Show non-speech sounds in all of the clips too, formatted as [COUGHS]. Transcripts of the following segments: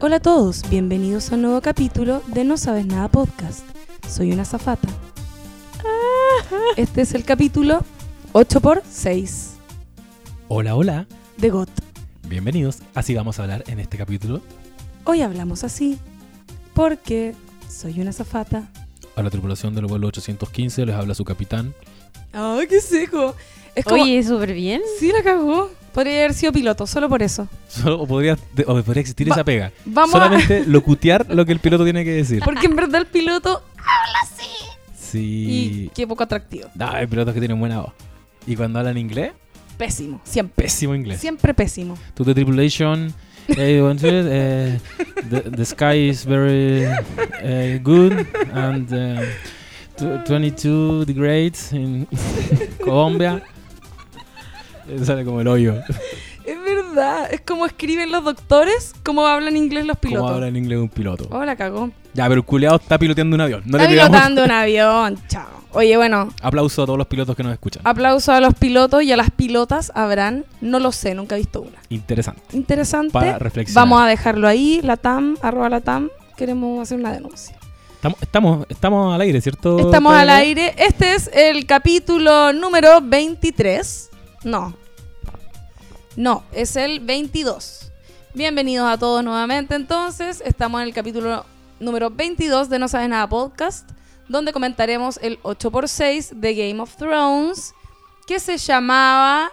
Hola a todos, bienvenidos a un nuevo capítulo de No Sabes Nada Podcast. Soy una zafata. [LAUGHS] Este es el capítulo 8x6 Hola, hola. de GOT. Bienvenidos. Así vamos a hablar en este capítulo. Hoy hablamos así porque soy una zafata. A la tripulación del vuelo 815 les habla su capitán. ¡Ay, qué seco! Es como... Oye, súper bien. Sí, la cagó. Podría haber sido piloto, solo por eso. Solo- o, podría, o podría existir Va- esa pega. Vamos Solamente locutear lo que el piloto tiene que decir. Porque en verdad el piloto... Sí. Y qué poco atractivo. No, hay pilotos que tienen buena voz. Y cuando hablan inglés, Pésimo, siempre. pésimo inglés. Siempre pésimo. To the tripulation, eh, one, two, eh, the, the sky is very eh, good and eh, tw- 22 degrees in [LAUGHS] Colombia. [LAUGHS] Sale como el hoyo. Es verdad. Es como escriben los doctores, como hablan inglés los ¿Cómo pilotos. habla en inglés un piloto? Oh, la cagó. Ya, pero el culeado está piloteando un avión. No Está le pilotando un [LAUGHS] avión. Chao. Oye, bueno, aplauso a todos los pilotos que nos escuchan. aplauso a los pilotos y a las pilotas. Habrán, no lo sé, nunca he visto una. Interesante. Interesante. Para reflexionar. Vamos a dejarlo ahí, la TAM, arroba la TAM. Queremos hacer una denuncia. Estamos, estamos, estamos al aire, ¿cierto? Estamos al aire. Este es el capítulo número 23. No. No, es el 22. Bienvenidos a todos nuevamente. Entonces, estamos en el capítulo número 22 de No Sabes Nada Podcast, donde comentaremos el 8x6 de Game of Thrones, que se llamaba...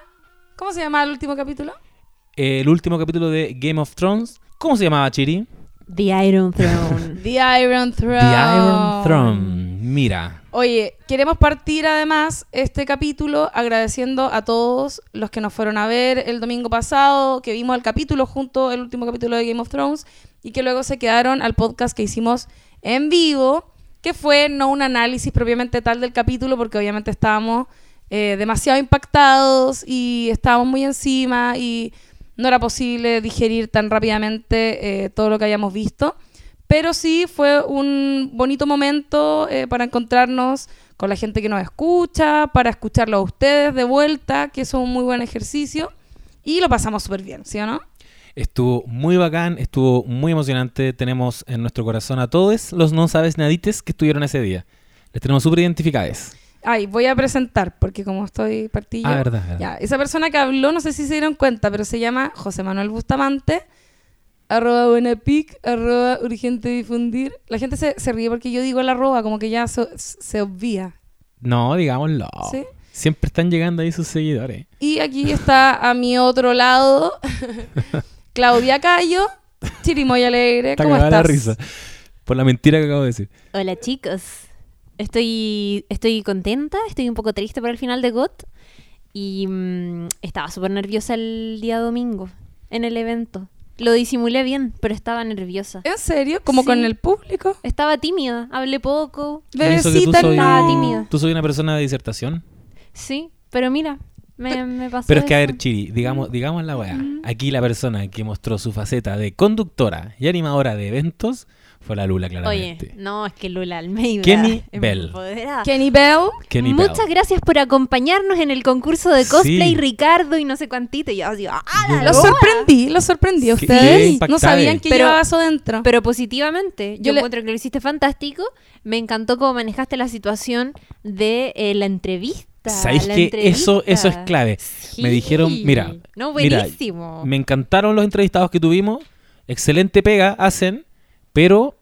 ¿Cómo se llamaba el último capítulo? El último capítulo de Game of Thrones. ¿Cómo se llamaba, Chiri? The Iron Throne. The Iron Throne. The Iron Throne. Mira. Oye, queremos partir además este capítulo agradeciendo a todos los que nos fueron a ver el domingo pasado, que vimos el capítulo junto, el último capítulo de Game of Thrones, y que luego se quedaron al podcast que hicimos en vivo, que fue no un análisis propiamente tal del capítulo, porque obviamente estábamos eh, demasiado impactados y estábamos muy encima y no era posible digerir tan rápidamente eh, todo lo que hayamos visto. Pero sí fue un bonito momento eh, para encontrarnos con la gente que nos escucha, para escucharlo a ustedes de vuelta, que es un muy buen ejercicio. Y lo pasamos súper bien, ¿sí o no? Estuvo muy bacán, estuvo muy emocionante. Tenemos en nuestro corazón a todos los no sabes nadites que estuvieron ese día. Les tenemos súper identificados. Ay, voy a presentar, porque como estoy partido. Ah, verdad. verdad. Ya, esa persona que habló, no sé si se dieron cuenta, pero se llama José Manuel Bustamante, arroba buenapic, arroba urgente difundir. La gente se, se ríe porque yo digo el arroba, como que ya se, se obvia. No, digámoslo. ¿Sí? Siempre están llegando ahí sus seguidores. Y aquí está a mi otro lado [LAUGHS] Claudia Cayo, Chirimoy Alegre. Está ¿Cómo estás? la risa. Por la mentira que acabo de decir. Hola chicos. Estoy, estoy contenta, estoy un poco triste por el final de GOT. Y mm, estaba súper nerviosa el día domingo en el evento. Lo disimulé bien, pero estaba nerviosa. ¿En serio? ¿Como Sí. con el público? Estaba tímida, hablé poco. Bebecita Estaba tímida. tú soy una persona de disertación. Sí, pero mira, me, me pasó. Pero es que, a ver, Chiri, digamos, digamos la weá. Aquí la persona que mostró su faceta de conductora y animadora de eventos fue la Lula, Oye, claramente. no, es que Lula Almeida. Kenny Bell. empoderada. Kenny Bell. Kenny Muchas Bell. gracias por acompañarnos en el concurso de cosplay Sí. Ricardo y no sé cuantito. Y yo así, ¡ah, loa! sorprendí, los sorprendí. Qué- Ustedes no sabían que Pero- llevaba eso dentro. Pero positivamente, yo, Yo le- encuentro que lo hiciste fantástico. Me encantó cómo manejaste la situación de eh, la entrevista. ¿Sabéis que entrevista. eso, eso es clave? Me dijeron, mira, No, mira, buenísimo. Me encantaron los entrevistados que tuvimos. Excelente pega hacen, pero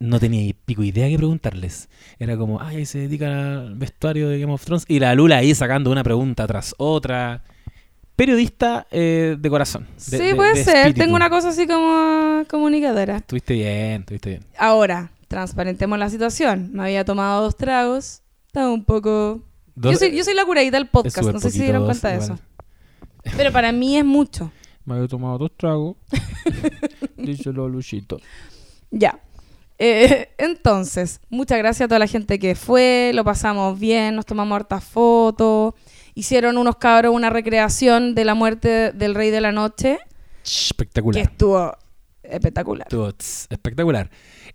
no tenía pico idea que preguntarles. Era como, ay, se dedican al vestuario de Game of Thrones. Y la Lula ahí sacando una pregunta tras otra. Periodista eh, de corazón. de- sí, de- puede de ser. espíritu. Tengo una cosa así como comunicadora. Estuviste bien, estuviste bien. Ahora, transparentemos la situación. Me había tomado dos tragos. Estaba un poco... Yo soy, yo soy la curadita del podcast. No sé si dieron dos, cuenta de igual. eso. Pero para mí es mucho. Me había tomado dos tragos. [LAUGHS] Díselo, Luchito. Ya. Eh, [LAUGHS] entonces, muchas gracias a toda la gente que fue, lo pasamos bien, nos tomamos hartas fotos, hicieron unos cabros una recreación de la muerte del Rey de la Noche, que Espectacular. estuvo espectacular. Estuvo, espectacular.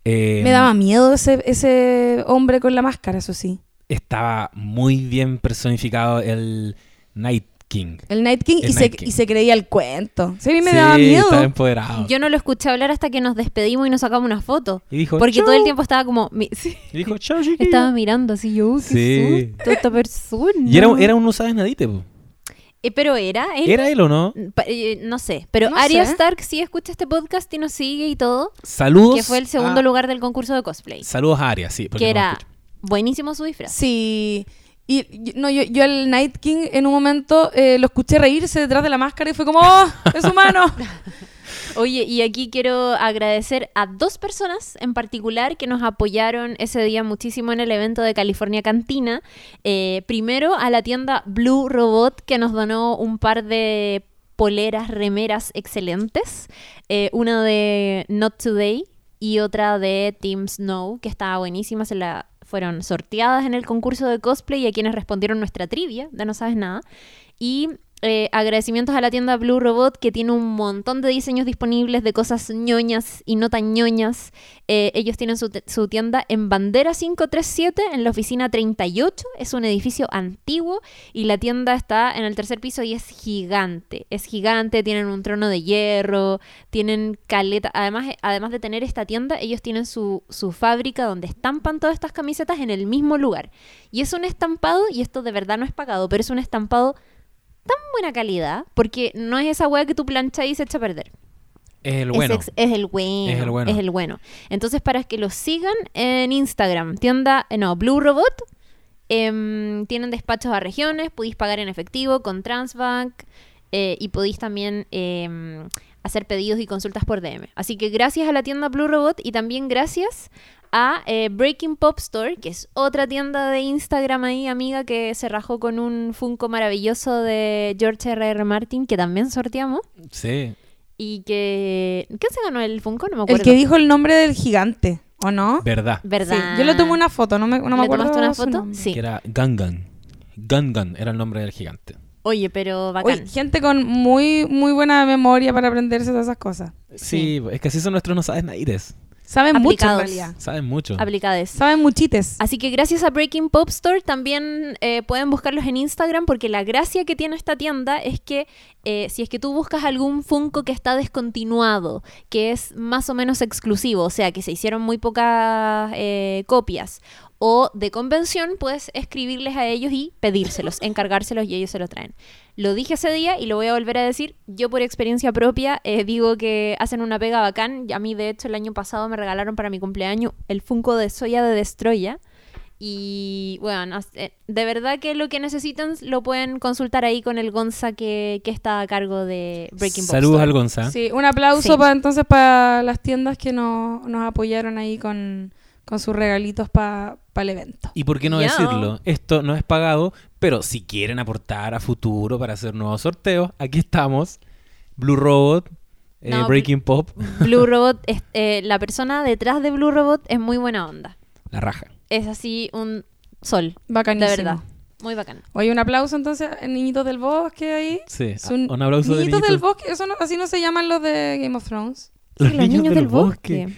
Eh, Me daba miedo ese, ese hombre con la máscara, eso sí. Estaba muy bien personificado el Night King. El Night King, El y, se, Night King. y se creía el cuento. Sí, a mí me Sí, daba miedo. estaba empoderado. Yo no lo escuché hablar hasta que nos despedimos y nos sacamos una foto. Y dijo, Porque "Chau". todo el tiempo estaba como... mi- [LAUGHS] sí, Y dijo, chao, chiquillo. estaba mirando así yo, "Uy, qué Sí. susto esta persona. Y era, era un no sabes nadite, po. Eh, pero era él. ¿Era él o no? Pa- eh, no sé, pero No Arya sé. Stark sí escucha este podcast y nos sigue y todo. Saludos. Que fue el segundo a- lugar del concurso de cosplay. Saludos a Aria, sí. Que no era buenísimo su disfraz. Sí. Y no, yo, yo al Night King en un momento eh, lo escuché reírse detrás de la máscara y fue como, ¡oh! ¡Es humano! [LAUGHS] Oye, y aquí quiero agradecer a dos personas en particular que nos apoyaron ese día muchísimo en el evento de California Cantina. Eh, primero a la tienda Blue Robot que nos donó un par de poleras, remeras excelentes. Eh, una de Not Today y otra de Team Snow que estaba buenísima. Se la fueron sorteadas en el concurso de cosplay y a quienes respondieron nuestra trivia de No Sabes Nada. Y eh, agradecimientos a la tienda Blue Robot que tiene un montón de diseños disponibles de cosas ñoñas y no tan ñoñas. Eh, ellos tienen su, su tienda en Bandera 537 en la oficina 38. Es un edificio antiguo y la tienda está en el tercer piso y es gigante. Es gigante, tienen un trono de hierro, tienen caleta. Además, además de tener esta tienda, ellos tienen su, su fábrica donde estampan todas estas camisetas en el mismo lugar. Y es un estampado, y esto de verdad no es pagado, pero es un estampado tan buena calidad, porque no es esa hueá que tú planchas y se echa a perder. Es el Es bueno. ex- Es, el bueno. Es el bueno. Es el bueno. Entonces, para que los sigan en Instagram, tienda, eh, no, Blue Robot, em, tienen despachos a regiones, podéis pagar en efectivo con Transbank eh, y podéis también em, hacer pedidos y consultas por DM. Así que gracias a la tienda Blue Robot y también gracias a eh, Breaking Pop Store, que es otra tienda de Instagram ahí, amiga, que se rajó con un Funko maravilloso de George R.R. Martin, que también sorteamos. Sí. Y que... ¿Quién se ganó el Funko? No me acuerdo. El que dijo el nombre del gigante, ¿o no? Verdad. ¿Verdad? Sí, yo le tomé una foto, no me, no me ¿Le acuerdo tomaste una foto? Sí. Que era Gungan. Gungan era el nombre del gigante. Oye, pero bacán. Oye, gente con muy, muy buena memoria para aprenderse todas esas cosas. Sí, es que así son nuestros no sabes nadires. Saben mucho en Aplicados. realidad. Saben mucho. Aplicades. Saben muchites. Así que gracias a Breaking Pop Store también eh, pueden buscarlos en Instagram porque la gracia que tiene esta tienda es que eh, si es que tú buscas algún Funko que está descontinuado, que es más o menos exclusivo, o sea, que se hicieron muy pocas eh, copias, o de convención, puedes escribirles a ellos y pedírselos, encargárselos y ellos se los traen. Lo dije ese día y lo voy a volver a decir. Yo por experiencia propia eh, digo que hacen una pega bacán. A mí de hecho el año pasado me regalaron para mi cumpleaños el Funko de Soya de Destroya. Y bueno, de verdad que lo que necesitan lo pueden consultar ahí con el Gonza que, que está a cargo de Breaking Saludos Store. al Gonza. Sí, un aplauso Sí. para entonces para las tiendas que nos apoyaron ahí con, con sus regalitos para el evento. Y por qué no decirlo, esto no es pagado, pero si quieren aportar a futuro para hacer nuevos sorteos, aquí estamos. Blue Robot, eh, No, Breaking Pop, Blue [LAUGHS] Robot, es- eh, la persona detrás de Blue Robot es muy buena onda. la raja. Es así un sol, de Bacanísimo. verdad. Muy bacán. Oye, un aplauso entonces a Niñitos del Bosque ahí. Sí, Es un- un aplauso de Niñitos del niñitos. Bosque, eso no- así no se llaman los de Game of Thrones. Los Sí, niños, del, bosque.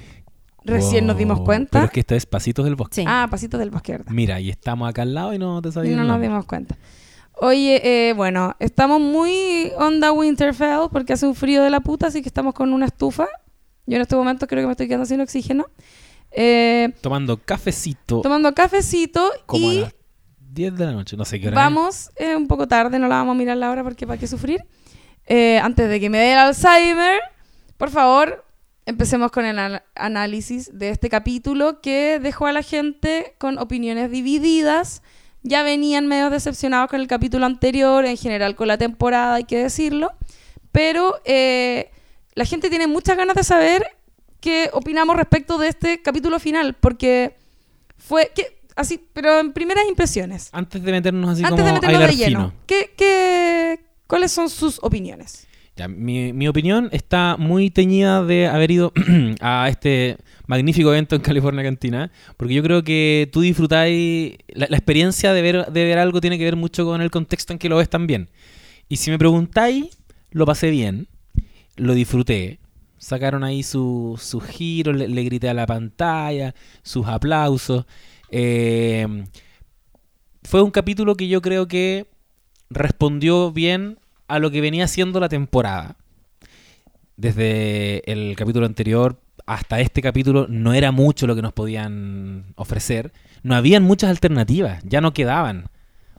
Recién nos dimos Wow, cuenta. Pero es que esto es Pasitos del Bosque. Sí. Ah, Pasitos del Bosque, ¿verdad? Mira, y estamos acá al lado y no te Y sabías no nos dimos cuenta. Oye, eh, bueno, estamos muy onda Winterfell porque hace un frío de la puta, así que estamos con una estufa. Yo en este momento creo que me estoy quedando sin oxígeno. Eh, Tomando cafecito tomando cafecito como y a las 10 de la noche. No sé qué hora vamos eh, un poco tarde, no la vamos a mirar la hora porque para qué sufrir. Eh, antes de que me dé el Alzheimer, por favor, empecemos con el análisis de este capítulo que dejó a la gente con opiniones divididas. Ya venían medio decepcionados con el capítulo anterior, en general con la temporada, hay que decirlo. Pero eh, la gente tiene muchas ganas de saber qué opinamos respecto de este capítulo final, porque fue que así, pero en primeras impresiones. Antes de meternos así Antes como de meternos de lleno. ¿qué, qué, cuáles son sus opiniones? Mi, opinión está muy teñida de haber ido [CLEARS THROAT] a este magnífico evento en California Cantina, porque yo creo que tú disfrutáis, la, la experiencia de ver, de ver algo tiene que ver mucho con el contexto en que lo ves también. Y si me preguntáis, lo pasé bien, lo disfruté. Sacaron ahí sus su giros, le, le grité a la pantalla, sus aplausos. Eh, fue un capítulo que yo creo que respondió bien a lo que venía siendo la temporada. Desde el capítulo anterior hasta este capítulo no era mucho lo que nos podían ofrecer. No habían muchas alternativas, ya no quedaban.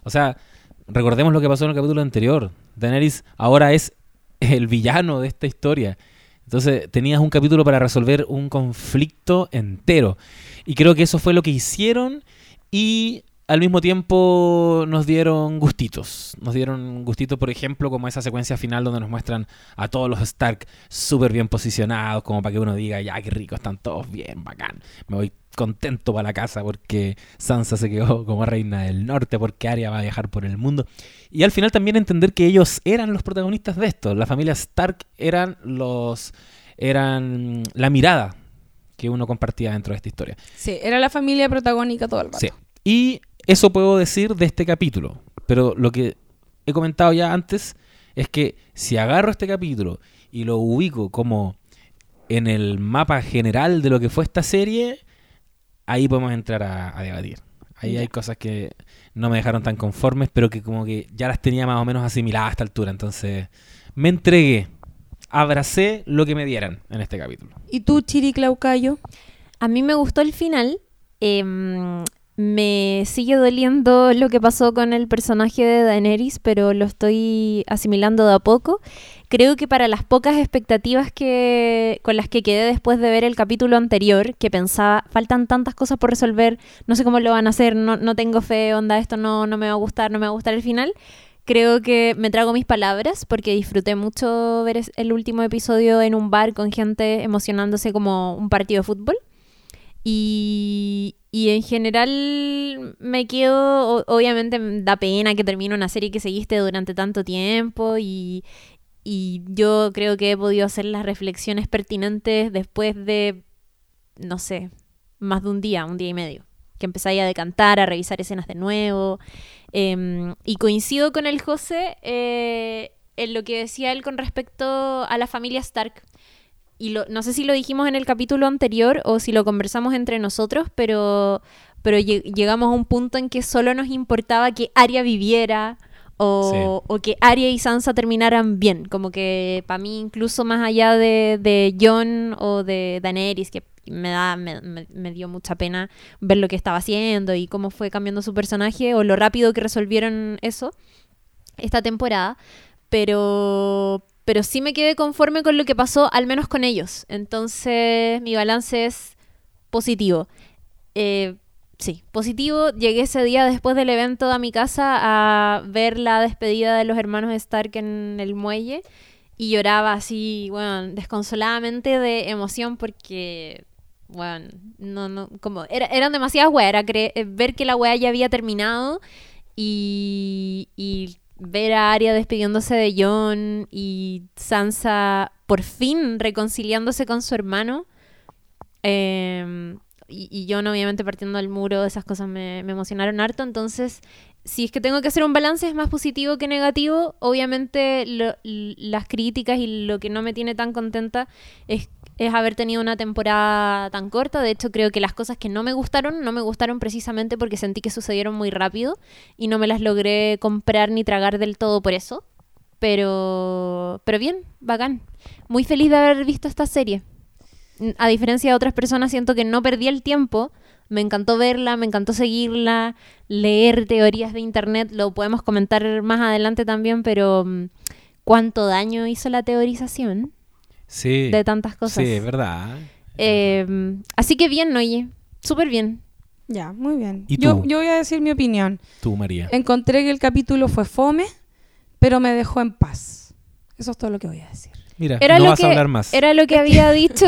O sea, recordemos lo que pasó en el capítulo anterior. Daenerys ahora es el villano de esta historia. Entonces tenías un capítulo para resolver un conflicto entero. Y creo que eso fue lo que hicieron y al mismo tiempo nos dieron gustitos. Nos dieron gustitos, por ejemplo, como esa secuencia final donde nos muestran a todos los Stark súper bien posicionados, como para que uno diga, ya, qué rico, están todos bien, bacán. Me voy contento para la casa porque Sansa se quedó como reina del norte, porque Arya va a viajar por el mundo. Y al final también entender que ellos eran los protagonistas de esto. La familia Stark eran los... eran la mirada que uno compartía dentro de esta historia. Sí, era la familia protagónica todo el rato. Sí. Y eso puedo decir de este capítulo. Pero lo que he comentado ya antes es que si agarro este capítulo y lo ubico como en el mapa general de lo que fue esta serie, ahí podemos entrar a, a debatir. Ahí Ya. hay cosas que no me dejaron tan conformes, pero que como que ya las tenía más o menos asimiladas a esta altura. Entonces me entregué, abracé lo que me dieran en este capítulo. ¿Y tú, Chiri Claucayo? A mí me gustó el final. em, me sigue doliendo lo que pasó con el personaje de Daenerys, pero lo estoy asimilando de a poco. Creo que para las pocas expectativas que con las que quedé después de ver el capítulo anterior, que pensaba, faltan tantas cosas por resolver, no sé cómo lo van a hacer, no, no tengo fe, onda, esto no, no me va a gustar, no me va a gustar el final. Creo que me trago mis palabras porque disfruté mucho ver el último episodio en un bar con gente emocionándose como un partido de fútbol. Y, y en general me quedo, obviamente me da pena que termine una serie que seguiste durante tanto tiempo y, y yo creo que he podido hacer las reflexiones pertinentes después de, no sé, más de un día, un día y medio, que empezáis a decantar, a revisar escenas de nuevo. Em, y coincido con el José eh, en lo que decía él con respecto a la familia Stark y lo- no sé si lo dijimos en el capítulo anterior o si lo conversamos entre nosotros, pero, pero lle- llegamos a un punto en que solo nos importaba que Arya viviera o, o que Arya y Sansa terminaran bien. Como que para mí, incluso más allá de, de Jon o de Daenerys, que me, da, me- me dio mucha pena ver lo que estaba haciendo y cómo fue cambiando su personaje o lo rápido que resolvieron eso esta temporada, pero, pero sí me quedé conforme con lo que pasó, al menos con ellos. Entonces mi balance es positivo. Eh, sí, positivo. Llegué ese día después del evento a mi casa a ver la despedida de los hermanos Stark en el muelle y lloraba así, bueno, desconsoladamente de emoción porque, bueno, no, no, como, era, eran demasiadas weas, era eh, ver que la wea ya había terminado y ver a Arya despidiéndose de Jon y Sansa por fin reconciliándose con su hermano. Eh, y, y Jon obviamente partiendo del muro, esas cosas me, emocionaron harto. Entonces, si es que tengo que hacer un balance, es más positivo que negativo. Obviamente las críticas y lo que no me tiene tan contenta es, es haber tenido una temporada tan corta. De hecho, creo que las cosas que no me gustaron, no me gustaron precisamente porque sentí que sucedieron muy rápido y no me las logré comprar ni tragar del todo por eso. Pero, pero bien, bacán. Muy feliz de haber visto esta serie. A diferencia de otras personas, siento que no perdí el tiempo. Me encantó verla, me encantó seguirla, leer teorías de internet. Lo podemos comentar más adelante también, pero mm, ¿cuánto daño hizo la teorización Sí. de tantas cosas? Sí, es verdad. Eh, así que bien, oye, súper bien. Ya, muy bien. ¿Y yo, tú? yo voy a decir mi opinión. Tú, María. Encontré que el capítulo fue fome, pero me dejó en paz. Eso es todo lo que voy a decir. Mira, Era no lo vas que, a hablar más. Era lo que [LAUGHS] había dicho.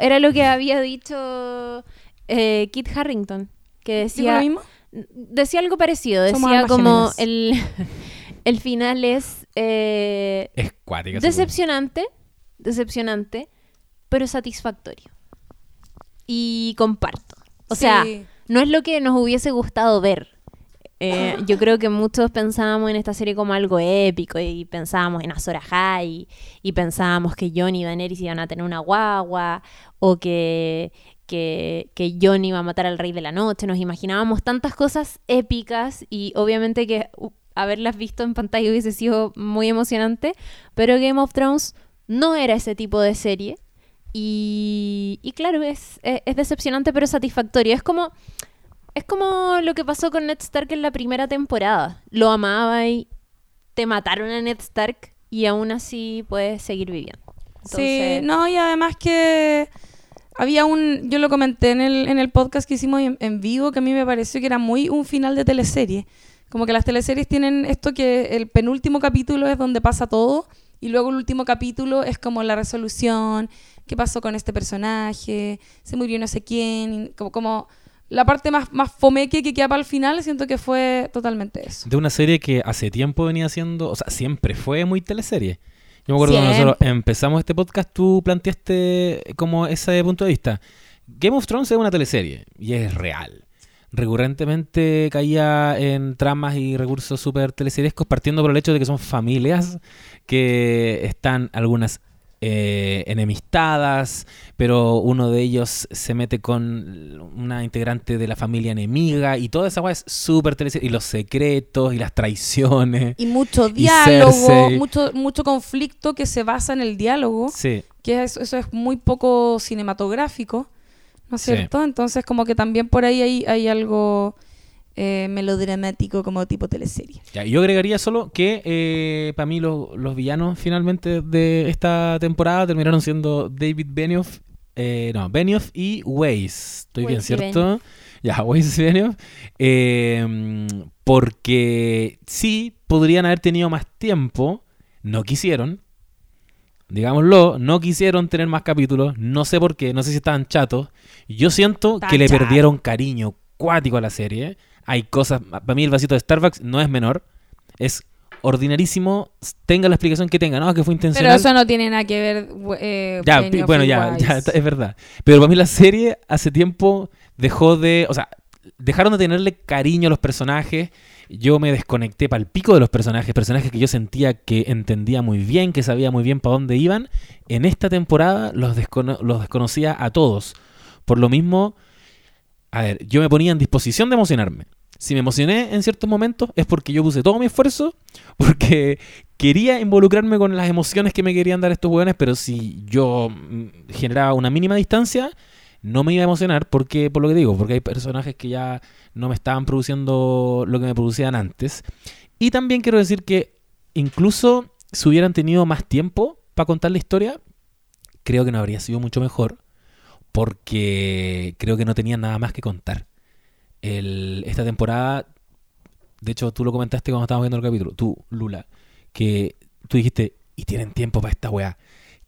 Era lo que había dicho eh, Kit Harrington. Que ¿Digo lo decía. mismo? Decía algo parecido. Somos Decía como el, [LAUGHS] el final es eh, Es cuática. decepcionante, decepcionante, pero satisfactorio. Y comparto. O sea, no es lo que nos hubiese gustado ver. Eh, [LAUGHS] yo creo que muchos pensábamos en esta serie como algo épico y pensábamos en Azor Ahai y, y pensábamos que Jon y Daenerys iban a tener una guagua o que, que, que Jon iba a matar al rey de la noche. Nos imaginábamos tantas cosas épicas y obviamente que haberlas visto en pantalla hubiese sido muy emocionante, pero Game of Thrones no era ese tipo de serie. Y, y claro, es, es, es decepcionante pero satisfactorio. Es como, es como lo que pasó con Ned Stark en la primera temporada. Lo amaba y te mataron a Ned Stark y aún así puedes seguir viviendo. Sí, no, y además que había un, yo lo comenté en el, en el podcast que hicimos en, en vivo, que a mí me pareció que era muy un final de teleserie. Como que las teleseries tienen esto que el penúltimo capítulo es donde pasa todo y luego el último capítulo es como la resolución, qué pasó con este personaje, se murió no sé quién, como, como la parte más, más fomeque que queda para el final, siento que fue totalmente eso. De una serie que hace tiempo venía siendo, o sea, siempre fue muy teleserie. Yo me acuerdo cuando nosotros empezamos este podcast, tú planteaste como ese punto de vista. Game of Thrones es una teleserie y es real. Recurrentemente caía en tramas y recursos súper teleseriescos, partiendo por el hecho de que son familias que están algunas eh, enemistadas, pero uno de ellos se mete con una integrante de la familia enemiga y toda esa weá es súper teleserie. Y los secretos y las traiciones. Y mucho diálogo, mucho, mucho conflicto que se basa en el diálogo. Sí. que es- eso es muy poco cinematográfico, ¿no es Sí. cierto? Entonces como que también por ahí hay, hay algo eh, melodramático como tipo teleserie. Ya, yo agregaría solo que para mí lo- los villanos finalmente de esta temporada terminaron siendo David Benioff, eh, no, Benioff y Weiss. Estoy bien, ¿cierto? Ya, [LAUGHS] Weiss y Benioff. Eh, porque sí, podrían haber tenido más tiempo, no quisieron. Digámoslo, no quisieron tener más capítulos, no sé por qué, no sé si estaban chatos. Yo siento que le chato. perdieron cariño cuático a la serie. Hay cosas, para mí el vasito de Starbucks no es menor, es ordinarísimo, tenga la explicación que tenga, no, que fue Pero intencional. eso no tiene nada que ver. eh, ya, bueno, ya, ya, es verdad. Pero para mí la serie hace tiempo dejó de, o sea, dejaron de tenerle cariño a los personajes. Yo me desconecté para el pico de los personajes, personajes que yo sentía que entendía muy bien, que sabía muy bien para dónde iban. En esta temporada los, descono- los desconocía a todos. Por lo mismo, a ver, yo me ponía en disposición de emocionarme. Si me emocioné en ciertos momentos es porque yo puse todo mi esfuerzo, [LAUGHS] porque quería involucrarme con las emociones que me querían dar estos hueones, pero si yo mm, generaba una mínima distancia, no me iba a emocionar porque, por lo que digo, porque hay personajes que ya no me estaban produciendo lo que me producían antes. Y también quiero decir que incluso si hubieran tenido más tiempo para contar la historia, creo que no habría sido mucho mejor porque creo que no tenían nada más que contar. El- esta temporada, de hecho tú lo comentaste cuando estábamos viendo el capítulo, tú, Lula, que tú dijiste, y tienen tiempo para esta weá,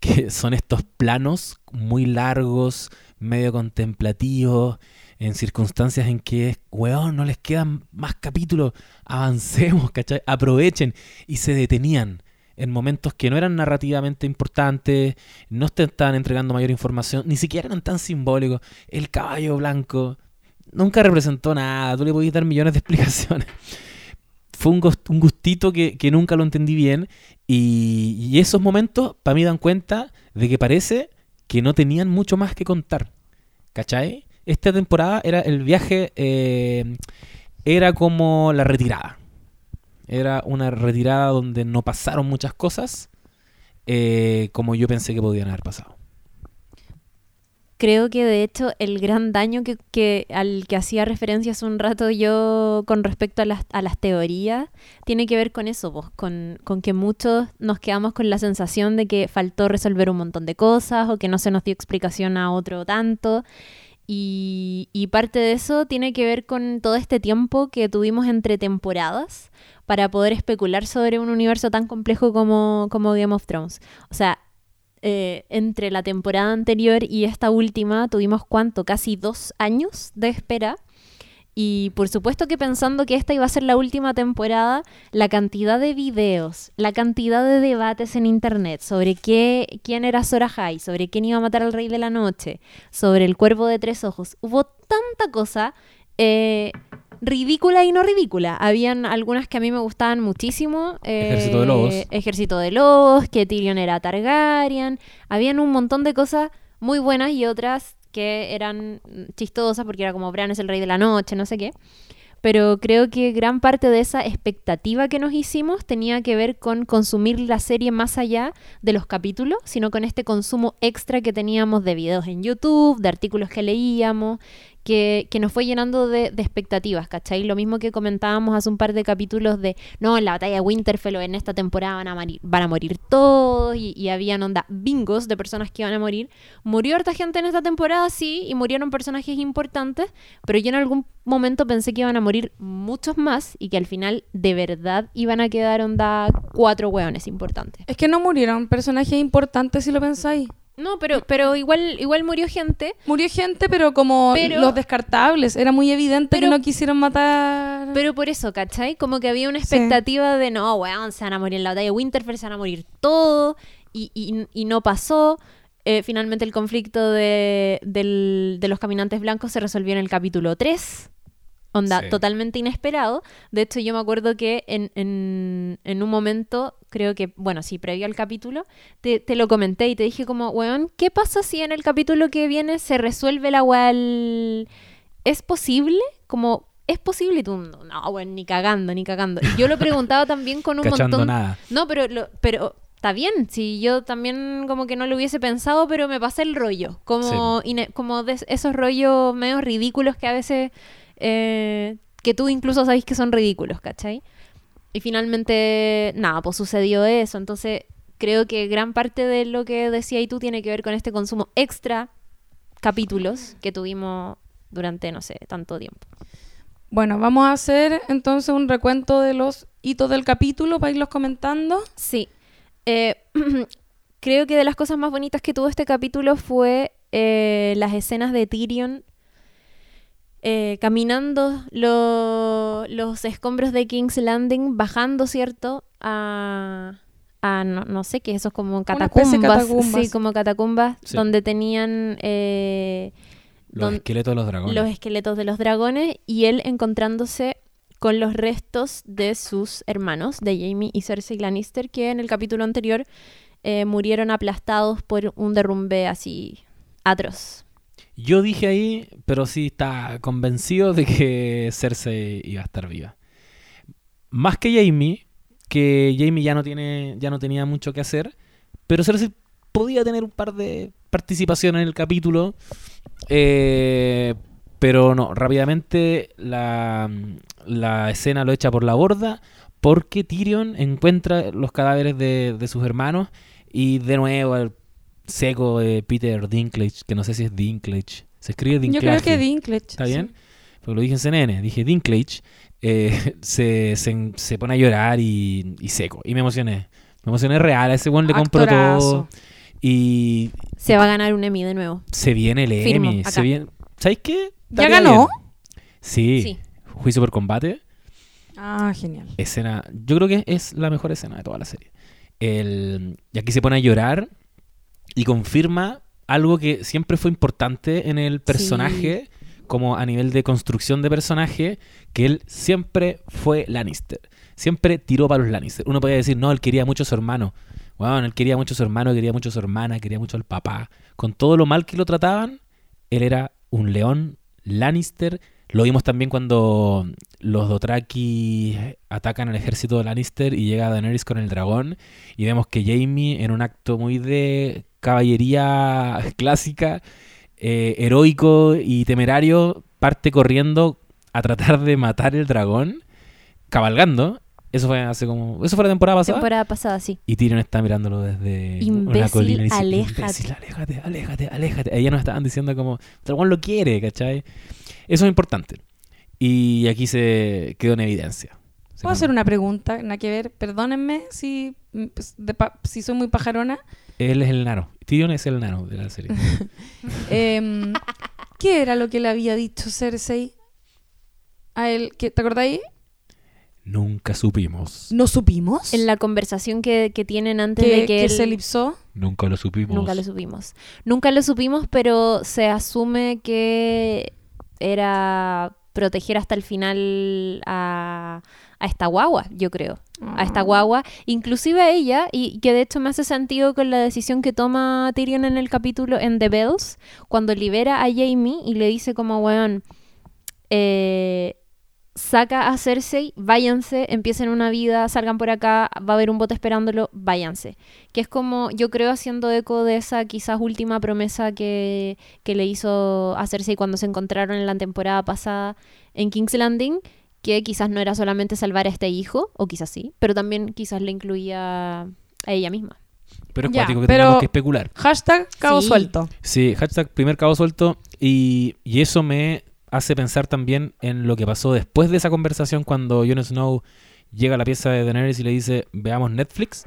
que son estos planos muy largos, medio contemplativos, en circunstancias en que, weón, no les quedan más capítulos, avancemos, ¿cachai? Aprovechen, y se detenían en momentos que no eran narrativamente importantes, no te estaban entregando mayor información, ni siquiera eran tan simbólicos. El caballo blanco nunca representó nada, tú le podías dar millones de [LAUGHS] explicaciones. Fue un, gust- un gustito que, nunca lo entendí bien y, y esos momentos para mí dan cuenta de que parece que no tenían mucho más que contar. ¿Cachai? Esta temporada era el viaje, eh, era como la retirada. Era una retirada donde no pasaron muchas cosas eh, como yo pensé que podían haber pasado. Creo que de hecho el gran daño que, al que hacía referencia hace un rato yo con respecto a las, a las teorías tiene que ver con eso, pues, con, con que muchos nos quedamos con la sensación de que faltó resolver un montón de cosas o que no se nos dio explicación a otro tanto. Y, y parte de eso tiene que ver con todo este tiempo que tuvimos entre temporadas para poder especular sobre un universo tan complejo como, como Game of Thrones. O sea, eh, entre la temporada anterior y esta última tuvimos cuánto, casi dos años de espera. Y por supuesto que pensando que esta iba a ser la última temporada, la cantidad de videos, la cantidad de debates en internet sobre qué, quién era Sora High, sobre quién iba a matar al Rey de la Noche, sobre el Cuervo de Tres Ojos, hubo tanta cosa eh, ridícula y no ridícula. Habían algunas que a mí me gustaban muchísimo. eh, Ejército de Lobos. Ejército de Lobos, que Tyrion era Targaryen. Habían un montón de cosas muy buenas y otras que eran chistosas porque era como Bran es el rey de la noche, no sé qué. pero creo que gran parte de esa expectativa que nos hicimos tenía que ver con consumir la serie más allá de los capítulos, sino con este consumo extra que teníamos de videos en YouTube, de artículos que leíamos, que, nos fue llenando de, expectativas, ¿cachai? Lo mismo que comentábamos hace un par de capítulos de, no, en la batalla de Winterfell o en esta temporada van a, morir, van a morir todos y, y habían onda bingos de personas que iban a morir. Murió harta gente en esta temporada, sí, y murieron personajes importantes, pero yo en algún momento pensé que iban a morir muchos más y que al final de verdad iban a quedar onda cuatro hueones importantes. Es que no murieron personajes importantes si lo pensáis. No, pero, pero igual, igual murió gente. Murió gente, pero como Pero- los descartables. Era muy evidente Pero- que no quisieron matar. Pero por eso, ¿cachai? Como que había una Sí. expectativa de, no, weón, se van a morir en la batalla de Winterfell, se van a morir todo, y, y- y no pasó. Eh, finalmente el conflicto de, del- de los caminantes blancos se resolvió en el capítulo 3. Onda, Sí. totalmente inesperado. De hecho, yo me acuerdo que en, en- en un momento, creo que, bueno, sí, previo al capítulo, te, te lo comenté y te dije como, weón, ¿qué pasa si en el capítulo que viene se resuelve la weá al- ¿Es posible? Como, ¿es posible? Y tú, no, weón, ni cagando, ni cagando. Y yo lo preguntaba [LAUGHS] también con un Cachando montón... nada. No, pero, lo- pero está bien, si yo también como que no lo hubiese pensado, pero me pasé el rollo, como, como de esos rollos medio ridículos que a veces, eh, que tú incluso sabes que son ridículos, ¿cachai? Y finalmente, nada, pues sucedió eso, entonces creo que gran parte de lo que decía y tú tiene que ver con este consumo extra capítulos que tuvimos durante, no sé, tanto tiempo. Bueno, vamos a hacer entonces un recuento de los hitos del capítulo para irlos comentando. Sí. Eh, [CLEARS THROAT] creo que de las cosas más bonitas que tuvo este capítulo fue eh, las escenas de Tyrion eh, caminando lo- los escombros de King's Landing, bajando, ¿cierto? A, a no, no sé qué, eso es como catacumbas. Sí, como catacumbas, Sí. donde tenían eh, Los don- esqueletos de los dragones. los esqueletos de los dragones y él encontrándose con los restos de sus hermanos, de Jamie y Cersei Lannister, que en el capítulo anterior eh, murieron aplastados por un derrumbe así atroz. Yo dije ahí, pero sí está convencido de que Cersei iba a estar viva. Más que Jamie, que Jamie ya no tiene, ya no tenía mucho que hacer, pero Cersei podía tener un par de participaciones en el capítulo. eh, pero no, rápidamente la, la escena lo echa por la borda porque Tyrion encuentra los cadáveres de, de sus hermanos y de nuevo seco de Peter Dinklage, que no sé si es Dinklage, se escribe Yo Dinklage. creo que Dinklage. ¿Está bien? Porque lo dije en CNN, dije Dinklage, eh, [LAUGHS] se, se, se pone a llorar y, y seco. Y me emocioné. Me emocioné real, a ese buen le compro Actorazo. todo. Y Se va a ganar un Emmy de nuevo. se viene el Firmo, Emmy. acá. Se viene... ¿Sabes qué? ¿Ya ganó? bien. Sí. Sí. Juicio por combate. Ah, genial. Escena. Yo creo que es la mejor escena de toda la serie. El, y aquí se pone a llorar y confirma algo que siempre fue importante en el personaje, como a nivel de construcción de personaje, que él siempre fue Lannister. Siempre tiró para los Lannister. Uno podía decir, no, él quería mucho a su hermano. Bueno, él quería mucho a su hermano, quería mucho a su hermana, quería mucho al papá. Con todo lo mal que lo trataban, él era un león Lannister. Lo vimos también cuando los Dothraki atacan al ejército de Lannister y llega Daenerys con el dragón y vemos que Jaime en un acto muy de caballería clásica, eh, heroico y temerario, parte corriendo a tratar de matar el dragón, cabalgando. Eso fue hace como eso fue la temporada pasada. Temporada pasada, sí. Y Tyrion está mirándolo desde una Imbécil, colina y dice, aléjate. "Imbécil, aléjate, aléjate, aléjate. Ellas nos estaban diciendo como, Dragón lo quiere, ¿cachai? Eso es importante. Y aquí se quedó en evidencia. ¿Puedo hacer una pregunta? Nada que ver. Perdónenme si, mm, pues, de si soy muy pajarona. Él es el nano. Tyrion es el nano de la serie. [LAUGHS] Em, ¿Qué era lo que le había dicho Cersei a él? ¿Qué- ¿Te acordáis? Nunca supimos. ¿No supimos? En la conversación que, que tienen antes que, de que, que él- se elipsó. Nunca lo supimos. Nunca lo supimos. Nunca lo supimos, pero se asume que era proteger hasta el final a, a esta guagua, yo creo. A esta guagua, inclusive a ella, y que de hecho me hace sentido con la decisión que toma Tyrion en el capítulo en The Bells, cuando libera a Jamie y le dice como, weón, eh, saca a Cersei, váyanse, empiecen una vida, salgan por acá, va a haber un bote esperándolo, váyanse. Que es como, yo creo, haciendo eco de esa quizás última promesa que, que le hizo a Cersei cuando se encontraron en la temporada pasada en King's Landing, que quizás no era solamente salvar a este hijo, o quizás sí, pero también quizás le incluía a ella misma. Pero es Ya, cuático que pero- tengamos que especular. Hashtag cabo Sí. suelto. Sí, hashtag primer cabo suelto. Y, y eso me hace pensar también en lo que pasó después de esa conversación cuando Jon Snow llega a la pieza de Daenerys y le dice, veamos Netflix.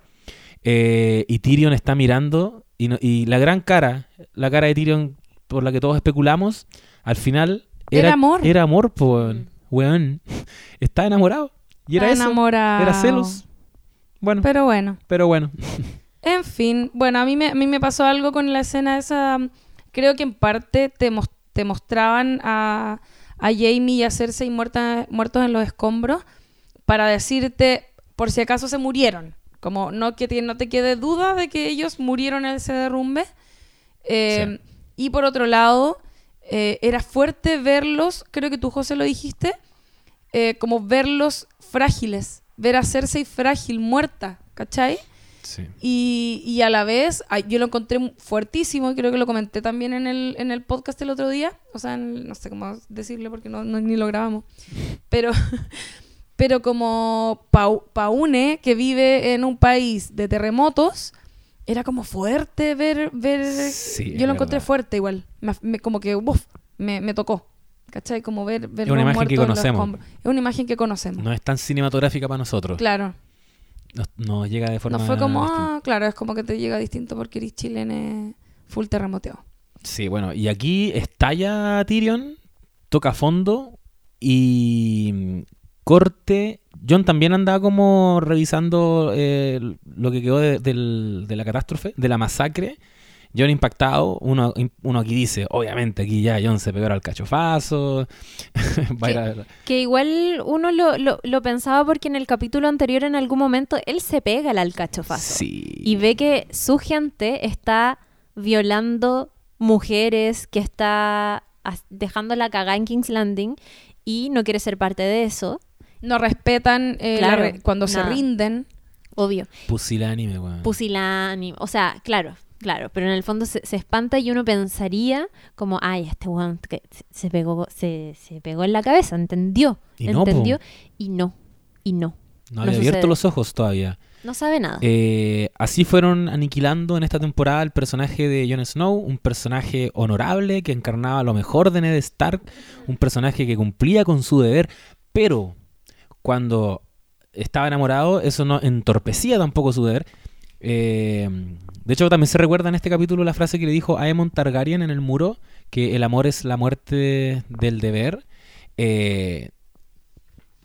Eh, y Tyrion está mirando y, no- y la gran cara, la cara de Tyrion por la que todos especulamos, al final Era amor. Era amor, Mm. Weón. [LAUGHS] Está enamorado. Y era Está eso. enamorado. Era celos. Bueno, Pero bueno. pero bueno. [LAUGHS] En fin, bueno, a mí me, a mí me pasó algo con la escena esa. Creo que en parte te, mos- te mostraban a, a Jamie y a Cersei muerta- muertos en los escombros para decirte, por si acaso se murieron. Como no que te- no te quede duda de que ellos murieron en ese derrumbe. Eh, Y por otro lado, eh, era fuerte verlos, creo que tú, José, lo dijiste, eh, como verlos frágiles. Ver a Cersei frágil, muerta, ¿cachai? Sí. Y, y a la vez, yo lo encontré fuertísimo, y creo que lo comenté también en el, en el podcast el otro día. O sea, en no sé cómo decirle porque no, no- ni lo grabamos. Pero, [LAUGHS] pero como Pau- Paune, que vive en un país de terremotos, era como fuerte ver. ver Sí, yo lo encontré verdad. fuerte igual. Me af- me- como que, uf, me, me tocó. ¿Cachai? Como ver, ver Es una imagen que conocemos. Es una imagen que conocemos. No es tan cinematográfica para nosotros. Claro. Nos, nos llega de forma No fue como, ah, claro, es como que te llega distinto porque eres chileno full terremoteado. Sí, bueno, y aquí estalla Tyrion, toca fondo y corte. John también andaba como revisando eh, lo que quedó de, la catástrofe, de la masacre. John impactado, uno, uno aquí dice, obviamente aquí ya John se pegó al cachofazo. [LAUGHS] A- Que igual uno lo, lo, lo pensaba porque en el capítulo anterior en algún momento él se pega al alcachofazo. Sí. Y ve que su gente está violando mujeres, que está dejando la cagada en King's Landing y no quiere ser parte de eso, No respetan eh, la Claro, re- cuando se rinden. obvio. Pusilánime, weón. Pusilánime, o sea, claro, claro, pero en el fondo se, se espanta y uno pensaría como, ay, este weón que se- se pegó, se, se pegó en la cabeza, entendió, Y no, po. entendió, y no, y no, no no había abierto sucede. los ojos todavía. no sabe nada. Eh, así fueron aniquilando en esta temporada el personaje de Jon Snow, un personaje honorable que encarnaba lo mejor de Ned Stark, un personaje que cumplía con su deber, pero cuando estaba enamorado eso no entorpecía tampoco su deber. Eh, de hecho, también se recuerda en este capítulo la frase que le dijo Aemon Targaryen en el muro, que el amor es la muerte del deber. Eh,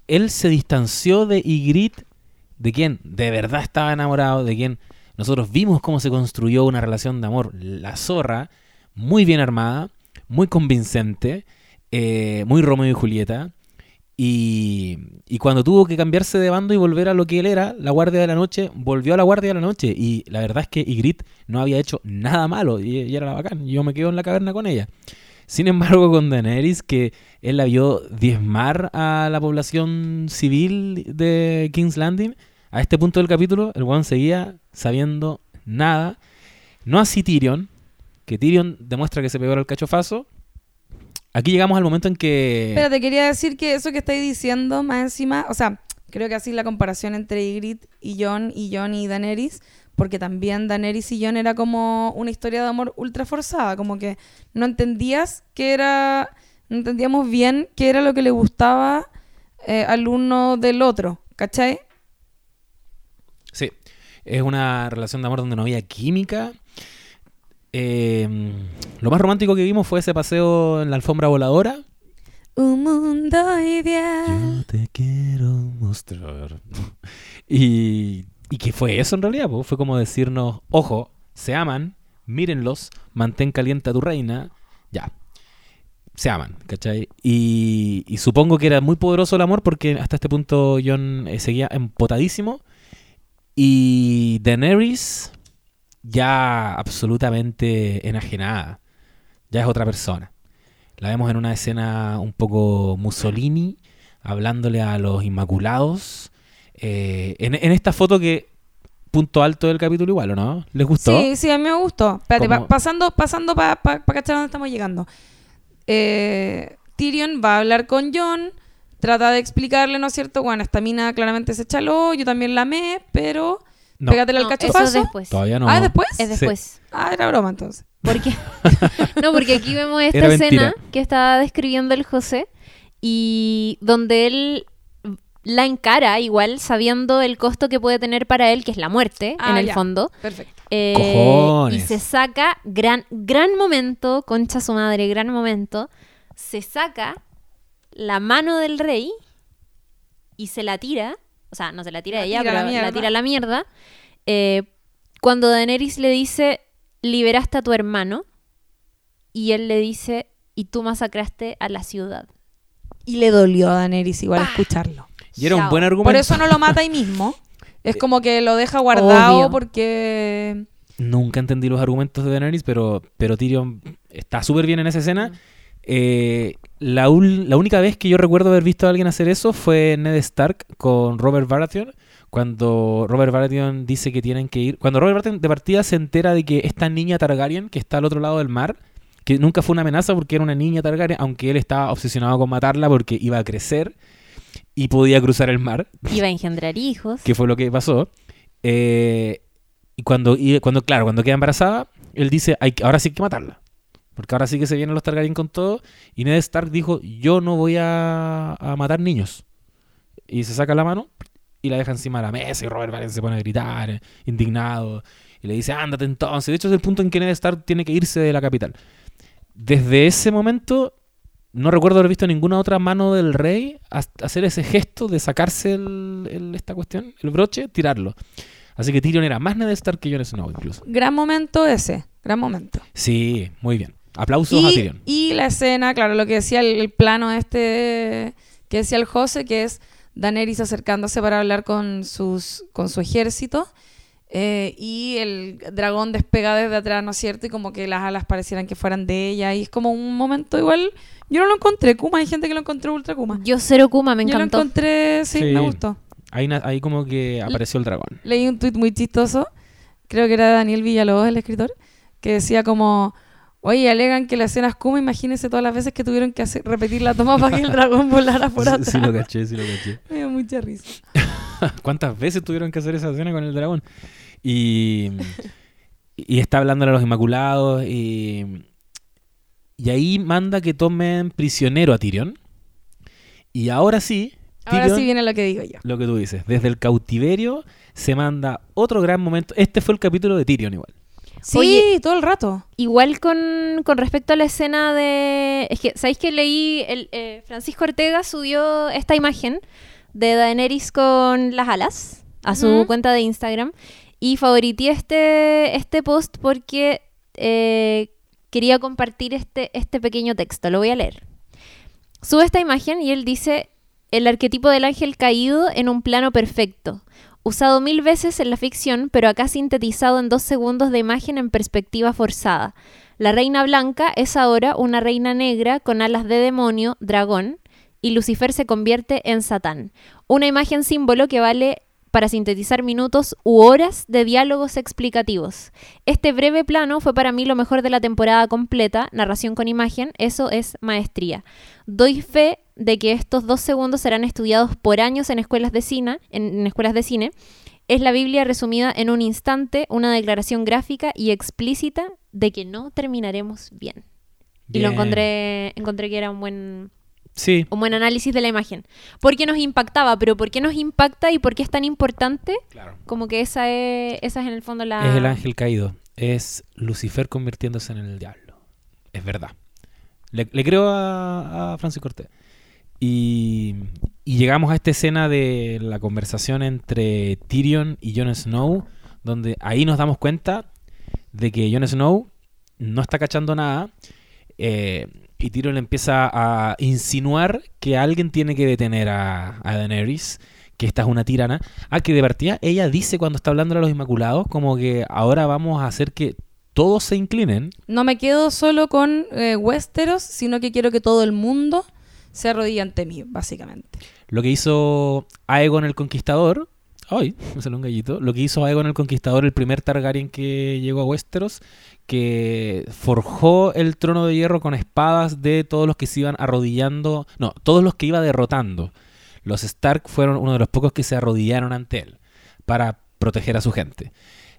él se distanció de Ygritte de quien de verdad estaba enamorado, de quien nosotros vimos cómo se construyó una relación de amor, la zorra, muy bien armada, muy convincente, eh, muy Romeo y Julieta. Y, cuando tuvo que cambiarse de bando y volver a lo que él era, la Guardia de la Noche, volvió a la Guardia de la Noche. Y la verdad es que Ygritte no había hecho nada malo y, era la bacán. Yo me quedo en la caverna con ella. Sin embargo, con Daenerys, que él la vio diezmar a la población civil de King's Landing, a este punto del capítulo, el weón seguía sabiendo nada. No así Tyrion, que Tyrion demuestra que se pegó al cachofazo. Aquí llegamos al momento en que... Pero te quería decir que eso que estáis diciendo, más encima, o sea, creo que así la comparación entre Ygritte y Jon y Jon y Daenerys, porque también Daenerys y Jon era como una historia de amor ultra forzada, como que no entendías que era, no entendíamos bien qué era lo que le gustaba eh, al uno del otro, ¿cachai? Sí, es una relación de amor donde no había química. Eh, lo más romántico que vimos fue ese paseo en la alfombra voladora. Un mundo ideal. Yo te quiero mostrar. [LAUGHS] y, y que fue eso en realidad, po? fue como decirnos, ojo, se aman, mírenlos, mantén caliente a tu reina, ya. Se aman, ¿cachai? Y, y supongo que era muy poderoso el amor porque hasta este punto John eh, seguía empotadísimo. Y Daenerys ya absolutamente enajenada. Ya es otra persona. La vemos en una escena un poco Mussolini, hablándole a los Inmaculados. eh, en, en esta foto que, punto alto del capítulo igual, ¿o no? ¿Les gustó? Sí, sí, a mí me gustó. Espérate, pa- pasando, pasando para pa, pa cachar dónde estamos llegando. Eh, Tyrion va a hablar con Jon, trata de explicarle, ¿no es cierto? Bueno, esta mina claramente se echaló, yo también la amé, pero No, pégatela al No, eso después. todavía no. Ah, ¿después? Es después. Ah, era broma entonces. Porque [LAUGHS] no, porque aquí vemos esta Era escena mentira. que está describiendo el José y donde él la encara igual sabiendo el costo que puede tener para él, que es la muerte Ah, en el ya. fondo. Perfecto. Eh, Cojones. y se saca, gran, gran momento, concha su madre, gran momento, se saca la mano del rey y se la tira, o sea, no se la tira La ella, tira pero la tira a la mierda, eh, cuando Daenerys le dice, liberaste a tu hermano, y él le dice, y tú masacraste a la ciudad. Y le dolió a Daenerys igual escucharlo. Y era un buen argumento. Por eso no lo mata ahí mismo. [LAUGHS] Es como que lo deja guardado Obvio. porque... Nunca entendí los argumentos de Daenerys, pero, pero Tyrion está súper bien en esa escena. Eh, la, ul- la única vez que yo recuerdo haber visto a alguien hacer eso fue Ned Stark con Robert Baratheon. Cuando Robert Baratheon dice que tienen que ir. Cuando Robert Baratheon de partida se entera de que esta niña Targaryen, que está al otro lado del mar, que nunca fue una amenaza porque era una niña Targaryen, aunque él estaba obsesionado con matarla porque iba a crecer y podía cruzar el mar Iba a engendrar hijos. que fue lo que pasó. Eh, y cuando, y cuando, claro, cuando queda embarazada, él dice, hay, ahora sí hay que matarla. Porque ahora sí que se vienen los Targaryen con todo. Y Ned Stark dijo, yo no voy a, a matar niños. Y se saca la mano y la deja encima de la mesa. Y Robert Baratheon se pone a gritar, indignado. Y le dice, ándate entonces. De hecho, es el punto en que Ned Stark tiene que irse de la capital. Desde ese momento, no recuerdo haber visto ninguna otra mano del rey ha- hacer ese gesto de sacarse el- el- esta cuestión, el broche, tirarlo. Así que Tyrion era más Ned Stark que Jon Snow incluso. Gran momento ese. Gran momento. Sí, muy bien. Aplausos a Y, Tyrion. y la escena, claro, lo que decía el, el plano este que decía el José, que es Daenerys acercándose para hablar con sus con su ejército eh, y el dragón despega desde atrás, ¿no es cierto? Y como que las alas parecieran que fueran de ella y es como un momento igual. Yo no lo encontré Kuma, hay gente que lo encontró ultra Kuma. Yo cero Kuma, me Yo lo encantó. encontré, sí, Sí. me gustó. Ahí, ahí como que apareció el dragón. Leí un tuit muy chistoso, creo que era de Daniel Villalobos, el escritor, que decía como, oye, alegan que la escena es Kuma, imagínense todas las veces que tuvieron que hacer, repetir la toma para que el dragón volara por [LAUGHS] Sí, atrás. sí lo caché, sí lo caché. [LAUGHS] Me dio mucha risa. [LAUGHS] ¿Cuántas veces tuvieron que hacer esa escena con el dragón? Y, y está hablándole a los Inmaculados y, y ahí manda que tomen prisionero a Tyrion. Y ahora sí, Ahora Tyrion, sí viene lo que digo yo. lo que tú dices, desde el cautiverio se manda otro gran momento. Este fue el capítulo de Tyrion igual. Sí, Oye, todo el rato. Igual con, con respecto a la escena de... Es que, ¿sabéis que leí? El, eh, Francisco Ortega subió esta imagen de Daenerys con las alas a su cuenta de Instagram y favorité este, este post porque eh, quería compartir este, este pequeño texto. Lo voy a leer. Sube esta imagen y él dice el arquetipo del ángel caído en un plano perfecto. Usado mil veces en la ficción, pero acá sintetizado en dos segundos de imagen en perspectiva forzada. La reina blanca es ahora una reina negra con alas de demonio, dragón, y Lucifer se convierte en Satán. Una imagen símbolo que vale para sintetizar minutos u horas de diálogos explicativos. Este breve plano fue para mí lo mejor de la temporada completa, narración con imagen, eso es maestría. Doy fe de que estos dos segundos serán estudiados por años en escuelas de cine, en, en escuelas de cine. Es la Biblia resumida en un instante, una declaración gráfica y explícita de que no terminaremos bien. Y lo encontré, encontré que era un buen, Sí, un buen análisis de la imagen. ¿Por qué nos impactaba? Pero ¿por qué nos impacta y por qué es tan importante? claro. Como que esa es, esa es en el fondo la... Es el ángel caído. Es Lucifer convirtiéndose en el diablo. Es verdad. Le, le creo a, a Francisco Cortés. Y, y llegamos a esta escena de la conversación entre Tyrion y Jon Snow, donde ahí nos damos cuenta de que Jon Snow no está cachando nada. eh, y Tyrion empieza a insinuar que alguien tiene que detener a, a Daenerys, que esta es una tirana. Ah, que de partida ella dice cuando está hablando a los Inmaculados, como que ahora vamos a hacer que todos se inclinen. No me quedo solo con eh, Westeros, sino que quiero que todo el mundo se arrodilla ante mí, básicamente. Lo que hizo Aegon el Conquistador. Ay, [LAUGHS] me salió un gallito. Lo que hizo Aegon el Conquistador, el primer Targaryen que llegó a Westeros, que forjó el trono de hierro con espadas de todos los que se iban arrodillando. No, todos los que iba derrotando. Los Stark fueron uno de los pocos que se arrodillaron ante él para proteger a su gente.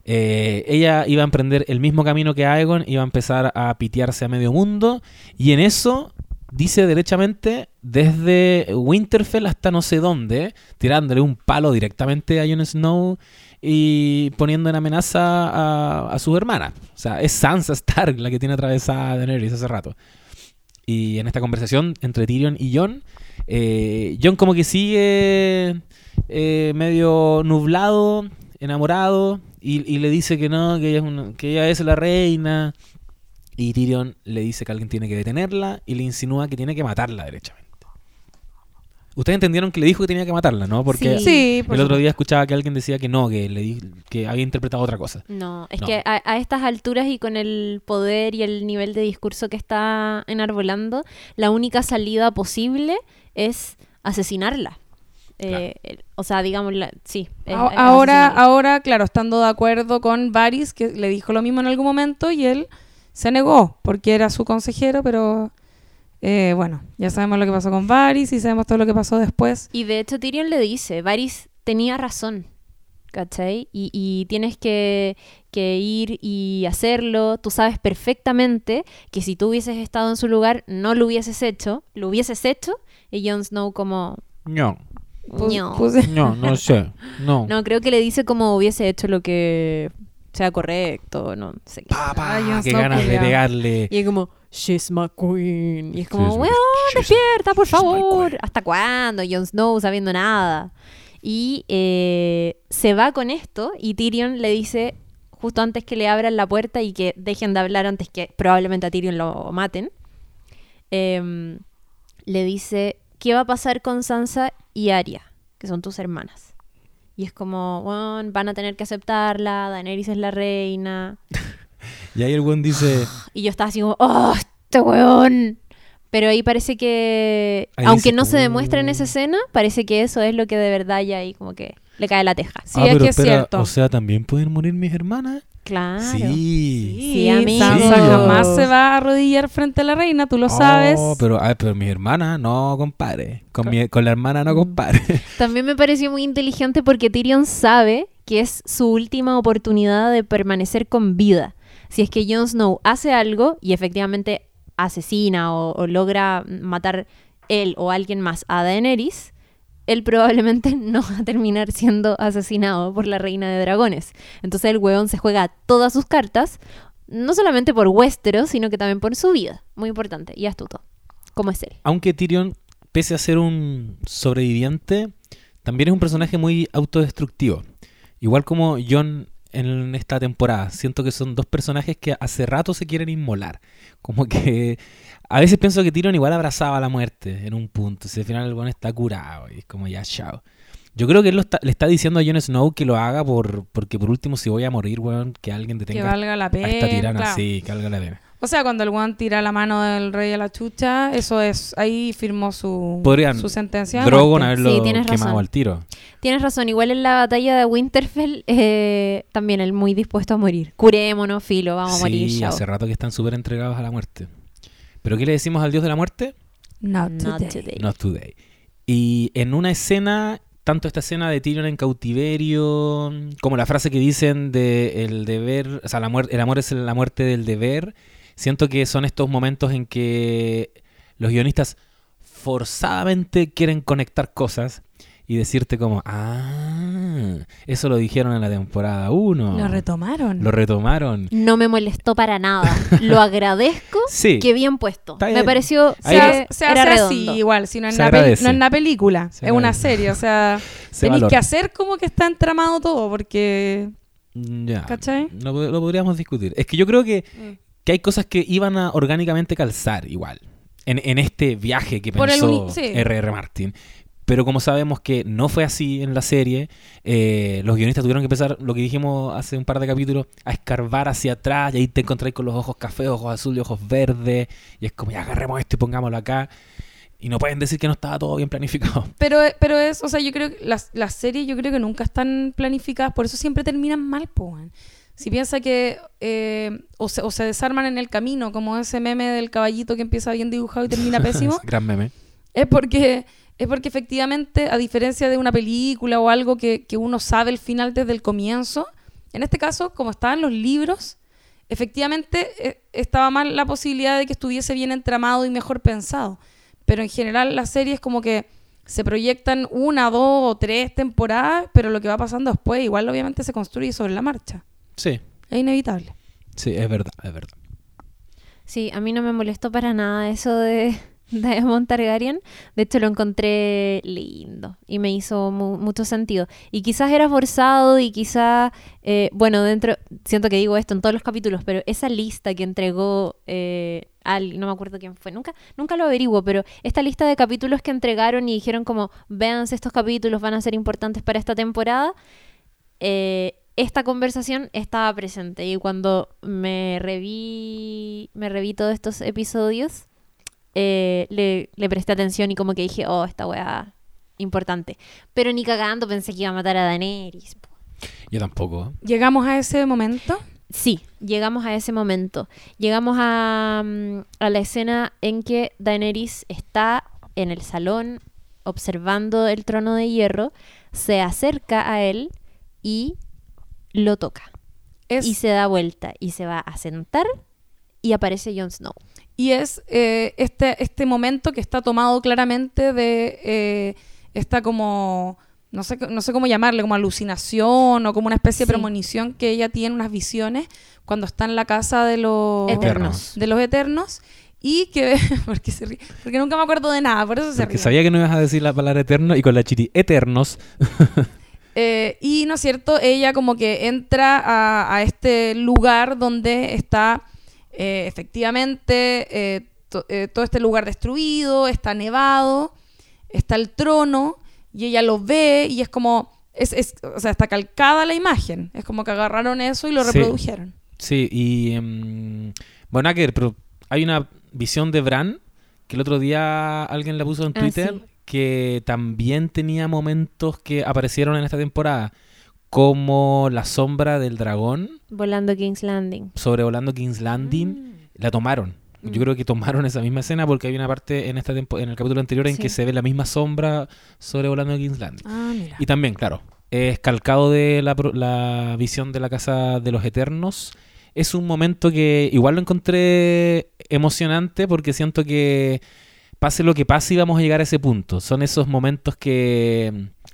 Eh, ella iba a emprender el mismo camino que Aegon, iba a empezar a pitearse a medio mundo, y en eso dice derechamente desde Winterfell hasta no sé dónde, tirándole un palo directamente a Jon Snow y poniendo en amenaza a, a sus hermanas. O sea, es Sansa Stark la que tiene atravesada a Daenerys hace rato. Y en esta conversación entre Tyrion y Jon, eh, Jon como que sigue eh, medio nublado, enamorado, y, le dice que no, que ella es la reina. Y Tyrion le dice que alguien tiene que detenerla y le insinúa que tiene que matarla derechamente. Ustedes entendieron que le dijo que tenía que matarla, ¿no? Porque Sí. Sí, por el otro supuesto. día escuchaba que alguien decía que no, que, le di- que había interpretado otra cosa. No, es No. que a, a estas alturas y con el poder y el nivel de discurso que está enarbolando, la única salida posible es asesinarla. Eh, o sea, digamos, la- sí. Ahora, ahora, claro, estando de acuerdo con Varys, que le dijo lo mismo en algún momento, y él se negó, porque era su consejero, pero eh, bueno, ya sabemos lo que pasó con Varys y sabemos todo lo que pasó después. Y de hecho Tyrion le dice, Varys tenía razón, ¿cachai? Y, y tienes que, que ir y hacerlo. Tú sabes perfectamente que si tú hubieses estado en su lugar, no lo hubieses hecho, lo hubieses hecho. Y Jon Snow como... No, No. puse- no, no sé. No. [LAUGHS] No, creo que le dice como hubiese hecho lo que sea correcto, no sé qué. Papá, Ay, qué ganas de pegarle. Y es como, she's my queen. Y es como, weón, despierta, por favor. ¿Hasta cuándo? Jon Snow sabiendo nada. Y eh, se va con esto y Tyrion le dice, justo antes que le abran la puerta y que dejen de hablar antes que probablemente a Tyrion lo maten, em, le dice, ¿qué va a pasar con Sansa y Arya, que son tus hermanas? Y es como, bueno, van a tener que aceptarla, Daenerys es la reina. [LAUGHS] Y ahí el buen dice, [GASPS] Y yo estaba así como, ¡oh, este weón! Pero ahí parece que, Ahí aunque dice, no se demuestra en "Uh". esa escena, parece que eso es lo que de verdad ya ahí como que le cae la teja. Sí, ah, es pero que es cierto. o sea, ¿también pueden morir mis hermanas? Claro. Sí. Sí, amigo. Sansa Sí. jamás se va a arrodillar frente a la reina, tú lo sabes. Oh, pero, pero mis hermanas, no, compadre. Con, mi- con la hermana, no, compadre. [LAUGHS] También me pareció muy inteligente porque Tyrion sabe que es su última oportunidad de permanecer con vida. Si es que Jon Snow hace algo y efectivamente asesina o, o logra matar él o alguien más a Daenerys, él probablemente [LAUGHS] no va a terminar siendo asesinado por la reina de dragones. Entonces el hueón se juega todas sus cartas, no solamente por Westeros, sino que también por su vida. Muy importante y astuto, como es él. Aunque Tyrion, pese a ser un sobreviviente, también es un personaje muy autodestructivo. Igual como Jon en esta temporada. Siento que son dos personajes que hace rato se quieren inmolar. Como que a veces pienso que Tyrion igual abrazaba la muerte en un punto. Si al final el buen está curado y es como ya, chao. Yo creo que él lo está- le está diciendo a Jon Snow que lo haga por porque por último si voy a morir, weón, que alguien que detenga valga la a pena. esta tirana. claro. Sí, que valga la pena. O sea, cuando el guan tira la mano del rey a la chucha, eso es, ahí firmó su, Podrían su sentencia. Drogon muerte. haberlo Sí, tienes quemado razón. al tiro. Tienes razón, igual en la batalla de Winterfell, eh, también él muy dispuesto a morir. Curémonos, filo, vamos a morir, Sí, hace rato que están súper entregados a la muerte. ¿Pero qué le decimos al dios de la muerte? Not Not today. today. Not today. Y en una escena, tanto esta escena de Tyrion en cautiverio, como la frase que dicen de el deber, o sea, la muer- el amor es la muerte del deber, siento que son estos momentos en que los guionistas forzadamente quieren conectar cosas y decirte como, ah, eso lo dijeron en la temporada 1. Lo retomaron. Lo retomaron. No me molestó para nada. [LAUGHS] Lo agradezco. Sí. Qué bien puesto. Está Me bien. pareció se, que se era hace redondo. así igual, si no peli- es una película, Se es una agradece. serie, o sea, Se tenéis que hacer como que está entramado todo, porque, Ya. ¿cachai? Lo, lo podríamos discutir. Es que yo creo que, Mm. Que hay cosas que iban a orgánicamente calzar igual. En, en este viaje que Por pensó sí. R.R. Martin. Pero como sabemos que no fue así en la serie, eh, los guionistas tuvieron que empezar, lo que dijimos hace un par de capítulos, a escarbar hacia atrás y ahí te encontráis con los ojos cafés, ojos azules, ojos verdes. Y es como, ya agarremos esto y pongámoslo acá. Y no pueden decir que no estaba todo bien planificado. [LAUGHS] Pero, pero es, o sea, yo creo que las, las series yo creo que nunca están planificadas, por eso siempre terminan mal, po. Si piensa que eh, o, se, o se desarman en el camino, como ese meme del caballito que empieza bien dibujado y termina [LAUGHS] pésimo, Gran meme. es porque es porque efectivamente, a diferencia de una película o algo que, que uno sabe el final desde el comienzo, en este caso, como estaban los libros, efectivamente eh, estaba mal la posibilidad de que estuviese bien entramado y mejor pensado. Pero en general las series como que se proyectan una, dos o tres temporadas, pero lo que va pasando después igual obviamente se construye sobre la marcha. Sí, Es inevitable. sí, es verdad, es verdad. Sí, a mí no me molestó para nada eso de Diamond Targaryen. De hecho, lo encontré lindo y me hizo mu- mucho sentido. Y quizás era forzado y quizás, eh, bueno, dentro, siento que digo esto en todos los capítulos, pero esa lista que entregó eh, al, no me acuerdo quién fue, nunca, nunca lo averiguo, pero esta lista de capítulos que entregaron y dijeron como, véanse estos capítulos, van a ser importantes para esta temporada. eh, esta conversación estaba presente y cuando me reví, me reví todos estos episodios, eh, le, le presté atención y como que dije, oh, esta weá importante. Pero ni cagando pensé que iba a matar a Daenerys. Yo tampoco. Llegamos a ese momento. Sí, llegamos a ese momento. Llegamos a, mm, a la escena en que Daenerys está en el salón observando el trono de hierro, se acerca a él y lo toca. Es, Y se da vuelta y se va a sentar y aparece Jon Snow. y es eh, este, este momento que está tomado claramente de eh, esta como, no sé, no sé cómo llamarle, como alucinación o como una especie Sí. de premonición que ella tiene, unas visiones, cuando está en la casa de los Eternos. de los eternos y que [LAUGHS] porque se ríe, porque nunca me acuerdo de nada, por eso se Porque ríe. sabía que no ibas a decir la palabra eterno y con la chiti eternos. [LAUGHS] Eh, y no es cierto, ella como que entra a, a este lugar donde está eh, efectivamente eh, to- eh, todo este lugar destruido, está nevado, está el trono y ella lo ve y es como, es, es- o sea, está calcada la imagen, es como que agarraron eso y lo Sí. reprodujeron. Sí, y. em, bueno, pero hay una visión de Bran que el otro día alguien la puso en Ah, Twitter sí. Que también tenía momentos que aparecieron en esta temporada, como la sombra del dragón Volando King's Landing. sobrevolando King's Landing. La tomaron. Mm. Yo creo que tomaron esa misma escena porque hay una parte en esta tempo- en el capítulo anterior en Sí. que se ve la misma sombra sobrevolando King's Landing. Ah, mira. Y también, claro, es calcado de la, la visión de la Casa de los Eternos. Es un momento que igual lo encontré emocionante porque siento que pase lo que pase íbamos a llegar a ese punto. Son esos momentos que mm,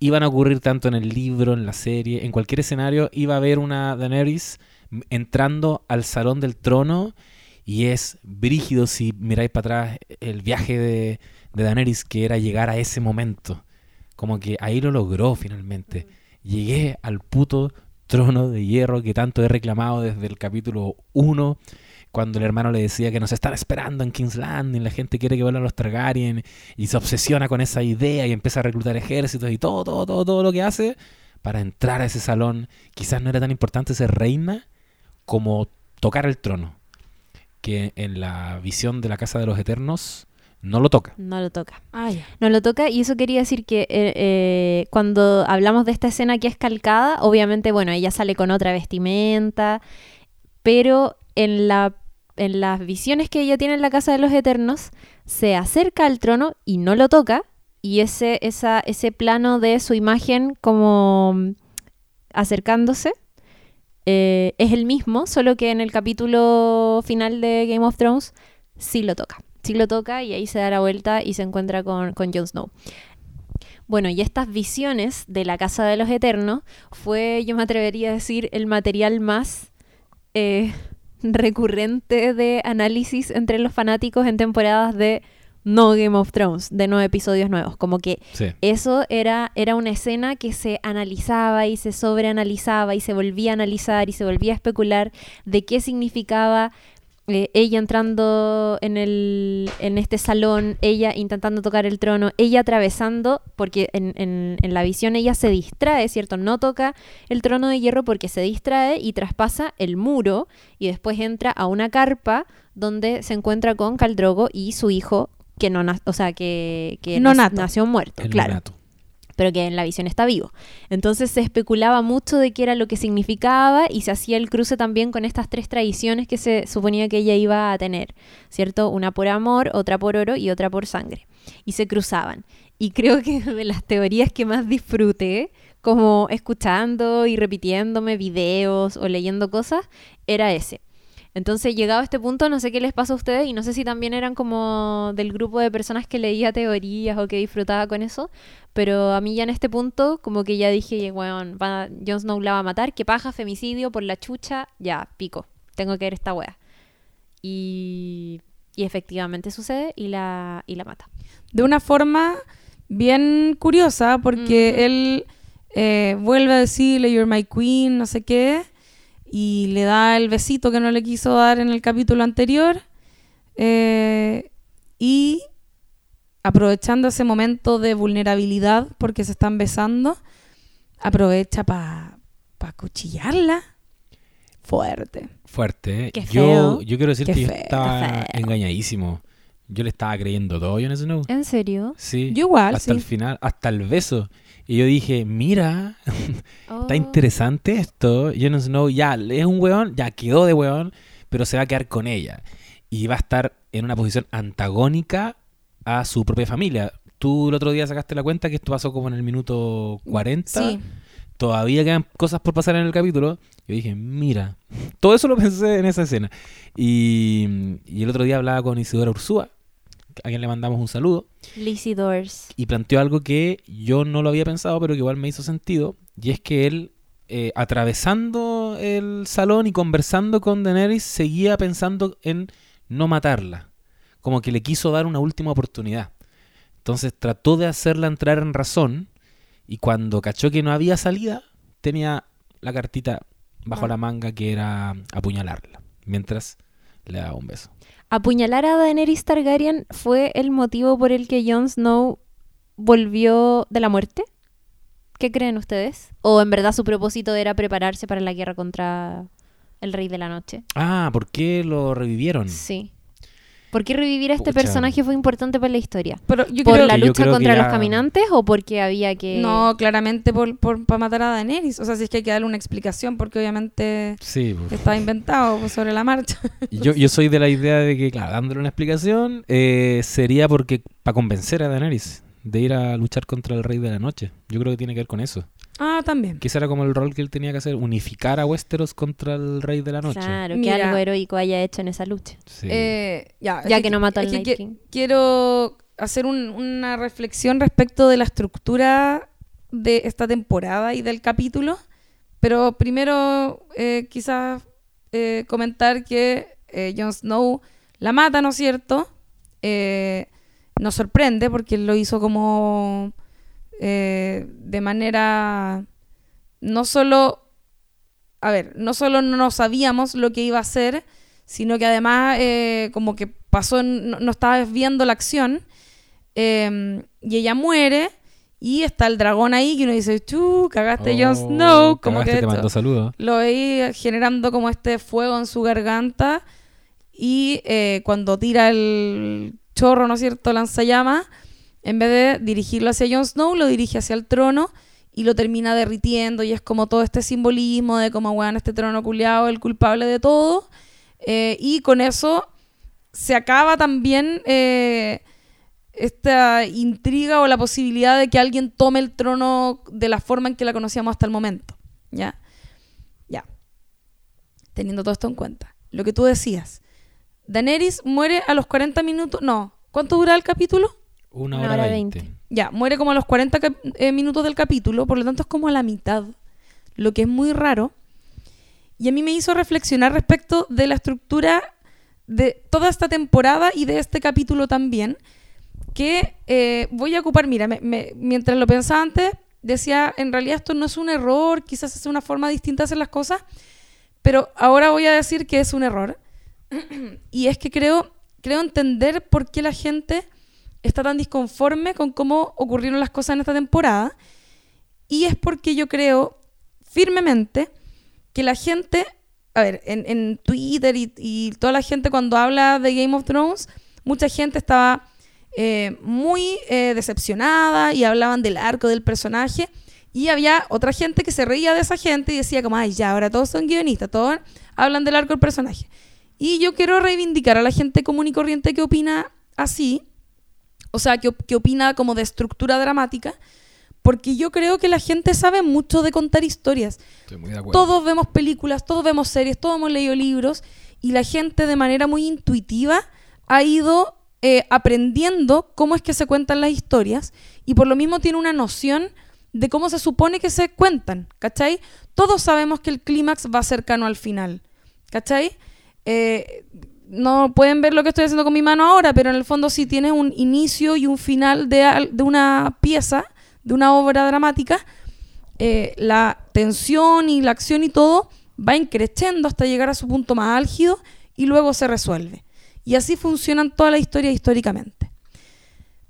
iban a ocurrir tanto en el libro, en la serie, en cualquier escenario. Iba a haber una Daenerys entrando al Salón del Trono y es brígido si miráis para atrás el viaje de, de Daenerys que era llegar a ese momento. Como que ahí lo logró finalmente. Llegué al puto trono de hierro que tanto he reclamado desde el capítulo 1, cuando el hermano le decía que nos están esperando en King's Landing, la gente quiere que vuelvan los Targaryen, y se obsesiona con esa idea y empieza a reclutar ejércitos y todo, todo, todo, todo lo que hace para entrar a ese salón. Quizás no era tan importante ser reina como tocar el trono, que en la visión de la Casa de los Eternos no lo toca. No lo toca. Ah, ya. No lo toca y eso quería decir que eh, eh, cuando hablamos de esta escena que es calcada, obviamente, bueno, ella sale con otra vestimenta, pero en, la, en las visiones que ella tiene en la Casa de los Eternos, se acerca al trono y no lo toca, y ese, ese plano de su imagen como mm, acercándose eh, es el mismo, solo que en el capítulo final de Game of Thrones sí lo toca. Sí lo toca y ahí se da la vuelta y se encuentra con, con Jon Snow. Bueno, y estas visiones de la Casa de los Eternos fue, yo me atrevería a decir, el material más eh, recurrente de análisis entre los fanáticos en temporadas de no Game of Thrones, de no episodios nuevos. Como que Sí. eso era, era una escena que se analizaba y se sobreanalizaba y se volvía a analizar y se volvía a especular de qué significaba eh, ella entrando en, el, en este salón, ella intentando tocar el trono, ella atravesando, porque en, en- en la visión ella se distrae, ¿cierto? No toca el trono de hierro porque se distrae y traspasa el muro y después entra a una carpa donde se encuentra con Caldrogo y su hijo que no, na- o sea, que, que No nació muerto, El claro. Pero que en la visión está vivo. Entonces se especulaba mucho de qué era lo que significaba y se hacía el cruce también con estas tres tradiciones que se suponía que ella iba a tener, ¿cierto? Una por amor, otra por oro y otra por sangre. Y se cruzaban. Y creo que de las teorías que más disfruté, como escuchando y repitiéndome videos o leyendo cosas, era ese. Entonces, llegado a este punto, no sé qué les pasa a ustedes y no sé si también eran como del grupo de personas que leía teorías o que disfrutaba con eso, pero a mí ya en este punto, como que ya dije, weón, va, Jon Snow la va a matar, que paja, femicidio por la chucha, ya, pico, tengo que ver esta wea. Y, y efectivamente sucede y la, y la mata. de una forma bien curiosa, porque él eh, vuelve a decirle, You're my queen, no sé qué, y le da el besito que no le quiso dar en el capítulo anterior, eh, y aprovechando ese momento de vulnerabilidad, porque se están besando, aprovecha para pa cuchillarla. Fuerte. Fuerte, ¿eh? Qué yo, feo. yo quiero decir Qué que yo estaba feo. engañadísimo. Yo le estaba creyendo todo a Jon Snow. ¿En serio? Sí. Yo igual, Hasta sí. el final, hasta el beso. Y yo dije, mira, [LAUGHS] está Oh. interesante esto. Jon Snow ya es un weón, ya quedó de weón, pero se va a quedar con ella. Y va a estar en una posición antagónica a su propia familia. Tú el otro día sacaste la cuenta que esto pasó como en el minuto 40. Sí. Todavía quedan cosas por pasar en el capítulo. Yo dije, mira, [LAUGHS] todo eso lo pensé en esa escena. Y, y el otro día hablaba con Isidora Ursúa, a quien le mandamos un saludo Lizzie Doors. y planteó algo que yo no lo había pensado, pero que igual me hizo sentido, y es que él, eh, atravesando el salón y conversando con Daenerys, seguía pensando en no matarla, como que le quiso dar una última oportunidad. Entonces trató de hacerla entrar en razón, y cuando cachó que no había salida, tenía la cartita bajo Ah. la manga que era apuñalarla, mientras le daba un beso. Apuñalar a Daenerys Targaryen fue el motivo por el que Jon Snow volvió de la muerte. ¿Qué creen ustedes? ¿O en verdad su propósito era prepararse para la guerra contra el Rey de la Noche? Ah, ¿por qué lo revivieron? Sí. ¿Por qué revivir a este Pucha. personaje fue importante para la historia? Pero yo ¿Por creo la lucha contra ya- los caminantes o porque había que...? No, claramente por, por, para matar a Daenerys. O sea, si es que hay que darle una explicación, porque obviamente Sí, pues. está inventado pues, sobre la marcha. [LAUGHS] Yo, yo soy de la idea de que, claro, dándole una explicación, eh, sería porque para convencer a Daenerys de ir a luchar contra el Rey de la Noche. Yo creo que tiene que ver con eso. Ah, también. Que ese era como el rol que él tenía que hacer, unificar a Westeros contra el Rey de la Noche. Claro, que Mira. algo heroico haya hecho en esa lucha. Sí. Eh, ya, Ya es que no mató al Night King. Quiero hacer un- una reflexión respecto de la estructura de esta temporada y del capítulo. Pero primero, eh, quizás eh, comentar que eh, Jon Snow la mata, ¿no es cierto? Eh, nos sorprende porque él lo hizo como eh, de manera no solo a ver, no solo no sabíamos lo que iba a hacer, sino que además eh, como que pasó, no, no estabas viendo la acción, eh, y ella muere, y está el dragón ahí que uno dice, tú, cagaste Oh, Jon Snow, como que te mandó saludos. lo veí generando como este fuego en su garganta y eh, cuando tira el chorro, ¿no es cierto?, lanzallamas, en vez de dirigirlo hacia Jon Snow, lo dirige hacia el trono y lo termina derritiendo y es como todo este simbolismo de como, weón, este trono culiado, el culpable de todo. Eh, y con eso se acaba también eh, esta intriga o la posibilidad de que alguien tome el trono de la forma en que la conocíamos hasta el momento. ¿Ya? Ya. Teniendo todo esto en cuenta. Lo que tú decías. Daenerys muere a los 40 minutos. No. ¿Cuánto dura el capítulo? Una hora, veinte. Ya, muere como a los 40 cap- eh, minutos del capítulo, por lo tanto es como a la mitad, lo que es muy raro. Y a mí me hizo reflexionar respecto de la estructura de toda esta temporada y de este capítulo también, que eh, voy a ocupar, mira, me- me- mientras lo pensaba antes, decía, en realidad esto no es un error, quizás es una forma distinta de hacer las cosas, pero ahora voy a decir que es un error. [CLEARS THROAT] y es que creo, creo entender por qué la gente está tan disconforme con cómo ocurrieron las cosas en esta temporada. Y es porque yo creo firmemente que la gente, a ver, en, en Twitter y, toda la gente cuando habla de Game of Thrones, mucha gente estaba eh, muy eh, decepcionada y hablaban del arco del personaje. Y había otra gente que se reía de esa gente y decía como, ay, ya, ahora todos son guionistas, todos hablan del arco del personaje. Y yo quiero reivindicar a la gente común y corriente que opina así, o sea, que, que opina como de estructura dramática, porque yo creo que la gente sabe mucho de contar historias. Estoy muy de acuerdo. Todos vemos películas, todos vemos series, todos hemos leído libros y la gente de manera muy intuitiva ha ido eh, aprendiendo cómo es que se cuentan las historias y por lo mismo tiene una noción de cómo se supone que se cuentan, ¿cachai? Todos sabemos que el clímax va cercano al final, ¿cachai? Eh, no pueden ver lo que estoy haciendo con mi mano ahora, pero en el fondo si tienes un inicio y un final de, de una pieza, de una obra dramática, eh, la tensión y la acción y todo va increciendo hasta llegar a su punto más álgido y luego se resuelve. Y así funcionan todas las historias históricamente.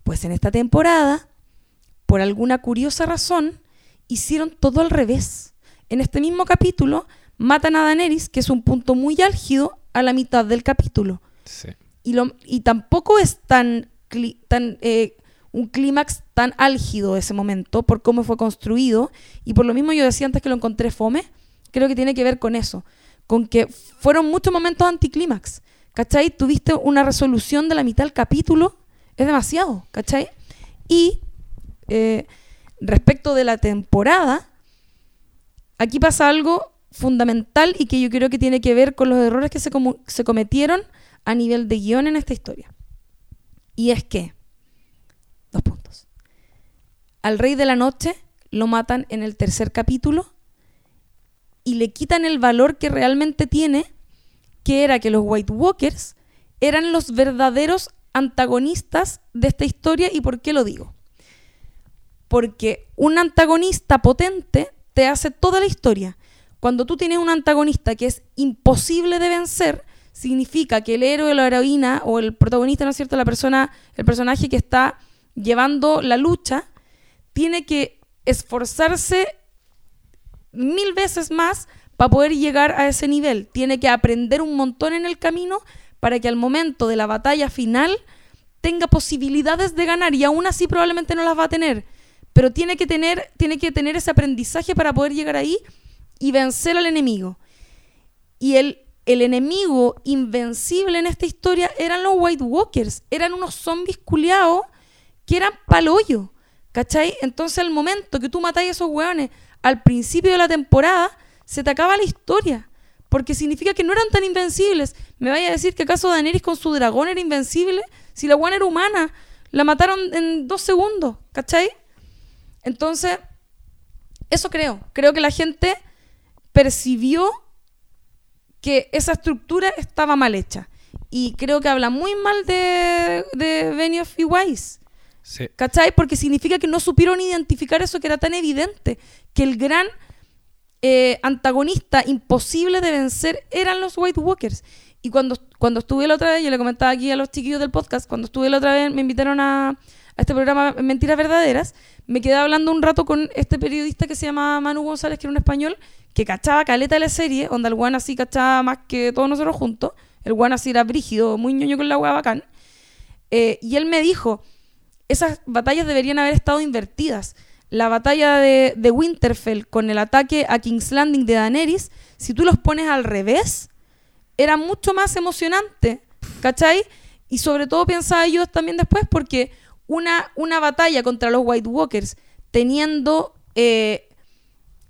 Pues en esta temporada, por alguna curiosa razón, hicieron todo al revés. En este mismo capítulo, matan a Daenerys, que es un punto muy álgido, a la mitad del capítulo Sí. y, lo- y tampoco es tan, cli- tan eh, un clímax tan álgido ese momento por cómo fue construido y por lo mismo yo decía antes que lo encontré fome creo que tiene que ver con eso con que fueron muchos momentos anticlímax ¿cachai? tuviste una resolución de la mitad del capítulo es demasiado ¿cachai? y eh, respecto de la temporada aquí pasa algo fundamental y que yo creo que tiene que ver con los errores que se, se cometieron a nivel de guion en esta historia. Y es que, dos puntos. Al rey de la noche lo matan en el tercer capítulo y le quitan el valor que realmente tiene, que era que los White Walkers eran los verdaderos antagonistas de esta historia. ¿Y por qué lo digo? Porque un antagonista potente te hace toda la historia. Cuando tú tienes un antagonista que es imposible de vencer, significa que el héroe o la heroína o el protagonista, ¿no es cierto? La persona, el personaje que está llevando la lucha, tiene que esforzarse mil veces más para poder llegar a ese nivel. Tiene que aprender un montón en el camino para que al momento de la batalla final tenga posibilidades de ganar y aún así probablemente no las va a tener. Pero tiene que tener, tiene que tener ese aprendizaje para poder llegar ahí y vencer al enemigo. Y el, el enemigo invencible en esta historia eran los White Walkers. Eran unos zombies culiados que eran palollo. ¿Cachai? Entonces al momento que tú matáis a esos hueones al principio de la temporada, se te acaba la historia. Porque significa que no eran tan invencibles. ¿Me vaya a decir que acaso Daenerys con su dragón era invencible? Si la hueona era humana, la mataron en dos segundos. ¿Cachai? Entonces, eso creo. Creo que la gente percibió que esa estructura estaba mal hecha. Y creo que habla muy mal de, de Benioff y Weiss. Sí. ¿Cachai? Porque significa que no supieron identificar eso que era tan evidente. Que el gran eh, antagonista imposible de vencer eran los White Walkers. Y cuando, cuando estuve la otra vez, yo le comentaba aquí a los chiquillos del podcast, cuando estuve la otra vez, me invitaron a, a este programa Mentiras Verdaderas, me quedé hablando un rato con este periodista que se llama Manu González, que era un español, que cachaba caleta de la serie, donde el guan así cachaba más que todos nosotros juntos. El guan así era brígido, muy ñoño con la hueá bacán. Eh, y él me dijo, esas batallas deberían haber estado invertidas. La batalla de, Winterfell con el ataque a King's Landing de Daenerys, si tú los pones al revés, era mucho más emocionante, ¿cachai? Y sobre todo pensaba yo también después porque una, una batalla contra los White Walkers teniendo, eh,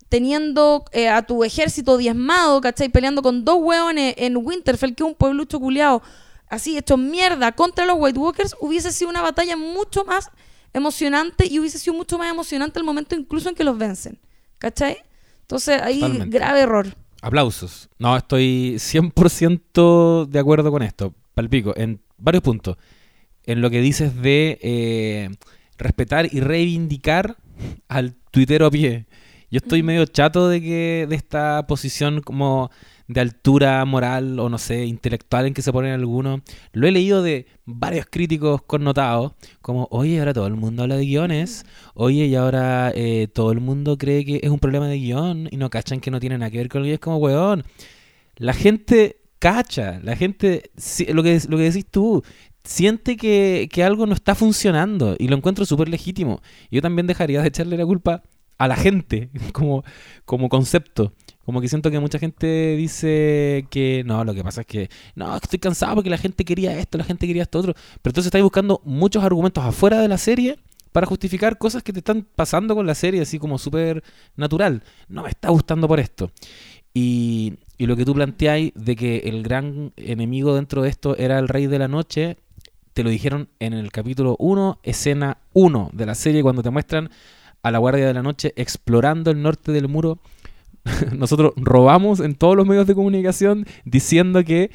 teniendo eh, a tu ejército diezmado, ¿cachai? Peleando con dos hueones en Winterfell, que es un pueblucho culeado, así hecho mierda contra los White Walkers, hubiese sido una batalla mucho más emocionante y hubiese sido mucho más emocionante el momento incluso en que los vencen, ¿cachai? Entonces ahí Totalmente. grave error. Aplausos. No, estoy 100% de acuerdo con esto. Palpico, en varios puntos. En lo que dices de eh, respetar y reivindicar al tuitero a pie. Yo estoy medio chato de que de esta posición como de altura moral o no sé, intelectual en que se ponen algunos. Lo he leído de varios críticos connotados, como, oye, ahora todo el mundo habla de guiones, oye, y ahora eh, todo el mundo cree que es un problema de guion y no cachan que no tiene nada que ver con el guion. Es como, weón, la gente cacha, la gente, lo que, lo que decís tú, siente que, que algo no está funcionando y lo encuentro súper legítimo. Yo también dejaría de echarle la culpa a la gente [LAUGHS] como, como concepto. Como que siento que mucha gente dice que no, lo que pasa es que no, estoy cansado porque la gente quería esto, la gente quería esto otro. Pero entonces estáis buscando muchos argumentos afuera de la serie para justificar cosas que te están pasando con la serie, así como súper natural. No me está gustando por esto. Y, y lo que tú planteáis de que el gran enemigo dentro de esto era el Rey de la Noche, te lo dijeron en el capítulo 1, escena 1 de la serie, cuando te muestran a la Guardia de la Noche explorando el norte del muro. [LAUGHS] Nosotros robamos en todos los medios de comunicación diciendo que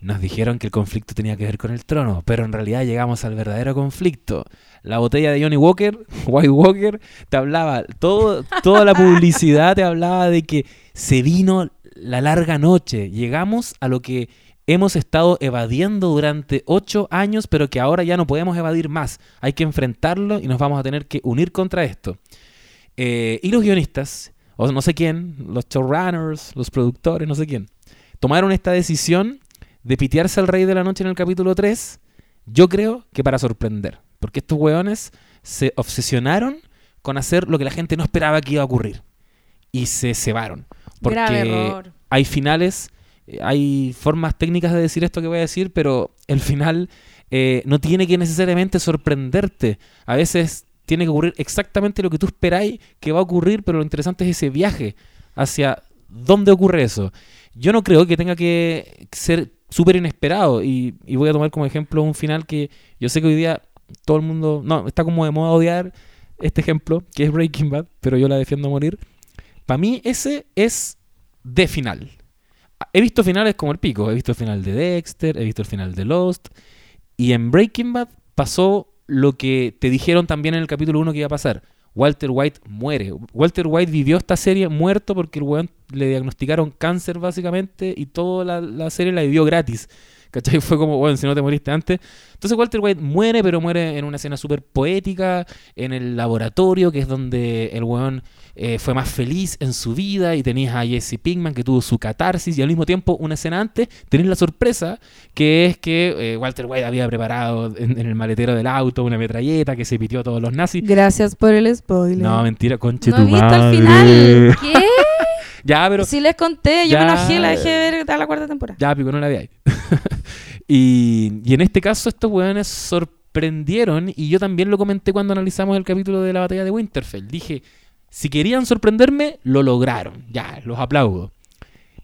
nos dijeron que el conflicto tenía que ver con el trono, pero en realidad llegamos al verdadero conflicto. La botella de Johnny Walker, [LAUGHS] White Walker, te hablaba, todo, toda la publicidad te hablaba de que se vino la larga noche. Llegamos a lo que hemos estado evadiendo durante ocho años, pero que ahora ya no podemos evadir más. Hay que enfrentarlo y nos vamos a tener que unir contra esto. Eh, y los guionistas, o no sé quién, los showrunners, los productores, no sé quién, tomaron esta decisión de pitearse al Rey de la Noche en el capítulo 3, yo creo que para sorprender. Porque estos weones se obsesionaron con hacer lo que la gente no esperaba que iba a ocurrir. Y se cebaron. Porque Grave error. hay finales, hay formas técnicas de decir esto que voy a decir, pero el final eh, no tiene que necesariamente sorprenderte. A veces tiene que ocurrir exactamente lo que tú esperáis que va a ocurrir, pero lo interesante es ese viaje hacia dónde ocurre eso. Yo no creo que tenga que ser súper inesperado y, y voy a tomar como ejemplo un final que yo sé que hoy día todo el mundo, no, está como de moda odiar este ejemplo, que es Breaking Bad, pero yo la defiendo a morir. Para mí ese es de final. He visto finales como el pico, he visto el final de Dexter, he visto el final de Lost, y en Breaking Bad pasó lo que te dijeron también en el capítulo 1 que iba a pasar. Walter White muere. Walter White vivió esta serie muerto porque el weón le diagnosticaron cáncer básicamente y toda la, la serie la vivió gratis. ¿Cachai? [LAUGHS] Fue como, bueno, si no te moriste antes. Entonces Walter White muere, pero muere en una escena súper poética, en el laboratorio, que es donde el weón eh, fue más feliz en su vida, y tenías a Jesse Pinkman que tuvo su catarsis, y al mismo tiempo, una escena antes, tenés la sorpresa, que es que eh, Walter White había preparado en, en el maletero del auto una metralleta que se pitió a todos los nazis. Gracias por el spoiler. No, mentira, conche No tu visto madre. final. [LAUGHS] ¿Qué? Ya, pero... Les conté, yo me enojé, la dejé de ver a la cuarta temporada. Ya, pico, no la veáis. [LAUGHS] y, y en este caso, estos weones sorprendieron, y yo también lo comenté cuando analizamos el capítulo de la batalla de Winterfell. Dije, si querían sorprenderme, lo lograron. Ya, los aplaudo.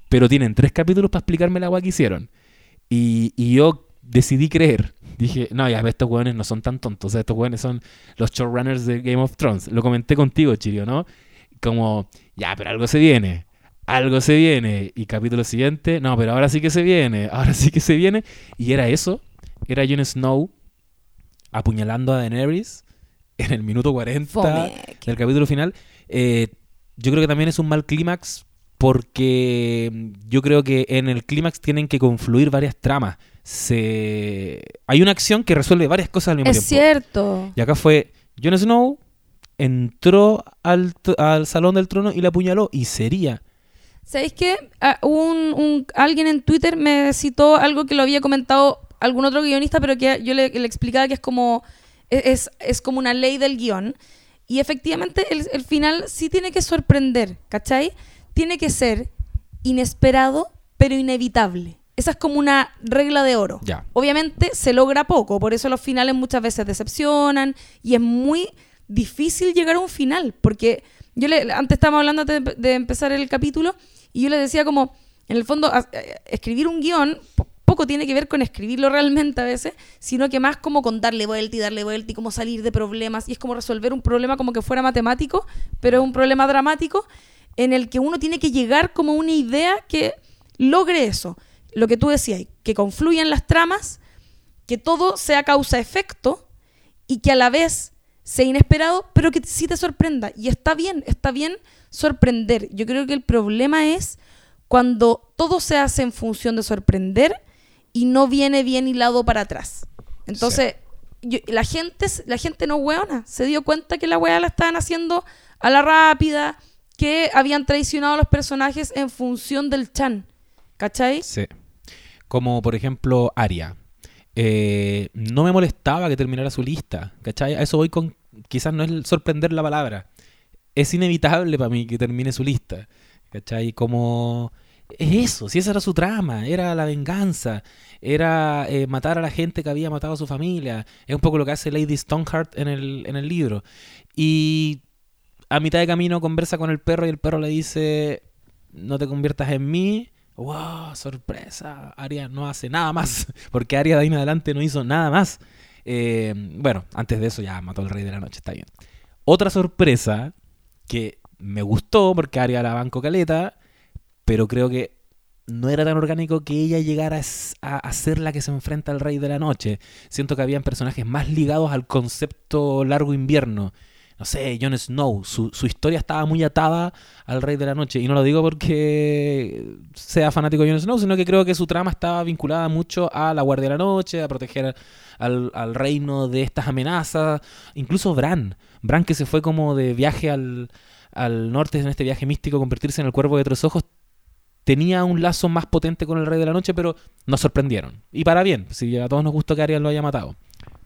Pero tienen tres capítulos para explicarme la agua que hicieron. Y, y yo decidí creer. Dije, no, ya, estos weones no son tan tontos. O sea, estos weones son los showrunners de Game of Thrones. Lo comenté contigo, Chirio, ¿no? Como, ya, pero algo se viene. Algo se viene. Y capítulo siguiente, no, pero ahora sí que se viene. [LAUGHS] Ahora sí que se viene. Y era eso. Era Jon Snow apuñalando a Daenerys en el minuto 40 Fome. del capítulo final. Eh, yo creo que también es un mal clímax porque yo creo que en el clímax tienen que confluir varias tramas. Se... Hay una acción que resuelve varias cosas al mismo Es tiempo. cierto. Y acá fue Jon Snow entró al, al salón del trono y la apuñaló y sería. ¿Sabéis qué? Ah, un, un- alguien en Twitter me citó algo que lo había comentado algún otro guionista, pero que yo le, le explicaba que es como, es, es como una ley del guion. Y efectivamente el, el final sí tiene que sorprender, ¿cachai? Tiene que ser inesperado, pero inevitable. Esa es como una regla de oro. Ya. Obviamente se logra poco, por eso los finales muchas veces decepcionan y es muy difícil llegar a un final, porque yo le, antes estábamos hablando de, de empezar el capítulo y yo le decía como, en el fondo, eh, escribir un guion po- poco tiene que ver con escribirlo realmente a veces, sino que más como con darle vuelta y darle vuelta y cómo salir de problemas y es como resolver un problema como que fuera matemático, pero es un problema dramático en el que uno tiene que llegar como una idea que logre eso. Lo que tú decías, que confluyan las tramas, que todo sea causa-efecto y que a la vez sea inesperado, pero que sí te sorprenda. Y está bien, está bien sorprender. Yo creo que el problema es cuando todo se hace en función de sorprender y no viene bien hilado para atrás. Entonces, yo- la, gente, la gente no hueona. Se dio cuenta que la hueá la estaban haciendo a la rápida, que habían traicionado a los personajes en función del chan. ¿Cachai? Sí. Como por ejemplo Aria. Eh, no me molestaba que terminara su lista, ¿cachai? A eso voy con, quizás no es sorprender la palabra, es inevitable para mí que termine su lista, ¿cachai? Como... Es eso, si esa era su trama, era la venganza, era eh, matar a la gente que había matado a su familia, es un poco lo que hace Lady Stoneheart en el, en el libro. Y a mitad de camino conversa con el perro y el perro le dice, no te conviertas en mí. ¡Wow! Sorpresa. Aria no hace nada más. [LAUGHS] Porque Aria de ahí en adelante no hizo nada más. Eh, bueno, antes de eso ya mató al rey de la noche, está bien. Otra sorpresa que me gustó porque Aria la banco caleta, pero creo que no era tan orgánico que ella llegara a, a ser la que se enfrenta al rey de la noche. Siento que habían personajes más ligados al concepto largo invierno no sé, Jon Snow, su, su, historia estaba muy atada al Rey de la Noche. Y no lo digo porque sea fanático de Jon Snow, sino que creo que su trama estaba vinculada mucho a la Guardia de la Noche, a proteger al, al reino de estas amenazas. Incluso Bran, Bran que se fue como de viaje al, al norte en este viaje místico, convertirse en el cuervo de tres ojos, tenía un lazo más potente con el Rey de la Noche, pero nos sorprendieron. Y para bien, si a todos nos gustó que Ariel lo haya matado.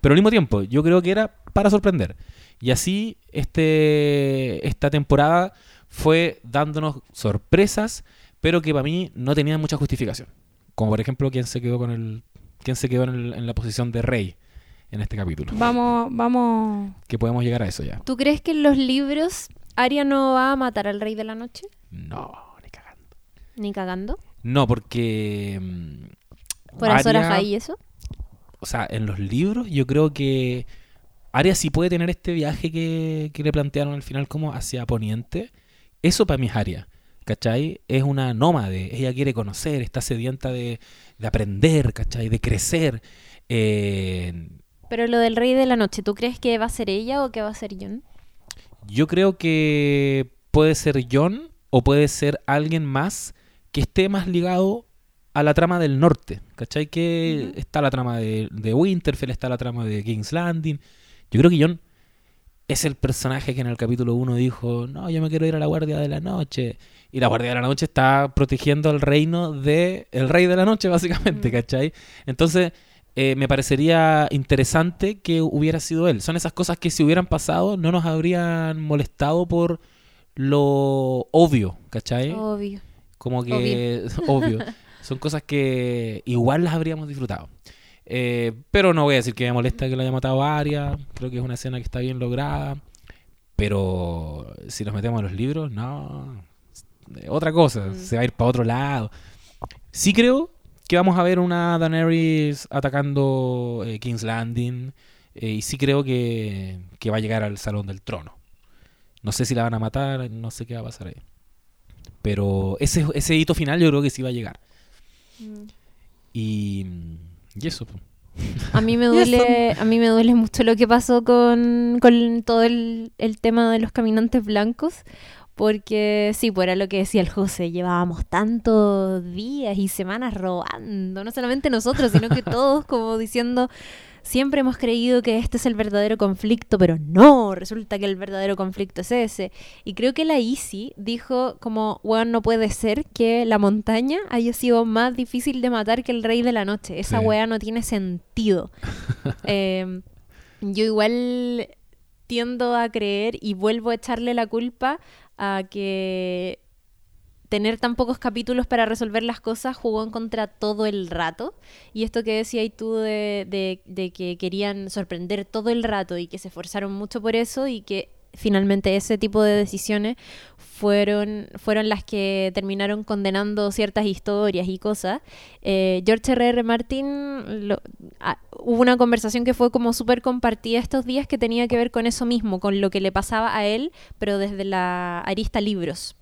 Pero al mismo tiempo, yo creo que era para sorprender. Y así este, esta temporada fue dándonos sorpresas, pero que para mí no tenían mucha justificación. Como por ejemplo, quién se quedó con el. quién se quedó en, el, en la posición de rey en este capítulo. Vamos, vamos. Que podemos llegar a eso ya. ¿Tú crees que en los libros Arya no va a matar al rey de la noche? No, ni cagando. ¿Ni cagando? No, porque. mm, ¿Por Azor Arya- Ahai y eso? O sea, en los libros yo creo que Arya sí puede tener este viaje que, que le plantearon al final como hacia Poniente. Eso para mí es Arya. ¿Cachai? Es una nómade. Ella quiere conocer, está sedienta de, de aprender, ¿cachai? De crecer. Eh, Pero lo del rey de la noche, ¿tú crees que va a ser ella o que va a ser Jon? yo creo que puede ser John o puede ser alguien más que esté más ligado a la trama del norte. ¿Cachai? Que está la trama de, de Winterfell, está la trama de King's Landing. Yo creo que John es el personaje que en el capítulo 1 dijo, no, yo me quiero ir a la Guardia de la Noche. Y la Guardia de la Noche está protegiendo el reino de el Rey de la Noche, [LAUGHS] básicamente, Mm. ¿cachai? Entonces, eh, me parecería interesante que hubiera sido él. Son esas cosas que si hubieran pasado no nos habrían molestado por lo obvio, ¿cachai? Obvio. Como que obvio. [LAUGHS] Son cosas que igual las habríamos disfrutado. Eh, pero no voy a decir que me molesta que lo haya matado a Arya. Creo que es una escena que está bien lograda. Pero si nos metemos a los libros, no. Otra cosa, Mm. se va a ir para otro lado. Sí creo que vamos a ver una Daenerys atacando eh, King's Landing. eh, y sí creo que, que va a llegar al Salón del Trono. No sé si la van a matar, no sé qué va a pasar ahí. Pero ese, ese hito final yo creo que sí va a llegar. Mm. Y, [LAUGHS] y eso. A mí me Y duele, a mí me duele mucho lo que pasó con, con todo el, el tema de los caminantes blancos. Porque sí, pues era lo que decía el José, llevábamos tantos días y semanas robando, no solamente nosotros, sino que [LAUGHS] todos como diciendo, siempre hemos creído que este es el verdadero conflicto, pero no, resulta que el verdadero conflicto es ese. Y creo que la Easy dijo como, bueno, no puede ser que la montaña haya sido más difícil de matar que el rey de la noche. Esa Sí. wea no tiene sentido. [LAUGHS] Eh, yo igual tiendo a creer y vuelvo a echarle la culpa a que tener tan pocos capítulos para resolver las cosas jugó en contra todo el rato. Y esto que decías tú de, de- que querían sorprender todo el rato y que se esforzaron mucho por eso y que finalmente ese tipo de decisiones fueron, fueron las que terminaron condenando ciertas historias y cosas. Eh, George R.R. Martin, lo- ah, hubo una conversación que fue como súper compartida estos días que tenía que ver con eso mismo, con lo que le pasaba a él, pero desde la arista libros.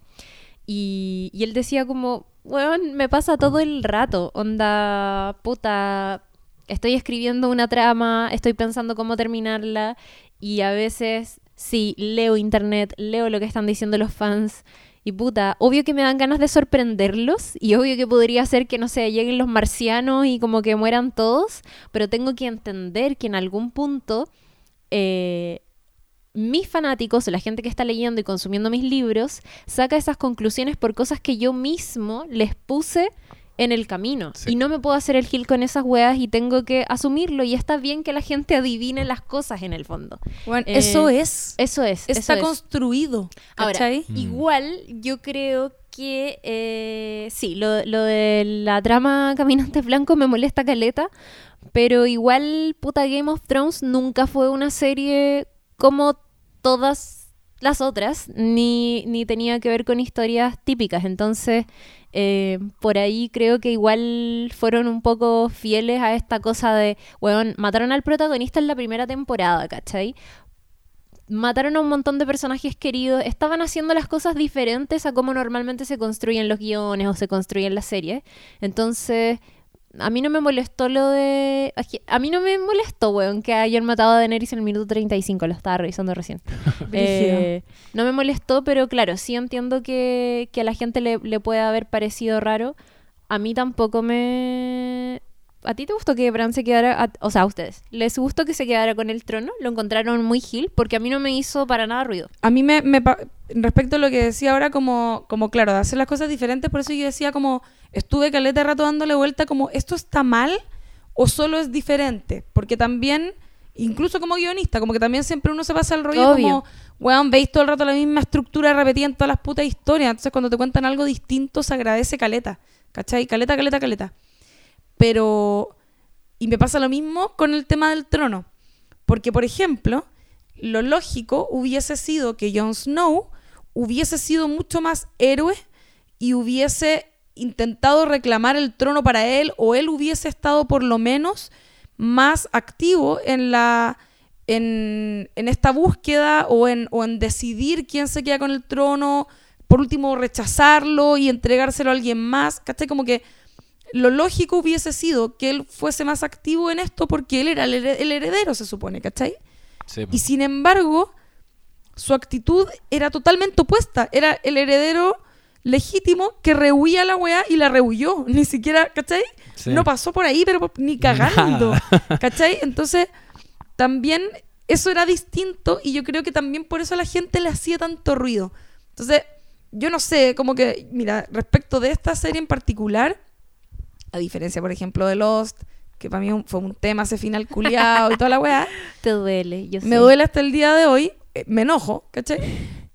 Y, él decía como, weón, me pasa todo el rato, onda, puta, estoy escribiendo una trama, estoy pensando cómo terminarla y a veces, sí, leo internet, leo lo que están diciendo los fans y puta, obvio que me dan ganas de sorprenderlos y obvio que podría ser que, no sé, lleguen los marcianos y como que mueran todos, pero tengo que entender que en algún punto... eh, mis fanáticos, o la gente que está leyendo y consumiendo mis libros, saca esas conclusiones por cosas que yo mismo les puse en el camino. Sí. Y no me puedo hacer el gil con esas weas y tengo que asumirlo. Y está bien que la gente adivine las cosas en el fondo. Bueno, Eh, eso es. Eso es. Está eso es. construido. Ahora. Mm. igual yo creo que eh, sí, lo, lo de la trama Caminante Blanco me molesta caleta, pero igual, puta Game of Thrones nunca fue una serie como todas las otras, ni, ni tenía que ver con historias típicas. Entonces, eh, por ahí creo que igual fueron un poco fieles a esta cosa de, weón, mataron al protagonista en la primera temporada, ¿cachai? mataron a un montón de personajes queridos, estaban haciendo las cosas diferentes a cómo normalmente se construyen los guiones o se construyen las series. Entonces, a mí no me molestó lo de... A mí no me molestó, weón, que hayan matado a Daenerys en el minuto 35, lo estaba revisando recién. [LAUGHS] Eh, no me molestó, pero claro, sí entiendo que, que a la gente le, le puede haber parecido raro. A mí tampoco me... ¿A ti te gustó que Bran se quedara, a- o sea, a ustedes, les gustó que se quedara con el trono? ¿Lo encontraron muy gil? Porque a mí no me hizo para nada ruido. A mí me, me respecto a lo que decía ahora, como, como claro, de hacer las cosas diferentes, por eso yo decía como, estuve caleta rato dándole vuelta como, ¿esto está mal o solo es diferente? Porque también, incluso como guionista, como que también siempre uno se pasa el rollo Obvio. como, weón, veis todo el rato la misma estructura repetida en todas las putas historias, entonces cuando te cuentan algo distinto se agradece caleta, ¿cachai? Caleta, caleta, caleta. Pero, y me pasa lo mismo con el tema del trono. Porque, por ejemplo, lo lógico hubiese sido que Jon Snow hubiese sido mucho más héroe y hubiese intentado reclamar el trono para él o él hubiese estado por lo menos más activo en la en, en esta búsqueda o en, o en decidir quién se queda con el trono, por último rechazarlo y entregárselo a alguien más, ¿cachai? Como que lo lógico hubiese sido que él fuese más activo en esto porque él era el hered- el heredero, se supone, ¿cachai? Sí, Y sin embargo, su actitud era totalmente opuesta. Era el heredero legítimo que rehuía la weá y la rehuyó. [LAUGHS] Ni siquiera, ¿cachai? Sí. No pasó por ahí, pero ni cagando. [LAUGHS] ¿Cachai? Entonces, también eso era distinto y yo creo que también por eso a la gente le hacía tanto ruido. Entonces, yo no sé, como que, mira, respecto de esta serie en particular, a diferencia, por ejemplo, de Lost, que para mí un- fue un tema ese final culiado y toda la weá, [LAUGHS] Te duele, yo me sé. duele hasta el día de hoy, eh, me enojo, ¿cachai?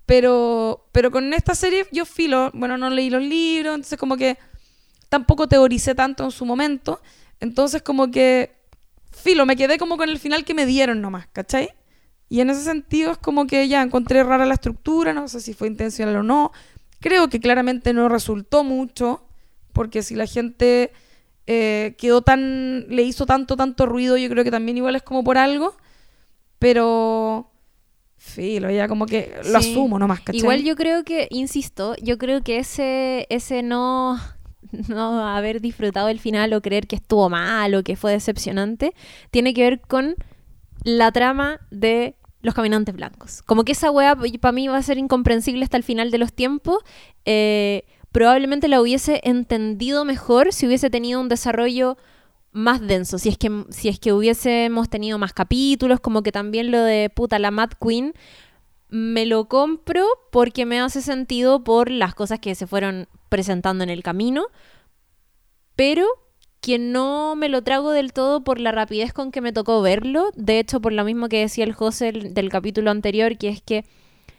Pero, pero con esta serie yo filo, bueno, no leí los libros, entonces como que tampoco teoricé tanto en su momento, entonces como que filo, me quedé como con el final que me dieron nomás, ¿cachai? Y en ese sentido es como que ya encontré rara la estructura, no sé si fue intencional o no, creo que claramente no resultó mucho, porque si la gente eh, quedó tan, le hizo tanto, tanto ruido, yo creo que también igual es como por algo, pero filo, ya como que lo Sí. asumo nomás, ¿cachai? Igual yo creo que, insisto, yo creo que ese, ese no, [LAUGHS] no haber disfrutado el final o creer que estuvo mal o que fue decepcionante, tiene que ver con la trama de los caminantes blancos. Como que esa weá para mí va a ser incomprensible hasta el final de los tiempos. Eh, probablemente la hubiese entendido mejor si hubiese tenido un desarrollo más denso, si es que si es que hubiésemos tenido más capítulos, como que también lo de puta la Mad Queen me lo compro porque me hace sentido por las cosas que se fueron presentando en el camino, pero que no me lo trago del todo por la rapidez con que me tocó verlo. De hecho, por lo mismo que decía el José el- del capítulo anterior, que es que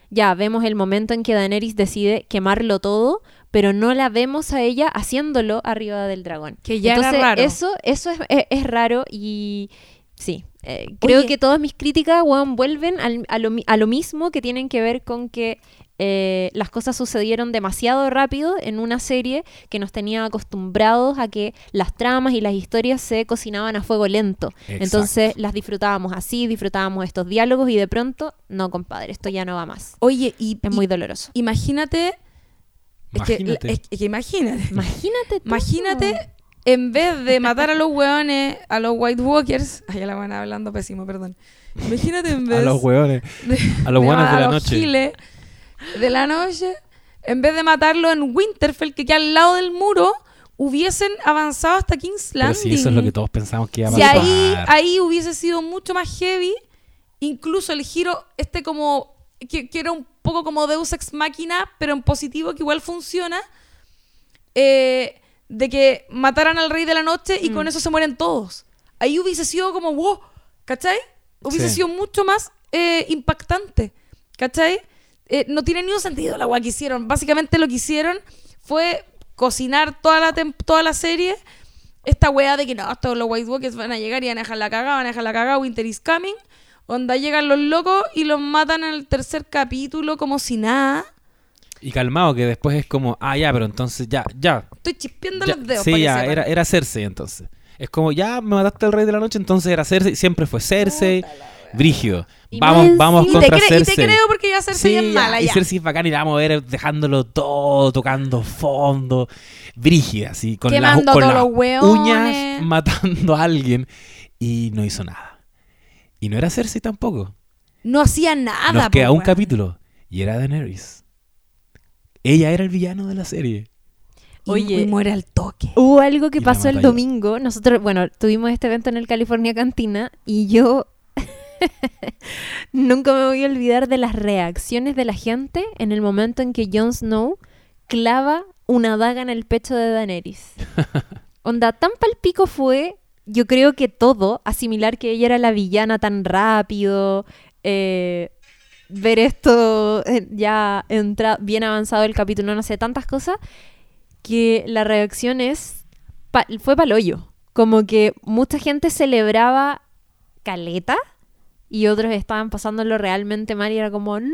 ya vemos el momento en que Daenerys decide quemarlo todo, pero no la vemos a ella haciéndolo arriba del dragón. Que ya era Entonces, raro. Eso, eso es, es- es raro y sí. eh, creo Oye. que todas mis críticas weón, vuelven al- a, lo, a lo mismo que tienen que ver con que eh, las cosas sucedieron demasiado rápido en una serie que nos tenía acostumbrados a que las tramas y las historias se cocinaban a fuego lento. Exacto. Entonces las disfrutábamos así, disfrutábamos estos diálogos y de pronto, no, compadre, esto ya no va más. Oye, y, Es y- muy doloroso. imagínate, es que, Imagínate. es que imagínate, Imagínate. tú. imagínate en vez de matar a los hueones, a los White Walkers, ya la van hablando pésimo, perdón. Imagínate en vez A los hueones. de, A los buenos de la los noche. giles de la noche, en vez de matarlo en Winterfell, que queda al lado del muro, hubiesen avanzado hasta King's Pero Landing. sí, eso es lo que todos pensamos que iba a Si pasar. ahí, ahí hubiese sido mucho más heavy, incluso el giro, este como, que, que era un poco como Deus Ex Máquina, pero en positivo, que igual funciona, eh, de que mataran al rey de la noche y Mm. con eso se mueren todos. Ahí hubiese sido como, wow, ¿cachai? Hubiese Sí. sido mucho más eh, impactante, ¿cachai? Eh, no tiene ni un sentido la weá que hicieron. Básicamente lo que hicieron fue cocinar toda la, toda la serie. Esta weá de que no, todos los White Walkers van a llegar y van a dejar la cagada, van a dejar la cagada, Winter is coming. Onda llegan los locos y los matan en el tercer capítulo como si nada. Y calmado, que después es como, ah, ya, pero entonces ya, ya. Estoy chispeando ya. los dedos. sí, para ya, era, era Cersei entonces. Es como, ya me mataste al rey de la noche, entonces era Cersei, siempre fue Cersei. Brígido. Y Vamos, más vamos y, te contra cre- y Cersei. te creo porque ya Cersei Sí, es ya, mala y ya. Cersei es bacán y la vamos a ver dejándolo todo, tocando fondo, brígida, así, con, las, Quemando con las uñas, matando a alguien. Y no hizo nada. Y no era Cersei tampoco. No hacía nada. Nos queda un weón. capítulo. Y era Daenerys. Ella era el villano de la serie. Y- Oye. y muere al toque. Hubo algo que Y pasó el yo. domingo. Nosotros, bueno, tuvimos este evento en el California Cantina y yo [LAUGHS] nunca me voy a olvidar de las reacciones de la gente en el momento en que Jon Snow clava una daga en el pecho de Daenerys. [LAUGHS] Onda, tan palpico fue, yo creo que todo, asimilar que ella era la villana tan rápido, eh, ver esto eh, ya entra bien avanzado el capítulo, no sé, tantas cosas, que la reacción es pa- fue palollo. Como que mucha gente celebraba caleta y otros estaban pasándolo realmente mal y era como, ¡No!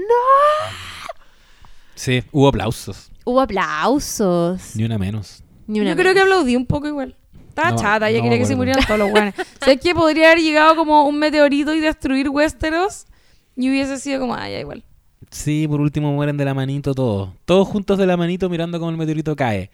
Sí, hubo aplausos. Hubo aplausos. Ni una menos. Ni una Yo creo que aplaudí un poco igual. Estaba No, chata, ya no quería que se murieran todos los buenos. [LAUGHS] sé que podría haber llegado como un meteorito y destruir Westeros y hubiese sido como, ah, ya igual. Sí, por último mueren de la manito todos. Todos juntos de la manito mirando cómo el meteorito cae.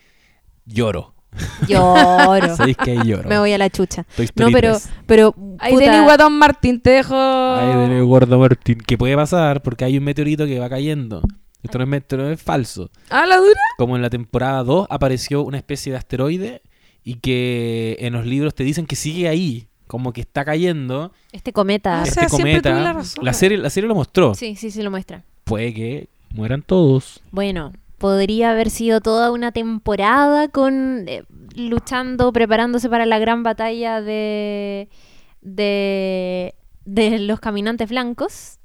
Lloro. [LAUGHS] Lloro. [LAUGHS] ¿Sabéis que ahí lloro? Me voy a la chucha. No, pero, 3. pero Ahí tenés Guatón Martín, te dejo. Ay, de gordo Martín. Que puede pasar porque hay un meteorito que va cayendo. Esto no es, esto no es falso. Ah, la dura. Como en la temporada 2 apareció una especie de asteroide y que en los libros te dicen que sigue ahí, como que está cayendo. este cometa. Ah, este sea, cometa. la razón. serie, la serie lo mostró. Sí, sí, sí lo muestra. Puede que mueran todos. Bueno, podría haber sido toda una temporada con eh, luchando, preparándose para la gran batalla de de de los caminantes blancos.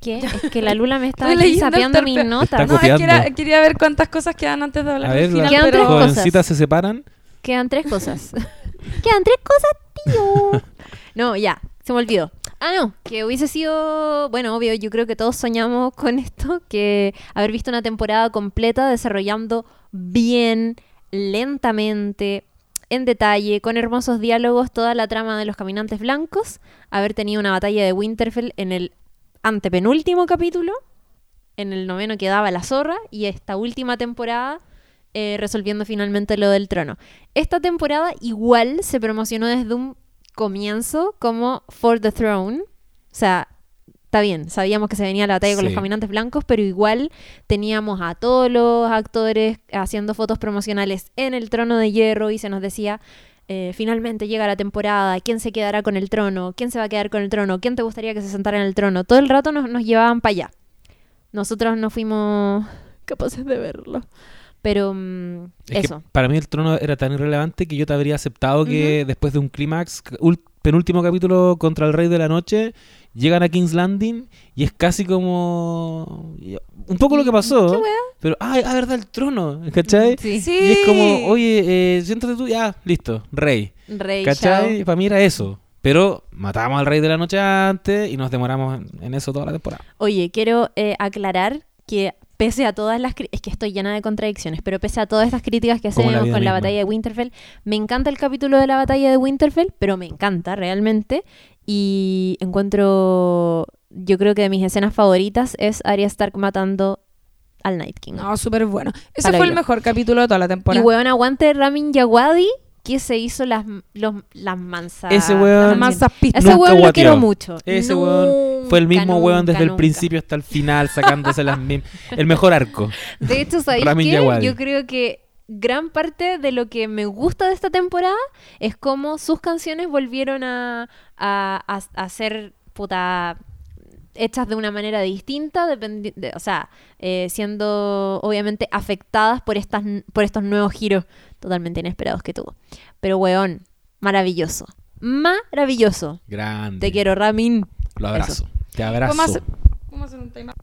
¿Qué? Es que la Lula me Estoy aquí sapeando notas. Está No, es que era- quería ver cuántas cosas quedan antes de hablar A ver, final, Quedan tres pero... jovencitas se separan. Quedan tres cosas. [LAUGHS] Quedan tres cosas, tío. [LAUGHS] No, ya, se me olvidó. Ah, no, que hubiese sido, bueno, obvio, yo creo que todos soñamos con esto, que haber visto una temporada completa desarrollando bien, lentamente, en detalle, con hermosos diálogos, toda la trama de los caminantes blancos, haber tenido una batalla de Winterfell en el antepenúltimo capítulo, en el noveno quedaba la zorra, y esta última temporada eh, resolviendo finalmente lo del trono. Esta temporada igual se promocionó desde un comienzo como For the Throne. O sea, está bien, sabíamos que se venía la batalla con los caminantes blancos, pero igual teníamos a todos los actores haciendo fotos promocionales en el trono de hierro y se nos decía, eh, finalmente llega la temporada, ¿quién se quedará con el trono? ¿Quién se va a quedar con el trono? ¿Quién te gustaría que se sentara en el trono? Todo el rato nos, nos llevaban para allá. Nosotros no fuimos capaces de verlo. Pero mm, Es que eso. para mí el trono era tan irrelevante que yo te habría aceptado que después de un clímax, penúltimo capítulo contra el Rey de la Noche, llegan a King's Landing y es casi como... Un poco lo que pasó. ¿Qué? Pero, ay, ah, verdad, el trono, ¿cachai? Sí. Sí. Y es como, oye, eh, siéntate tú, ya, listo, rey. Rey, ¿Cachai? chao. Para mí era eso. Pero matamos al rey de la noche antes y nos demoramos en, en eso toda la temporada. Oye, quiero eh, aclarar que pese a todas las... Es que estoy llena de contradicciones, pero pese a todas estas críticas que la hacemos con la batalla de Winterfell, me encanta el capítulo de la batalla de Winterfell, pero me encanta realmente. Y encuentro... Yo creo que de mis escenas favoritas es Arya Stark matando al Night King. No, súper bueno. Ese fue el yo. mejor capítulo de toda la y temporada. weón, aguante Ramin Yawadi que se hizo las, los- las mansas. Ese weón- las Las mansas. masas pistas. Ese Nunca weón lo quiero mucho. Ese weón fue el Nunca, mismo weón desde nunca, el nunca. principio hasta el final, sacándose las mismas. El mejor arco. De hecho, ¿sabéis qué? Yo creo que gran parte de lo que me gusta de esta temporada es cómo sus canciones volvieron a, a, a, a ser puta hechas de una manera distinta, dependi- de- o sea, eh, siendo obviamente afectadas por, estas, por estos nuevos giros totalmente inesperados que tuvo. Pero, weón, maravilloso. Maravilloso. Grande. Te quiero, Ramin. Lo abrazo. Te abrazo. Vamos a hacer, vamos a hacer un timeout.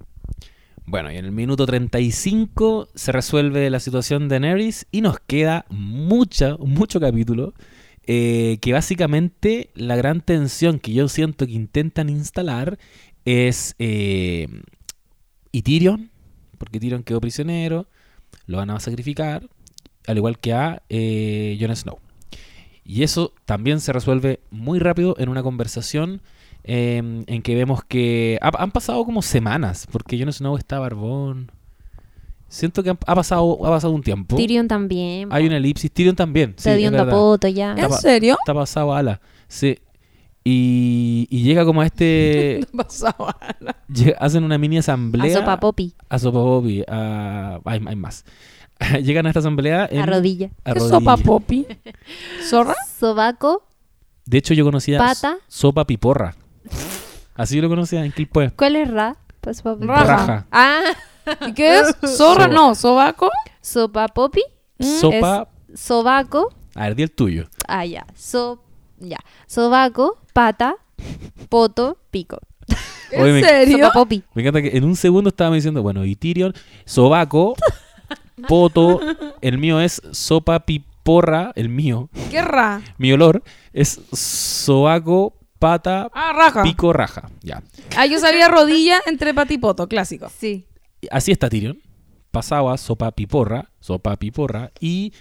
Bueno, y en el minuto 35 se resuelve la situación de Daenerys y nos queda mucha, mucho capítulo. eh, que básicamente la gran tensión que yo siento que intentan instalar es eh, y Tyrion, porque Tyrion quedó prisionero, lo van a sacrificar, al igual que a eh, Jon Snow. Y eso también se resuelve muy rápido en una conversación eh, en que vemos que ha- han pasado como semanas, porque Jon Snow está barbón. Siento que ha pasado, ha pasado un tiempo. Tyrion también. Hay una elipsis. Tyrion también. sí, Se dio es un tapoto ya. ¿En serio? Está pasado ala. Sí. Y, y llega como a este. [LAUGHS] ¿Qué pasaba? llega- hacen una mini A asamblea. sopa popi. A Sopa Popi, a- hay, hay más. [LAUGHS] Llegan a esta asamblea. en- A rodilla. a ¿Qué rodilla. sopa popi? ¿Zorra? Sobaco. De hecho, yo conocía Pata. Sopa Piporra. Así yo lo conocía en Quilpue. ¿Cuál es ra? Pues sopa. Raja. Raja. Ah, ¿Y qué es? [LAUGHS] ¿Zorra? Soba. No, ¿sobaco? sopa popi. Mm, Sopa. Sobaco. A ver, di el tuyo. Ah, ya. So, ya. Sobaco, pata, poto, pico. [LAUGHS] ¿En Oye, me- serio? Sopa popi. Me encanta que en un segundo estaba diciendo, bueno, y Tyrion, sobaco, [LAUGHS] poto, el mío es sopa piporra, el mío, ¿Qué ra? mi olor es sobaco, pata, Ah, raja. pico, raja. Ya. Ah, yo sabía rodilla entre patipoto, clásico. Sí. Así está Tyrion. Pasaba sopa piporra, sopa piporra, y,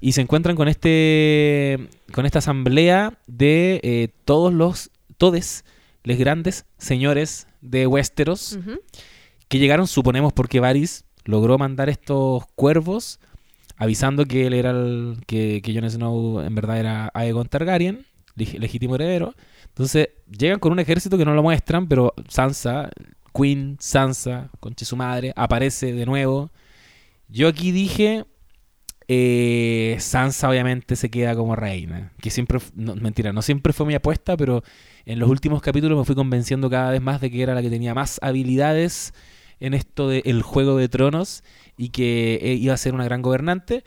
y se encuentran con este con esta asamblea de eh, todos los, todes, los grandes señores de Westeros. Que llegaron, suponemos, porque Varys logró mandar estos cuervos avisando que él era el, que, que Jon Snow en verdad era Aegon Targaryen, leg- legítimo heredero. Entonces llegan con un ejército que no lo muestran, pero Sansa, Queen Sansa, conche su madre, aparece de nuevo. Yo aquí dije, eh, Sansa obviamente se queda como reina, que siempre, mentira, no siempre fue mi apuesta, pero en los últimos capítulos me fui convenciendo cada vez más de que era la que tenía más habilidades en esto del Juego de Tronos y que eh, iba a ser una gran gobernante.